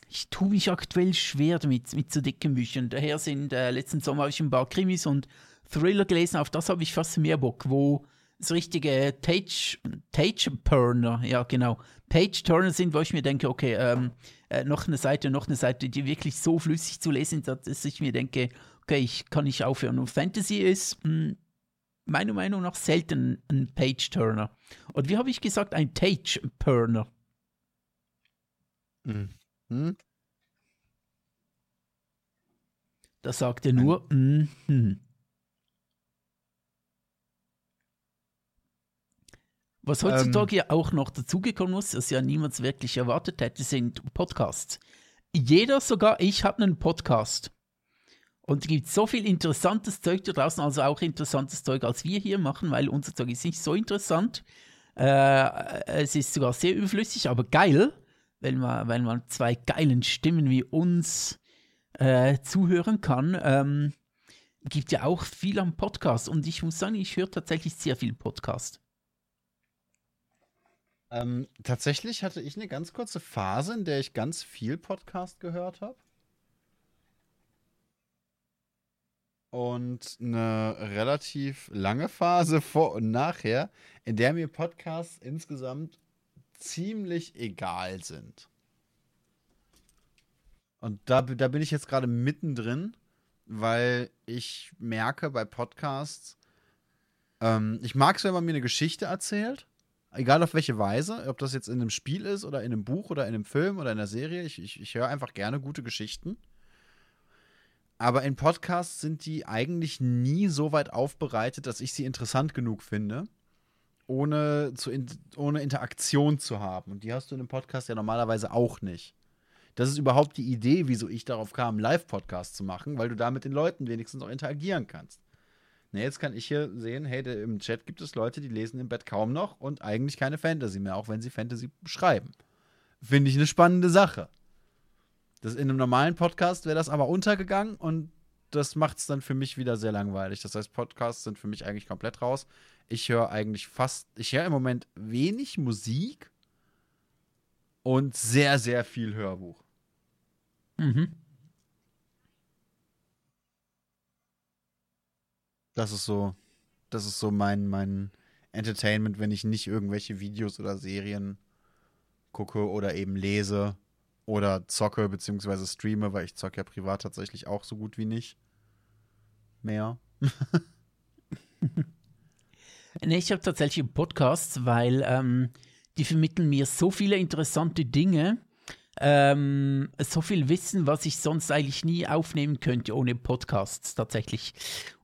Ich tue mich aktuell schwer damit, mit so dicken Büchern. Daher sind, äh, letzten Sommer habe ich ein paar Krimis und Thriller gelesen, auf das habe ich fast mehr Bock, wo so richtige Page, Page-Turner, ja genau, Page-Turner sind, wo ich mir denke, okay, ähm, äh, noch eine Seite, noch eine Seite, die wirklich so flüssig zu lesen sind, dass ich mir denke, okay, ich kann nicht aufhören. Und Fantasy ist mh, hm, meiner Meinung nach selten ein Page-Turner. Und wie habe ich gesagt, ein Tage-Turner. Mhm. Da sagt er nur, mhm. Was heutzutage ähm, ja auch noch dazugekommen ist, was ja niemand wirklich erwartet hätte, sind Podcasts. Jeder, sogar ich, hat einen Podcast. Und es gibt so viel interessantes Zeug da draußen, also auch interessantes Zeug, als wir hier machen, weil unser Zeug ist nicht so interessant. Äh, es ist sogar sehr überflüssig, aber geil, wenn man, wenn man zwei geilen Stimmen wie uns äh, zuhören kann. Ähm, gibt ja auch viel am Podcast und ich muss sagen, ich höre tatsächlich sehr viel Podcast.
Ähm, tatsächlich hatte ich eine ganz kurze Phase, in der ich ganz viel Podcast gehört habe. Und eine relativ lange Phase vor und nachher, in der mir Podcasts insgesamt ziemlich egal sind. Und da, da bin ich jetzt gerade mittendrin, weil ich merke bei Podcasts, ähm, ich mag es, wenn man mir eine Geschichte erzählt egal auf welche Weise, ob das jetzt in einem Spiel ist oder in einem Buch oder in einem Film oder in einer Serie, ich, ich, ich höre einfach gerne gute Geschichten. Aber in Podcasts sind die eigentlich nie so weit aufbereitet, dass ich sie interessant genug finde, ohne, zu in, ohne Interaktion zu haben. Und die hast du in einem Podcast ja normalerweise auch nicht. Das ist überhaupt die Idee, wieso ich darauf kam, Live-Podcast zu machen, weil du da mit den Leuten wenigstens auch interagieren kannst. Ne, jetzt kann ich hier sehen, hey, im Chat gibt es Leute, die lesen im Bett kaum noch und eigentlich keine Fantasy mehr, auch wenn sie Fantasy schreiben. Finde ich eine spannende Sache. Das in einem normalen Podcast wäre das aber untergegangen und das macht es dann für mich wieder sehr langweilig. Das heißt, Podcasts sind für mich eigentlich komplett raus. Ich höre eigentlich fast, ich höre im Moment wenig Musik und sehr, sehr viel Hörbuch. Mhm. Das ist so, das ist so mein, mein Entertainment, wenn ich nicht irgendwelche Videos oder Serien gucke oder eben lese oder zocke beziehungsweise streame, weil ich zocke ja privat tatsächlich auch so gut wie nicht mehr.
nee, ich habe tatsächlich Podcasts, weil ähm, die vermitteln mir so viele interessante Dinge, ähm, so viel Wissen, was ich sonst eigentlich nie aufnehmen könnte ohne Podcasts tatsächlich.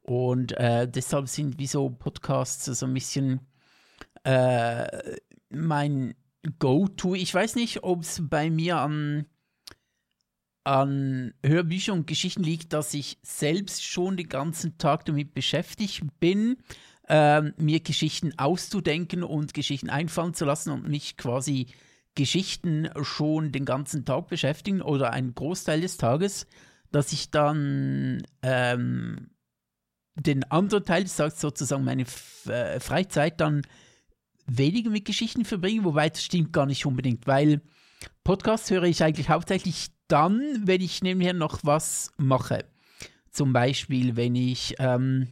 Und äh, deshalb sind wie so Podcasts so ein bisschen äh, mein Go-To. Ich weiß nicht, ob es bei mir an, an Hörbüchern und Geschichten liegt, dass ich selbst schon den ganzen Tag damit beschäftigt bin, äh, mir Geschichten auszudenken und Geschichten einfallen zu lassen und mich quasi Geschichten schon den ganzen Tag beschäftigen oder einen Großteil des Tages, dass ich dann ähm, den anderen Teil des Tages sozusagen meine äh, Freizeit dann weniger mit Geschichten verbringen, wobei das stimmt gar nicht unbedingt, weil Podcasts höre ich eigentlich hauptsächlich dann, wenn ich nebenher noch was mache. Zum Beispiel, wenn ich ähm,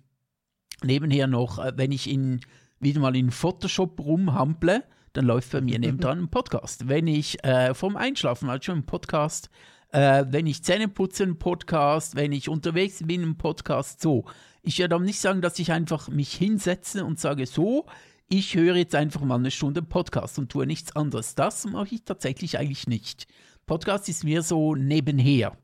nebenher noch, äh, wenn ich in, wieder mal in Photoshop rumhample, dann läuft bei mir nebendran ein Podcast. Wenn ich äh, vom Einschlafen halt schon einen Podcast, äh, wenn ich Zähne putze, einen Podcast, wenn ich unterwegs bin, einen Podcast, so. Ich werde aber nicht sagen, dass ich einfach mich hinsetze und sage, so, ich höre jetzt einfach mal eine Stunde Podcast und tue nichts anderes. Das mache ich tatsächlich eigentlich nicht. Podcast ist mir so nebenher,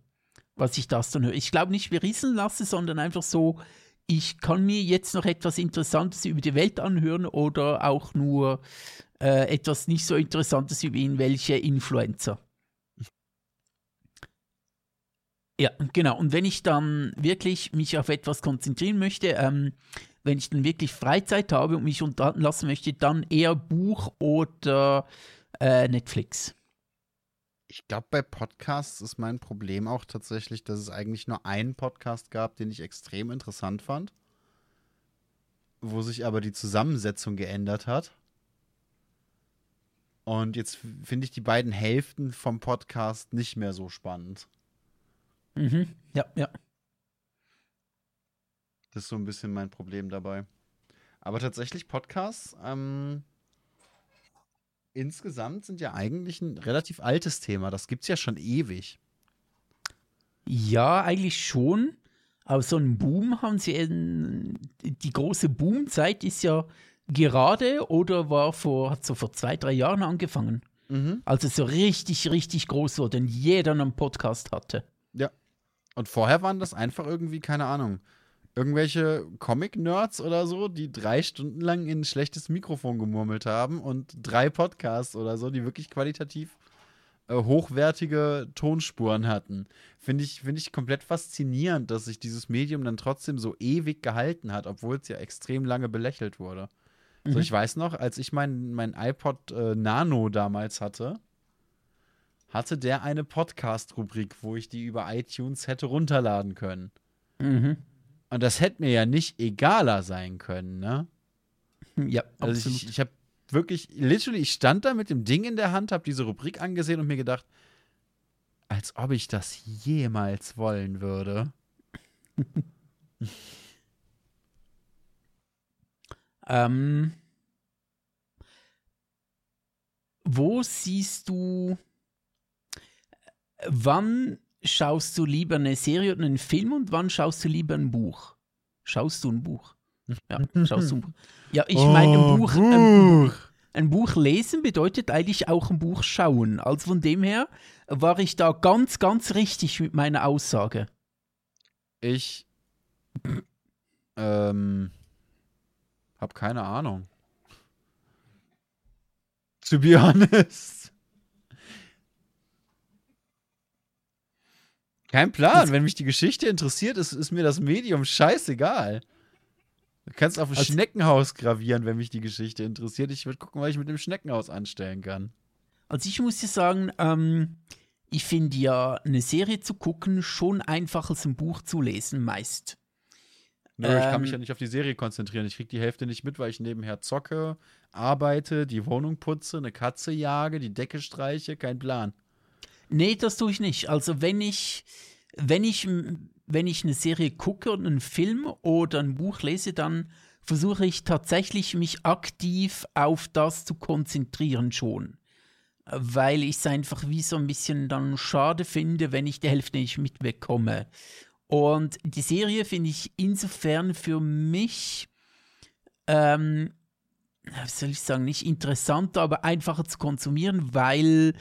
was ich das dann höre. Ich glaube nicht, wie rieseln lasse, sondern einfach so, ich kann mir jetzt noch etwas Interessantes über die Welt anhören oder auch nur äh, etwas nicht so Interessantes über irgendwelche Influencer. Ja, genau. Und wenn ich dann wirklich mich auf etwas konzentrieren möchte, ähm, wenn ich dann wirklich Freizeit habe und mich unterhalten lassen möchte, dann eher Buch oder äh, Netflix.
Ich glaube, bei Podcasts ist mein Problem auch tatsächlich, dass es eigentlich nur einen Podcast gab, den ich extrem interessant fand, wo sich aber die Zusammensetzung geändert hat. Und jetzt finde ich die beiden Hälften vom Podcast nicht mehr so spannend.
Mhm. Ja, ja.
Das ist so ein bisschen mein Problem dabei. Aber tatsächlich Podcasts, ähm, insgesamt sind ja eigentlich ein relativ altes Thema. Das gibt es ja schon ewig.
Ja, eigentlich schon. Aber so einen Boom haben sie. In, die große Boomzeit ist ja gerade oder war vor, hat so vor zwei, drei Jahren angefangen.
Mhm.
Als es so richtig, richtig groß wurde und jeder einen Podcast hatte.
Ja. Und vorher waren das einfach irgendwie, keine Ahnung, irgendwelche Comic-Nerds oder so, die drei Stunden lang in ein schlechtes Mikrofon gemurmelt haben und drei Podcasts oder so, die wirklich qualitativ äh, hochwertige Tonspuren hatten. Finde ich, find ich komplett faszinierend, dass sich dieses Medium dann trotzdem so ewig gehalten hat, obwohl es ja extrem lange belächelt wurde. Mhm. So, ich weiß noch, als ich mein, mein iPod äh, Nano damals hatte, hatte der eine Podcast-Rubrik, wo ich die über iTunes hätte runterladen können.
Mhm.
Und das hätte mir ja nicht egaler sein können, ne?
Ja,
also absolut. ich, ich habe wirklich, literally, ich stand da mit dem Ding in der Hand, habe diese Rubrik angesehen und mir gedacht, als ob ich das jemals wollen würde.
ähm, wo siehst du, wann schaust du lieber eine Serie oder einen Film und wann schaust du lieber ein Buch? Schaust du ein Buch? Ja, schaust du ein Buch. Ja, ich meine, ein Buch, ein Buch, ein Buch lesen bedeutet eigentlich auch ein Buch schauen. Also von dem her war ich da ganz, ganz richtig mit meiner Aussage.
Ich ähm, hab keine Ahnung. To be honest. Kein Plan. Wenn mich die Geschichte interessiert, ist, ist mir das Medium scheißegal. Du kannst auf ein also, Schneckenhaus gravieren, wenn mich die Geschichte interessiert. Ich würde gucken, was ich mit dem Schneckenhaus anstellen kann.
Also ich muss dir sagen, ähm, ich finde ja eine Serie zu gucken schon einfacher als ein Buch zu lesen, meist.
Nö, ähm, ich kann mich ähm, ja nicht auf die Serie konzentrieren. Ich kriege die Hälfte nicht mit, weil ich nebenher zocke, arbeite, die Wohnung putze, eine Katze jage, die Decke streiche, kein Plan.
Nee, das tue ich nicht. Also wenn ich, wenn ich, wenn ich eine Serie gucke und einen Film oder ein Buch lese, dann versuche ich tatsächlich mich aktiv auf das zu konzentrieren schon. Weil ich es einfach wie so ein bisschen dann schade finde, wenn ich die Hälfte nicht mitbekomme. Und die Serie finde ich insofern für mich, ähm, wie soll ich sagen, nicht interessanter, aber einfacher zu konsumieren, weil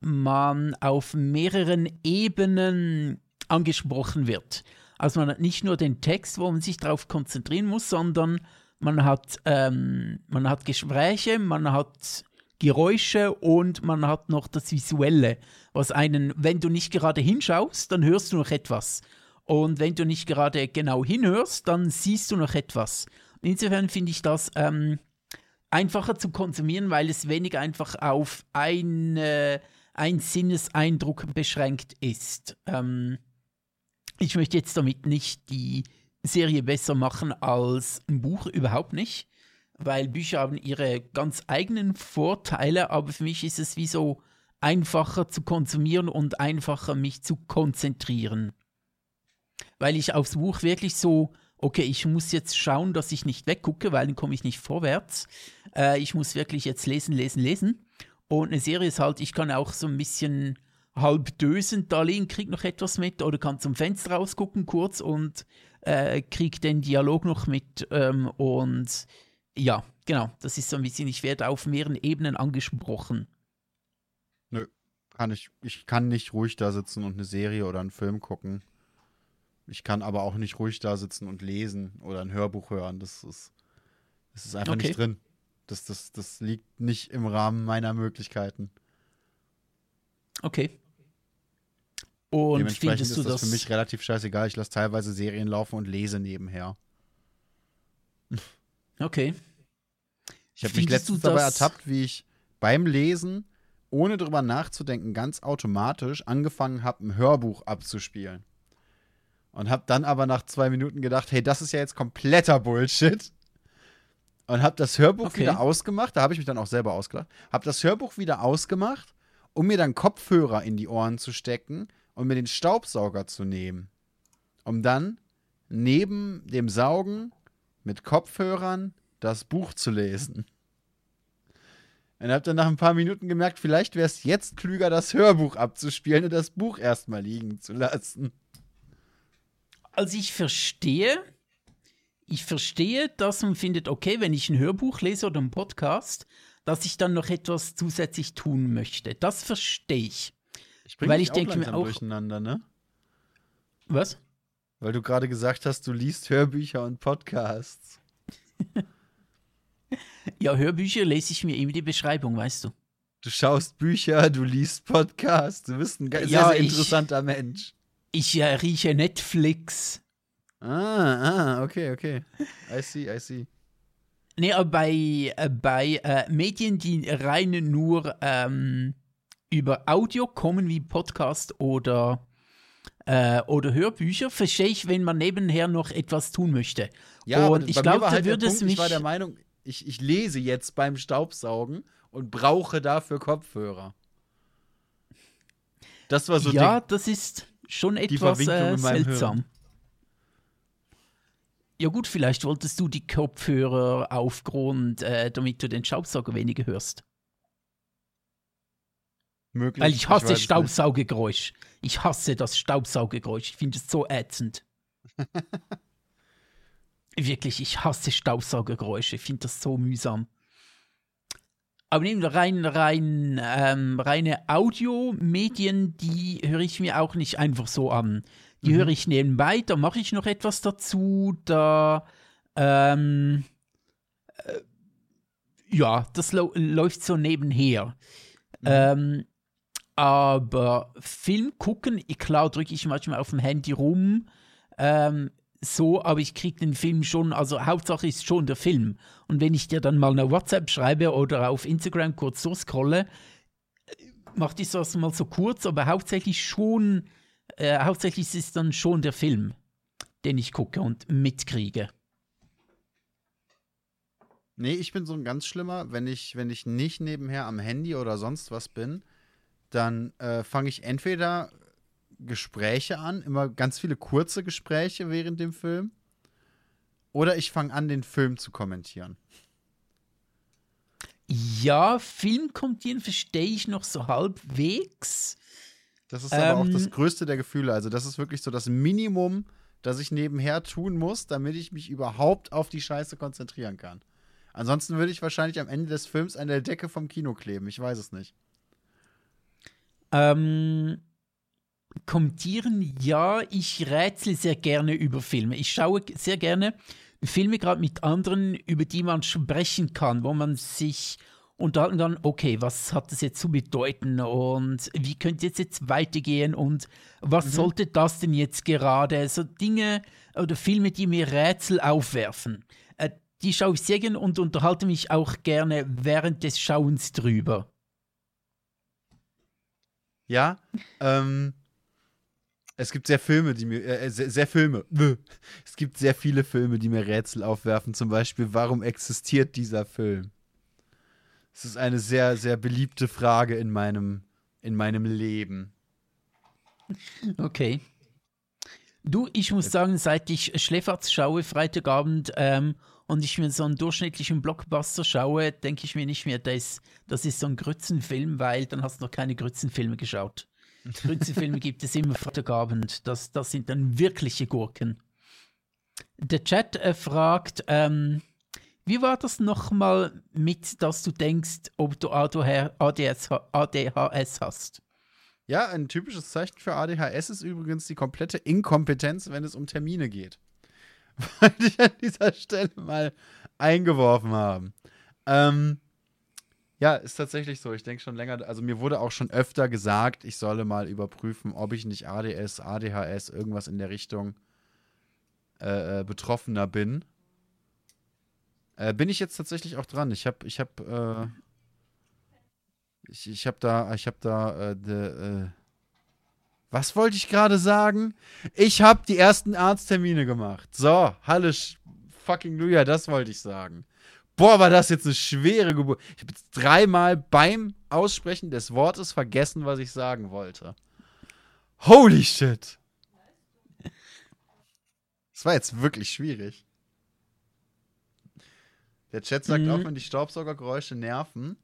man auf mehreren Ebenen angesprochen wird. Also man hat nicht nur den Text, wo man sich darauf konzentrieren muss, sondern man hat, ähm, man hat Gespräche, man hat Geräusche und man hat noch das Visuelle, was einen, wenn du nicht gerade hinschaust, dann hörst du noch etwas. Und wenn du nicht gerade genau hinhörst, dann siehst du noch etwas. Insofern finde ich das ähm, einfacher zu konsumieren, weil es weniger einfach auf eine ein Sinneseindruck beschränkt ist. Ähm, ich möchte jetzt damit nicht die Serie besser machen als ein Buch, überhaupt nicht, weil Bücher haben ihre ganz eigenen Vorteile, aber für mich ist es wie so einfacher zu konsumieren und einfacher mich zu konzentrieren. Weil ich aufs Buch wirklich so, okay, ich muss jetzt schauen, dass ich nicht weggucke, weil dann komme ich nicht vorwärts. Äh, ich muss wirklich jetzt lesen, lesen, lesen. Und eine Serie ist halt, ich kann auch so ein bisschen halb dösend da liegen, krieg noch etwas mit oder kann zum Fenster rausgucken kurz und äh, krieg den Dialog noch mit. Ähm, und ja, genau. Das ist so ein bisschen, ich werde auf mehreren Ebenen angesprochen.
Nö, kann ich. Ich kann nicht ruhig da sitzen und eine Serie oder einen Film gucken. Ich kann aber auch nicht ruhig da sitzen und lesen oder ein Hörbuch hören. Das ist, das ist einfach
Okay.
nicht drin. Das, das, das liegt nicht im Rahmen meiner Möglichkeiten.
Okay. Und
Dementsprechend
findest
ist
du
das,
das,
für mich relativ scheißegal. Ich lasse teilweise Serien laufen und lese nebenher.
Okay.
Ich habe mich letztens dabei ertappt, wie ich beim Lesen, ohne drüber nachzudenken, ganz automatisch angefangen habe, ein Hörbuch abzuspielen. Und habe dann aber nach zwei Minuten gedacht, hey, das ist ja jetzt kompletter Bullshit. Und habe das Hörbuch
Okay.
wieder ausgemacht, da habe ich mich dann auch selber ausgelacht, habe das Hörbuch wieder ausgemacht, um mir dann Kopfhörer in die Ohren zu stecken und mir den Staubsauger zu nehmen. Um dann neben dem Saugen mit Kopfhörern das Buch zu lesen. Und hab dann nach ein paar Minuten gemerkt, vielleicht wäre es jetzt klüger, das Hörbuch abzuspielen und das Buch erstmal liegen zu lassen.
Also ich verstehe, ich verstehe, dass man findet, okay, wenn ich ein Hörbuch lese oder einen Podcast, dass ich dann noch etwas zusätzlich tun möchte. Das verstehe ich.
Ich bring
Weil ich denke mir auch-
durcheinander, ne?
Was?
Weil du gerade gesagt hast, du liest Hörbücher und Podcasts.
Ja, Hörbücher lese ich mir immer die Beschreibung, weißt du.
Du schaust Bücher, du liest Podcasts, du bist ein sehr,
Ja,
sehr
ich-
interessanter Mensch.
Ich äh, rieche Netflix.
Ah, ah, okay, okay. I see, I see.
Nee, aber bei, äh, bei äh, Medien, die rein nur ähm, über Audio kommen, wie Podcast oder, äh, oder Hörbücher, verstehe ich, wenn man nebenher noch etwas tun möchte.
Ja, aber
Und ich glaube,
war
da
halt der
würde es mich.
Ich war der Meinung, ich, ich lese jetzt beim Staubsaugen und brauche dafür Kopfhörer. Das war so
ja,
die,
das ist schon etwas äh, seltsam. Ja gut, vielleicht wolltest du die Kopfhörer aufgrund, äh, damit du den Staubsauger weniger hörst.
möglich.
Weil ich hasse
nicht.
Staubsaugegeräusch. Ich hasse das Staubsaugegeräusch. Ich finde es so ätzend. Wirklich, ich hasse Staubsaugergeräusche. Ich finde das so mühsam. Aber neben rein, rein, ähm, reine Audiomedien, die höre ich mir auch nicht einfach so an. Die
Mhm.
höre ich nebenbei, da mache ich noch etwas dazu, da, ähm, äh, ja, das läuft so nebenher. Ähm, aber Film gucken, ich- klar drücke ich manchmal auf dem Handy rum, ähm, so, aber ich kriege den Film schon, also Hauptsache ist schon der Film. Und wenn ich dir dann mal eine WhatsApp schreibe oder auf Instagram kurz durchscrolle, macht ich das mal so kurz, aber hauptsächlich schon, äh, hauptsächlich ist es dann schon der Film, den ich gucke und mitkriege.
Nee, ich bin so ein ganz schlimmer, wenn ich, wenn ich nicht nebenher am Handy oder sonst was bin, dann äh, fange ich entweder Gespräche an, immer ganz viele kurze Gespräche während dem Film, oder ich fange an, den Film zu kommentieren.
Ja, Film kommentieren verstehe ich noch so halbwegs.
Das ist aber auch
Ähm,
das größte der Gefühle. Also, das ist wirklich so das Minimum, das ich nebenher tun muss, damit ich mich überhaupt auf die Scheiße konzentrieren kann. Ansonsten würde ich wahrscheinlich am Ende des Films an der Decke vom Kino kleben. Ich weiß es nicht.
Ähm, kommentieren, ja, ich rätsel sehr gerne über Filme. Ich schaue sehr gerne Filme gerade mit anderen, über die man sprechen kann, wo man sich unterhalten kann, okay, was hat das jetzt zu bedeuten und wie könnte es jetzt weitergehen und was sollte das denn jetzt gerade? So Dinge oder Filme, die mir Rätsel aufwerfen. Äh, die schaue ich sehr gerne und unterhalte mich auch gerne während des Schauens drüber.
Ja, ähm, es gibt sehr Filme, die mir, äh, sehr, sehr Filme. Es gibt sehr viele Filme, die mir Rätsel aufwerfen. Zum Beispiel, warum existiert dieser Film? Es ist eine sehr, sehr beliebte Frage in meinem, in meinem Leben.
Okay. Du, ich muss sagen, seit ich Schläferz schaue, Freitagabend, ähm, und ich mir so einen durchschnittlichen Blockbuster schaue, denke ich mir nicht mehr, das, das ist so ein Grützenfilm, weil dann hast du noch keine Grützenfilme geschaut. Grützenfilme gibt es immer Freitagabend. Das, das sind dann wirkliche Gurken. Der Chat äh, fragt, ähm, Wie war das nochmal mit, dass du denkst, ob du ADHS, hast?
Ja, ein typisches Zeichen für ADHS ist übrigens die komplette Inkompetenz, wenn es um Termine geht. Wollte ich an dieser Stelle mal eingeworfen haben. Ähm, ja, ist tatsächlich so. Ich denke schon länger, also mir wurde auch schon öfter gesagt, ich solle mal überprüfen, ob ich nicht ADS, ADHS, irgendwas in der Richtung äh, äh, Betroffener bin. Äh, bin ich jetzt tatsächlich auch dran. Ich habe, ich habe, äh, ich, ich habe da, ich habe da, äh, de, äh, was wollte ich gerade sagen? Ich habe die ersten Arzttermine gemacht. So, Halle fucking Luja, das wollte ich sagen. Boah, war das jetzt eine schwere Geburt. Ich habe jetzt dreimal beim Aussprechen des Wortes vergessen, was ich sagen wollte. Holy shit. Das war jetzt wirklich schwierig. Der Chat sagt mhm. auch, wenn die Staubsaugergeräusche nerven,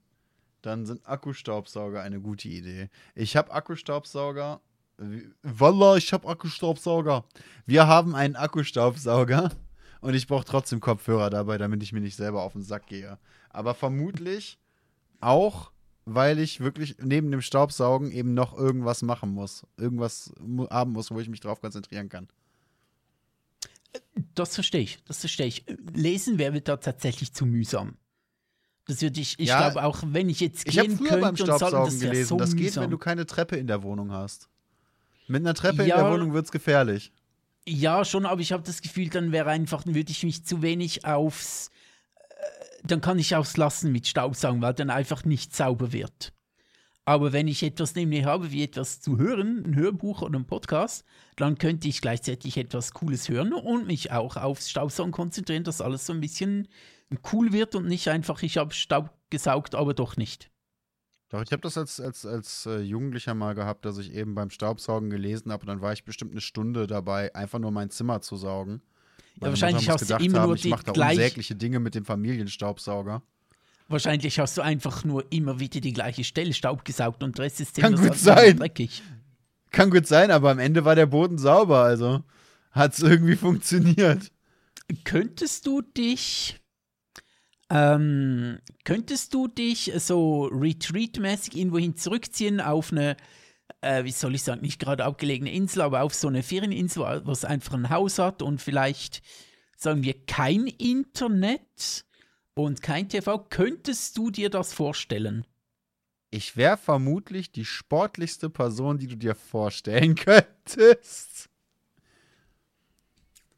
dann sind Akkustaubsauger eine gute Idee. Ich habe Akkustaubsauger. Wallah, ich habe Akkustaubsauger. Wir haben einen Akkustaubsauger und ich brauche trotzdem Kopfhörer dabei, damit ich mir nicht selber auf den Sack gehe. Aber vermutlich auch, weil ich wirklich neben dem Staubsaugen eben noch irgendwas machen muss. Irgendwas haben muss, wo ich mich drauf konzentrieren kann.
Das verstehe ich, das verstehe ich. Lesen wäre da tatsächlich zu mühsam. Das würde ich, ich ja, glaube auch, wenn ich jetzt
gehen Ich habe früher beim Staubsaugen das gelesen, so das geht, wenn du keine Treppe in der Wohnung hast. Mit einer Treppe ja, in der Wohnung wird es gefährlich.
Ja, schon, aber ich habe das Gefühl, dann wäre einfach, dann würde ich mich zu wenig aufs, äh, dann kann ich aufs Lassen mit Staubsaugen, weil dann einfach nicht sauber wird. Aber wenn ich etwas neben mir habe, wie etwas zu hören, ein Hörbuch oder ein Podcast, dann könnte ich gleichzeitig etwas Cooles hören und mich auch aufs Staubsaugen konzentrieren, dass alles so ein bisschen cool wird und nicht einfach, ich habe Staub gesaugt, aber doch nicht.
Doch, ich habe das als, als, als äh, Jugendlicher mal gehabt, dass ich eben beim Staubsaugen gelesen habe und dann war ich bestimmt eine Stunde dabei, einfach nur mein Zimmer zu saugen.
Ja, wahrscheinlich hast du immer haben, nur
die Ich mache da unsägliche Dinge mit dem Familienstaubsauger.
Wahrscheinlich hast du einfach nur immer wieder die gleiche Stelle Staub gesaugt und der Rest ist
Kann gut sein. dreckig. Kann gut sein, aber am Ende war der Boden sauber, also hat es irgendwie funktioniert.
Könntest du dich ähm, könntest du dich so Retreat-mäßig irgendwohin zurückziehen auf eine, äh, wie soll ich sagen, nicht gerade abgelegene Insel, aber auf so eine Ferieninsel, was einfach ein Haus hat und vielleicht, sagen wir, kein Internet? Und kein TV. Könntest du dir das vorstellen?
Ich wäre vermutlich die sportlichste Person, die du dir vorstellen könntest.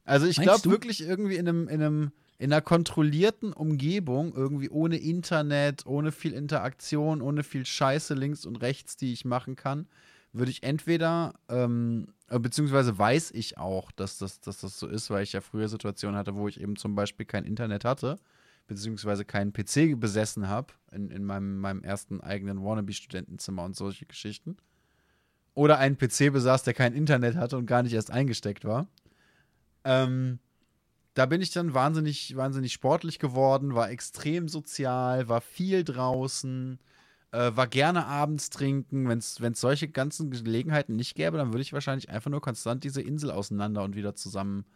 Also ich glaube wirklich irgendwie in einem, in einem in einer kontrollierten Umgebung, irgendwie ohne Internet, ohne viel Interaktion, ohne viel Scheiße links und rechts, die ich machen kann, würde ich entweder, ähm, äh, beziehungsweise weiß ich auch, dass das, dass das so ist, weil ich ja früher Situationen hatte, wo ich eben zum Beispiel kein Internet hatte beziehungsweise keinen PC besessen habe in, in meinem, meinem ersten eigenen Wannabe-Studentenzimmer und solche Geschichten. Oder einen PC besaß, der kein Internet hatte und gar nicht erst eingesteckt war. Ähm, da bin ich dann wahnsinnig, wahnsinnig sportlich geworden, war extrem sozial, war viel draußen, äh, war gerne abends trinken. Wenn es solche ganzen Gelegenheiten nicht gäbe, dann würde ich wahrscheinlich einfach nur konstant diese Insel auseinander und wieder zusammen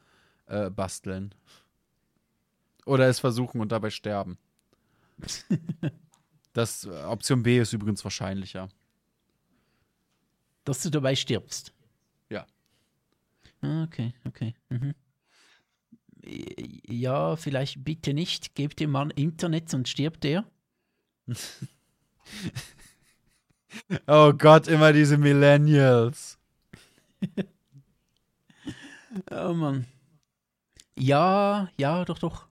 äh, basteln. Oder es versuchen und dabei sterben. das äh, Option B ist übrigens wahrscheinlicher.
Dass du dabei stirbst.
Ja.
Ah, okay, okay. Mhm. Ja, vielleicht bitte nicht. Gebt dem Mann Internet, und stirbt er.
oh Gott, immer diese Millennials.
oh Mann. Ja, ja, doch, doch.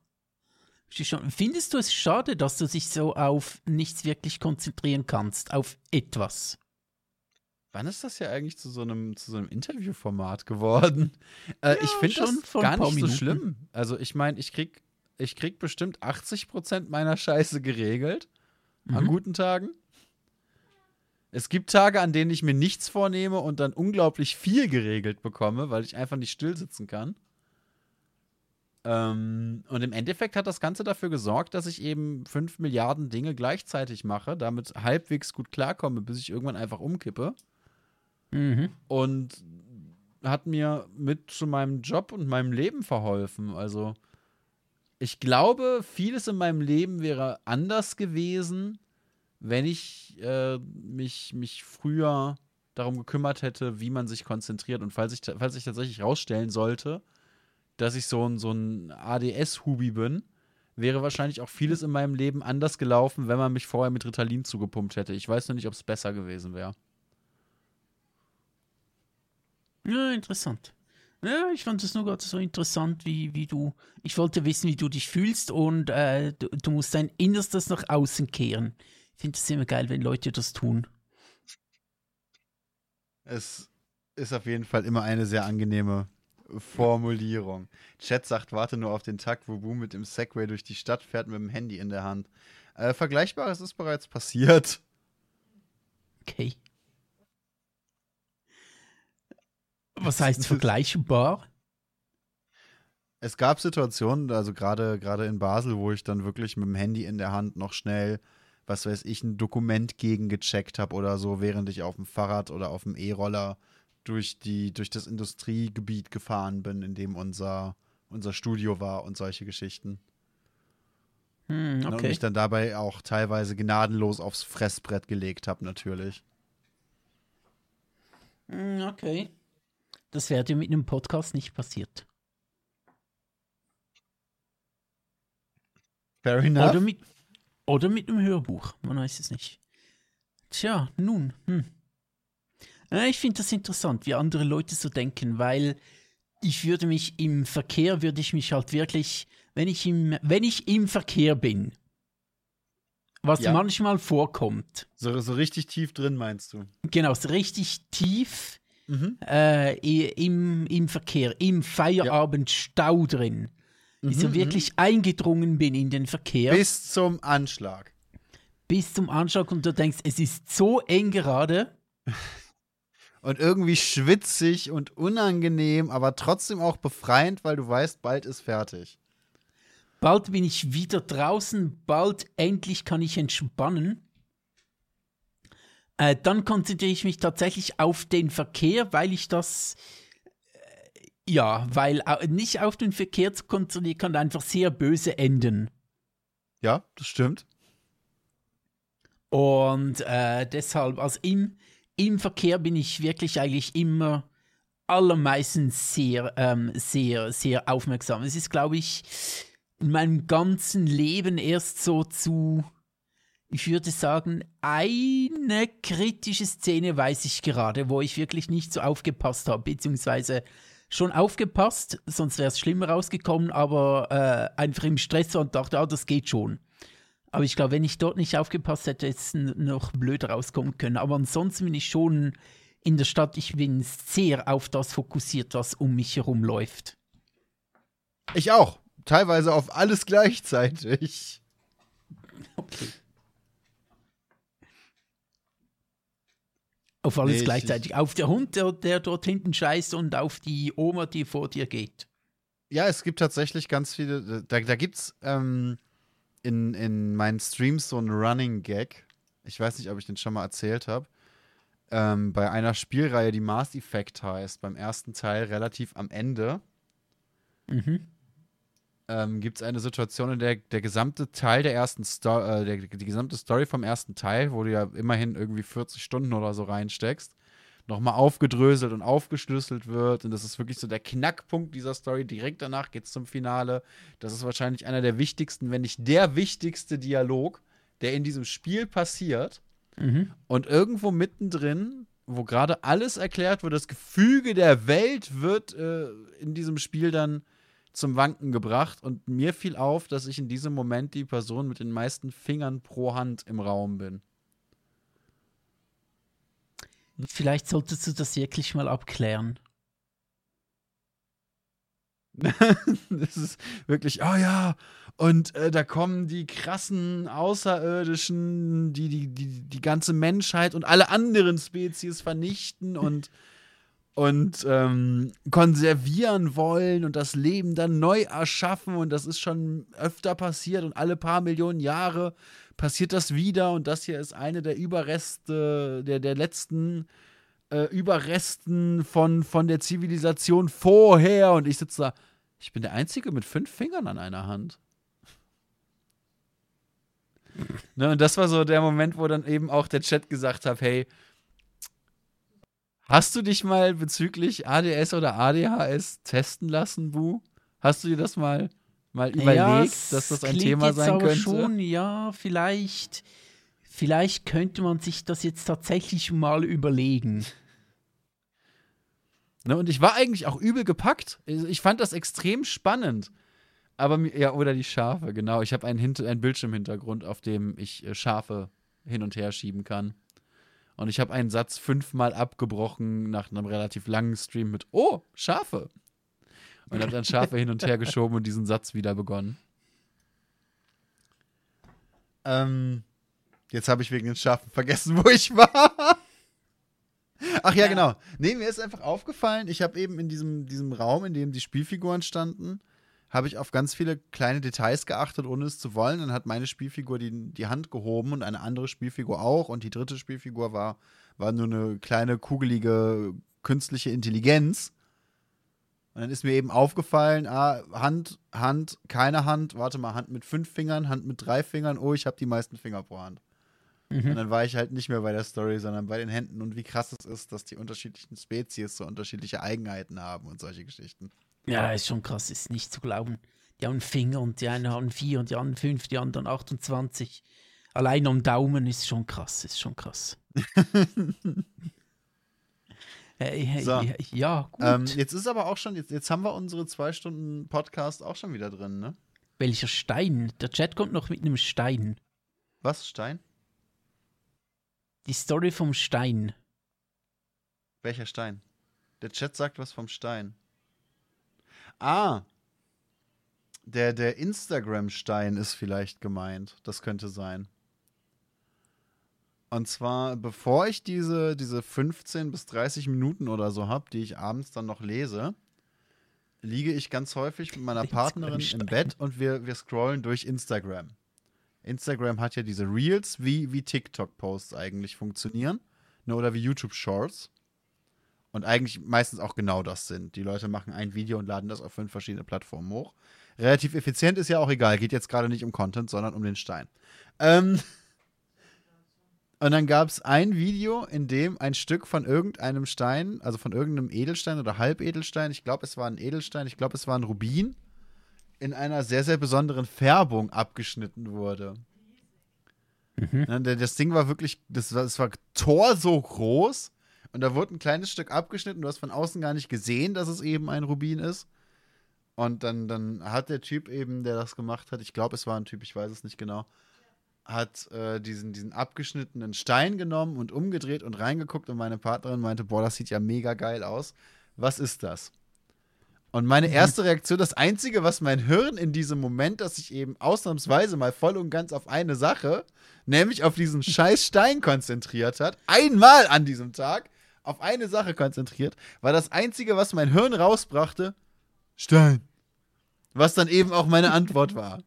Findest du es schade, dass du dich so auf nichts wirklich konzentrieren kannst, auf etwas?
Wann ist das ja eigentlich zu so einem, zu so einem Interviewformat geworden? Äh, ja, ich finde das gar nicht Minuten. so schlimm. Also ich meine, ich krieg, ich krieg bestimmt 80% meiner Scheiße geregelt mhm. an guten Tagen. Es gibt Tage, an denen ich mir nichts vornehme und dann unglaublich viel geregelt bekomme, weil ich einfach nicht still sitzen kann. Ähm, und im Endeffekt hat das Ganze dafür gesorgt, dass ich eben fünf Milliarden Dinge gleichzeitig mache, damit halbwegs gut klarkomme, bis ich irgendwann einfach umkippe. Mhm. Und hat mir mit zu meinem Job und meinem Leben verholfen. Also ich glaube, vieles in meinem Leben wäre anders gewesen, wenn ich äh, mich, mich früher darum gekümmert hätte, wie man sich konzentriert. Und falls ich, falls ich tatsächlich rausstellen sollte, dass ich so ein, so ein ADS-Hubi bin, wäre wahrscheinlich auch vieles in meinem Leben anders gelaufen, wenn man mich vorher mit Ritalin zugepumpt hätte. Ich weiß nur nicht, ob es besser gewesen wäre.
Ja, interessant. Ja, ich fand es nur gerade so interessant, wie, wie du. Ich wollte wissen, wie du dich fühlst und äh, du, du, musst dein Innerstes nach außen kehren. Ich finde es immer geil, wenn Leute das tun.
Es ist auf jeden Fall immer eine sehr angenehme Formulierung. Chat sagt, warte nur auf den Tag, wo Boom mit dem Segway durch die Stadt fährt mit dem Handy in der Hand. Äh, Vergleichbares ist bereits passiert.
Okay. Was heißt vergleichbar?
Es gab Situationen, also gerade gerade in Basel, wo ich dann wirklich mit dem Handy in der Hand noch schnell, was weiß ich, ein Dokument gegengecheckt habe oder so, während ich auf dem Fahrrad oder auf dem E-Roller durch die durch das Industriegebiet gefahren bin, in dem unser unser Studio war und solche Geschichten.
Hm, okay.
Und mich dann dabei auch teilweise gnadenlos aufs Fressbrett gelegt habe, natürlich.
Hm, okay. Das wäre dir mit einem Podcast nicht passiert.
Fair enough.
Oder mit, oder mit einem Hörbuch, man weiß es nicht. Tja, nun, hm. Ich finde das interessant, wie andere Leute so denken, weil ich würde mich im Verkehr, würde ich mich halt wirklich, wenn ich im, wenn ich im Verkehr bin, was ja. manchmal vorkommt.
So, so richtig tief drin, meinst du?
Genau, so richtig tief mhm. äh, im, im Verkehr, im Feierabendstau drin. Mhm, ich so wirklich mhm. eingedrungen bin in den Verkehr.
Bis zum Anschlag.
Bis zum Anschlag und du denkst, es ist so eng gerade.
und irgendwie schwitzig und unangenehm, aber trotzdem auch befreiend, weil du weißt, bald ist fertig.
Bald bin ich wieder draußen, bald endlich kann ich entspannen. Äh, dann konzentriere ich mich tatsächlich auf den Verkehr, weil ich das, äh, ja, weil äh, nicht auf den Verkehr zu konzentrieren kann einfach sehr böse enden.
Ja, das stimmt.
Und äh, deshalb, also im, im Verkehr bin ich wirklich eigentlich immer allermeistens sehr, ähm, sehr, sehr aufmerksam. Es ist, glaube ich, in meinem ganzen Leben erst so zu ich würde sagen, eine kritische Szene weiß ich gerade, wo ich wirklich nicht so aufgepasst habe, beziehungsweise schon aufgepasst, sonst wäre es schlimmer rausgekommen, aber äh, einfach im Stress und dachte, ah, das geht schon. Aber ich glaube, wenn ich dort nicht aufgepasst hätte, hätte es noch blöd rauskommen können. Aber ansonsten bin ich schon in der Stadt, ich bin sehr auf das fokussiert, was um mich herum läuft.
Ich auch. Teilweise auf alles gleichzeitig.
Okay. Auf alles nee, gleichzeitig. Auf der Hund, der, der dort hinten scheißt und auf die Oma, die vor dir geht.
Ja, es gibt tatsächlich ganz viele. Da, da gibt es ähm, in, in meinen Streams so einen Running Gag. Ich weiß nicht, ob ich den schon mal erzählt habe. Ähm, bei einer Spielreihe, die Mass Effect heißt, beim ersten Teil relativ am Ende. Mhm ähm, gibt es eine Situation, in der der gesamte Teil der ersten Story, äh, die gesamte Story vom ersten Teil, wo du ja immerhin irgendwie 40 Stunden oder so reinsteckst, nochmal aufgedröselt und aufgeschlüsselt wird. Und das ist wirklich so der Knackpunkt dieser Story. Direkt danach geht es zum Finale. Das ist wahrscheinlich einer der wichtigsten, wenn nicht der wichtigste Dialog, der in diesem Spiel passiert. Mhm. Und irgendwo mittendrin, wo gerade alles erklärt wird, das Gefüge der Welt wird äh, in diesem Spiel dann zum Wanken gebracht und mir fiel auf, dass ich in diesem Moment die Person mit den meisten Fingern pro Hand im Raum bin.
Vielleicht solltest du das wirklich mal abklären.
das ist wirklich, oh ja, und äh, da kommen die krassen Außerirdischen, die, die die die ganze Menschheit und alle anderen Spezies vernichten und und ähm, konservieren wollen und das Leben dann neu erschaffen. Und das ist schon öfter passiert und alle paar Millionen Jahre passiert das wieder und das hier ist eine der Überreste, der, der letzten äh, Überresten von, von der Zivilisation vorher. Und ich sitze da, ich bin der Einzige mit fünf Fingern an einer Hand. ne, und das war so der Moment, wo dann eben auch der Chat gesagt hat, hey, hast du dich mal bezüglich ADS oder ADHS testen lassen, Bu? Hast du dir das mal mal überlegt,
ja,
dass das ein Thema
jetzt
sein
aber
könnte?
Schon, ja, vielleicht, vielleicht könnte man sich das jetzt tatsächlich mal überlegen.
Ne, und ich war eigentlich auch übel gepackt. Ich fand das extrem spannend. Aber ja, oder die Schafe, genau. Ich habe einen, einen Bildschirmhintergrund, auf dem ich äh, Schafe hin und her schieben kann. Und ich habe einen Satz fünfmal abgebrochen nach einem relativ langen Stream mit Oh, Schafe. Und habe dann Schafe hin und her geschoben und diesen Satz wieder begonnen. Ähm, jetzt habe ich wegen den Schafen vergessen, wo ich war. Ach ja,
Ja.
genau. Nee, mir ist einfach aufgefallen, ich habe eben in diesem, diesem Raum, in dem die Spielfiguren standen, habe ich auf ganz viele kleine Details geachtet, ohne es zu wollen. Dann hat meine Spielfigur die, die Hand gehoben und eine andere Spielfigur auch. Und die dritte Spielfigur war, war nur eine kleine, kugelige, künstliche Intelligenz. Und dann ist mir eben aufgefallen, ah, Hand, Hand, keine Hand, warte mal, Hand mit fünf Fingern, Hand mit drei Fingern, oh, ich habe die meisten Finger pro Hand. Und
Mhm.
dann war ich halt nicht mehr bei der Story, sondern bei den Händen und wie krass es ist, dass die unterschiedlichen Spezies so unterschiedliche Eigenheiten haben und solche Geschichten.
Ja, ist schon krass, ist nicht zu glauben. Die haben einen Finger und die einen haben vier und die anderen fünf, die anderen 28. Allein am Daumen ist schon krass, ist schon krass. Äh,
So.
ja, ja, gut.
Ähm, jetzt ist aber auch schon, jetzt, jetzt haben wir unsere zwei Stunden Podcast auch schon wieder drin, ne?
Welcher Stein? Der Chat kommt noch mit einem Stein.
Was, Stein?
Die Story vom Stein.
Welcher Stein? Der Chat sagt was vom Stein. Ah. Der, der Instagram-Stein ist vielleicht gemeint. Das könnte sein. Und zwar, bevor ich diese, diese 15 bis 30 Minuten oder so habe, die ich abends dann noch lese, liege ich ganz häufig mit meiner Partnerin im. Bett und wir, wir scrollen durch Instagram. Instagram hat ja diese Reels, wie, wie TikTok-Posts eigentlich funktionieren. Ne, oder wie YouTube Shorts. Und eigentlich meistens auch genau das sind. Die Leute machen ein Video und laden das auf fünf verschiedene Plattformen hoch. Relativ effizient ist ja auch egal. Geht jetzt gerade nicht um Content, sondern um den Stein. Ähm, und dann gab es ein Video, in dem ein Stück von irgendeinem Stein, also von irgendeinem Edelstein oder Halbedelstein, ich glaube, es war ein Edelstein, ich glaube, es war ein Rubin, in einer sehr, sehr besonderen Färbung abgeschnitten wurde. Der- Das Ding war wirklich, das war, das war Tor so groß und da wurde ein kleines Stück abgeschnitten. Du hast von außen gar nicht gesehen, dass es eben ein Rubin ist. Und dann, dann hat der Typ eben, der das gemacht hat, ich glaube, es war ein Typ, ich weiß es nicht genau, hat äh, diesen, diesen abgeschnittenen Stein genommen und umgedreht und reingeguckt und meine Partnerin meinte, boah, das sieht ja mega geil aus. Was ist das? Und meine erste Reaktion, das Einzige, was mein Hirn in diesem Moment, dass ich eben ausnahmsweise mal voll und ganz auf eine Sache, nämlich auf diesen scheiß Stein konzentriert hat, einmal an diesem Tag, auf eine Sache konzentriert, war das Einzige, was mein Hirn rausbrachte, Stein. Was dann eben auch meine Antwort war.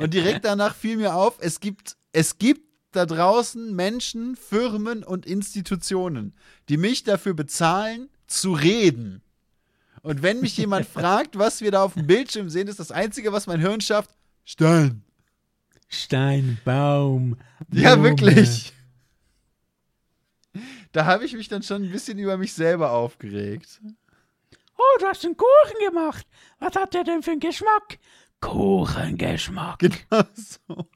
Und direkt danach fiel mir auf, es gibt, es gibt da draußen Menschen, Firmen und Institutionen, die mich dafür bezahlen, zu reden. Und wenn mich jemand fragt, was wir da auf dem Bildschirm sehen, ist das Einzige, was mein Hirn schafft, Stein.
Stein, Baum.
Ja,
Blume.
wirklich. Da habe ich mich dann schon ein bisschen über mich selber aufgeregt.
Oh, du hast einen Kuchen gemacht. Was hat der denn für einen Geschmack? Kuchengeschmack.
Genau so.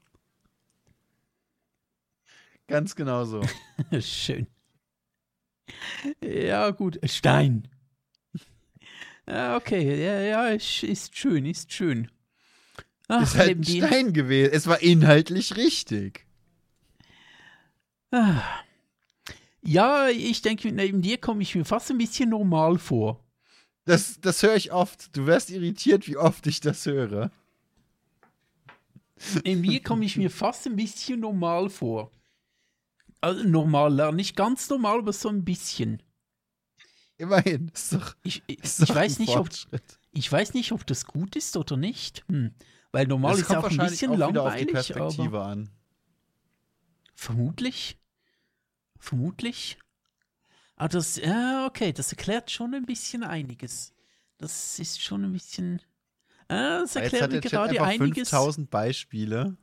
Ganz genau so.
Schön. Ja, gut. Stein. Ja, okay. Ja, ja, ist, schön, ist schön. Ach,
ist halt ein Stein gewesen. Es war inhaltlich richtig.
Ah. Ja, ich denke, neben dir komme ich mir fast ein bisschen normal vor.
Das, das höre ich oft. Du wärst irritiert, wie oft ich das höre.
Neben dir komme ich mir fast ein bisschen normal vor. Also normal, ja, nicht ganz normal, aber so ein bisschen.
Immerhin. Ist doch,
Ich, ich,
ist doch
ich, weiß
ein
nicht, ob, ich weiß nicht, ob das gut ist oder nicht. Hm. Weil normal
Das
ist ja auch ein bisschen
auch wieder auf die
langweilig, aber
Perspektive an.
vermutlich. Vermutlich. Aber das, ja, okay, das erklärt schon ein bisschen einiges. Das ist schon ein bisschen. Ah, das erklärt mir gerade einiges.
5000 Beispiele.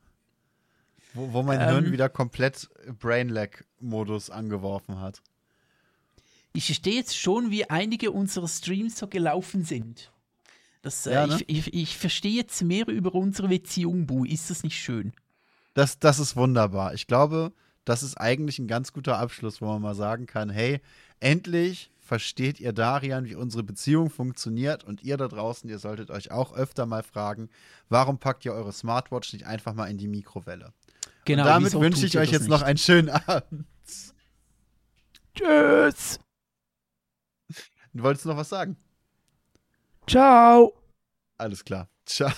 Wo, wo mein
Ähm.
Hirn wieder komplett Brainlag-Modus angeworfen hat.
Ich verstehe jetzt schon, wie einige unserer Streams so gelaufen sind. Das, äh,
Ja, ne?
ich, ich, ich verstehe jetzt mehr über unsere Beziehung, Bu. Ist das nicht schön?
Das, das ist wunderbar. Ich glaube, das ist eigentlich ein ganz guter Abschluss, wo man mal sagen kann, hey, endlich versteht ihr Darian, wie unsere Beziehung funktioniert und ihr da draußen, ihr solltet euch auch öfter mal fragen, warum packt ihr eure Smartwatch nicht einfach mal in die Mikrowelle?
Genau.
und damit wünsche ich euch jetzt noch
nicht?
einen schönen Abend.
Tschüss.
Du wolltest noch was sagen?
Ciao.
Alles klar. Ciao.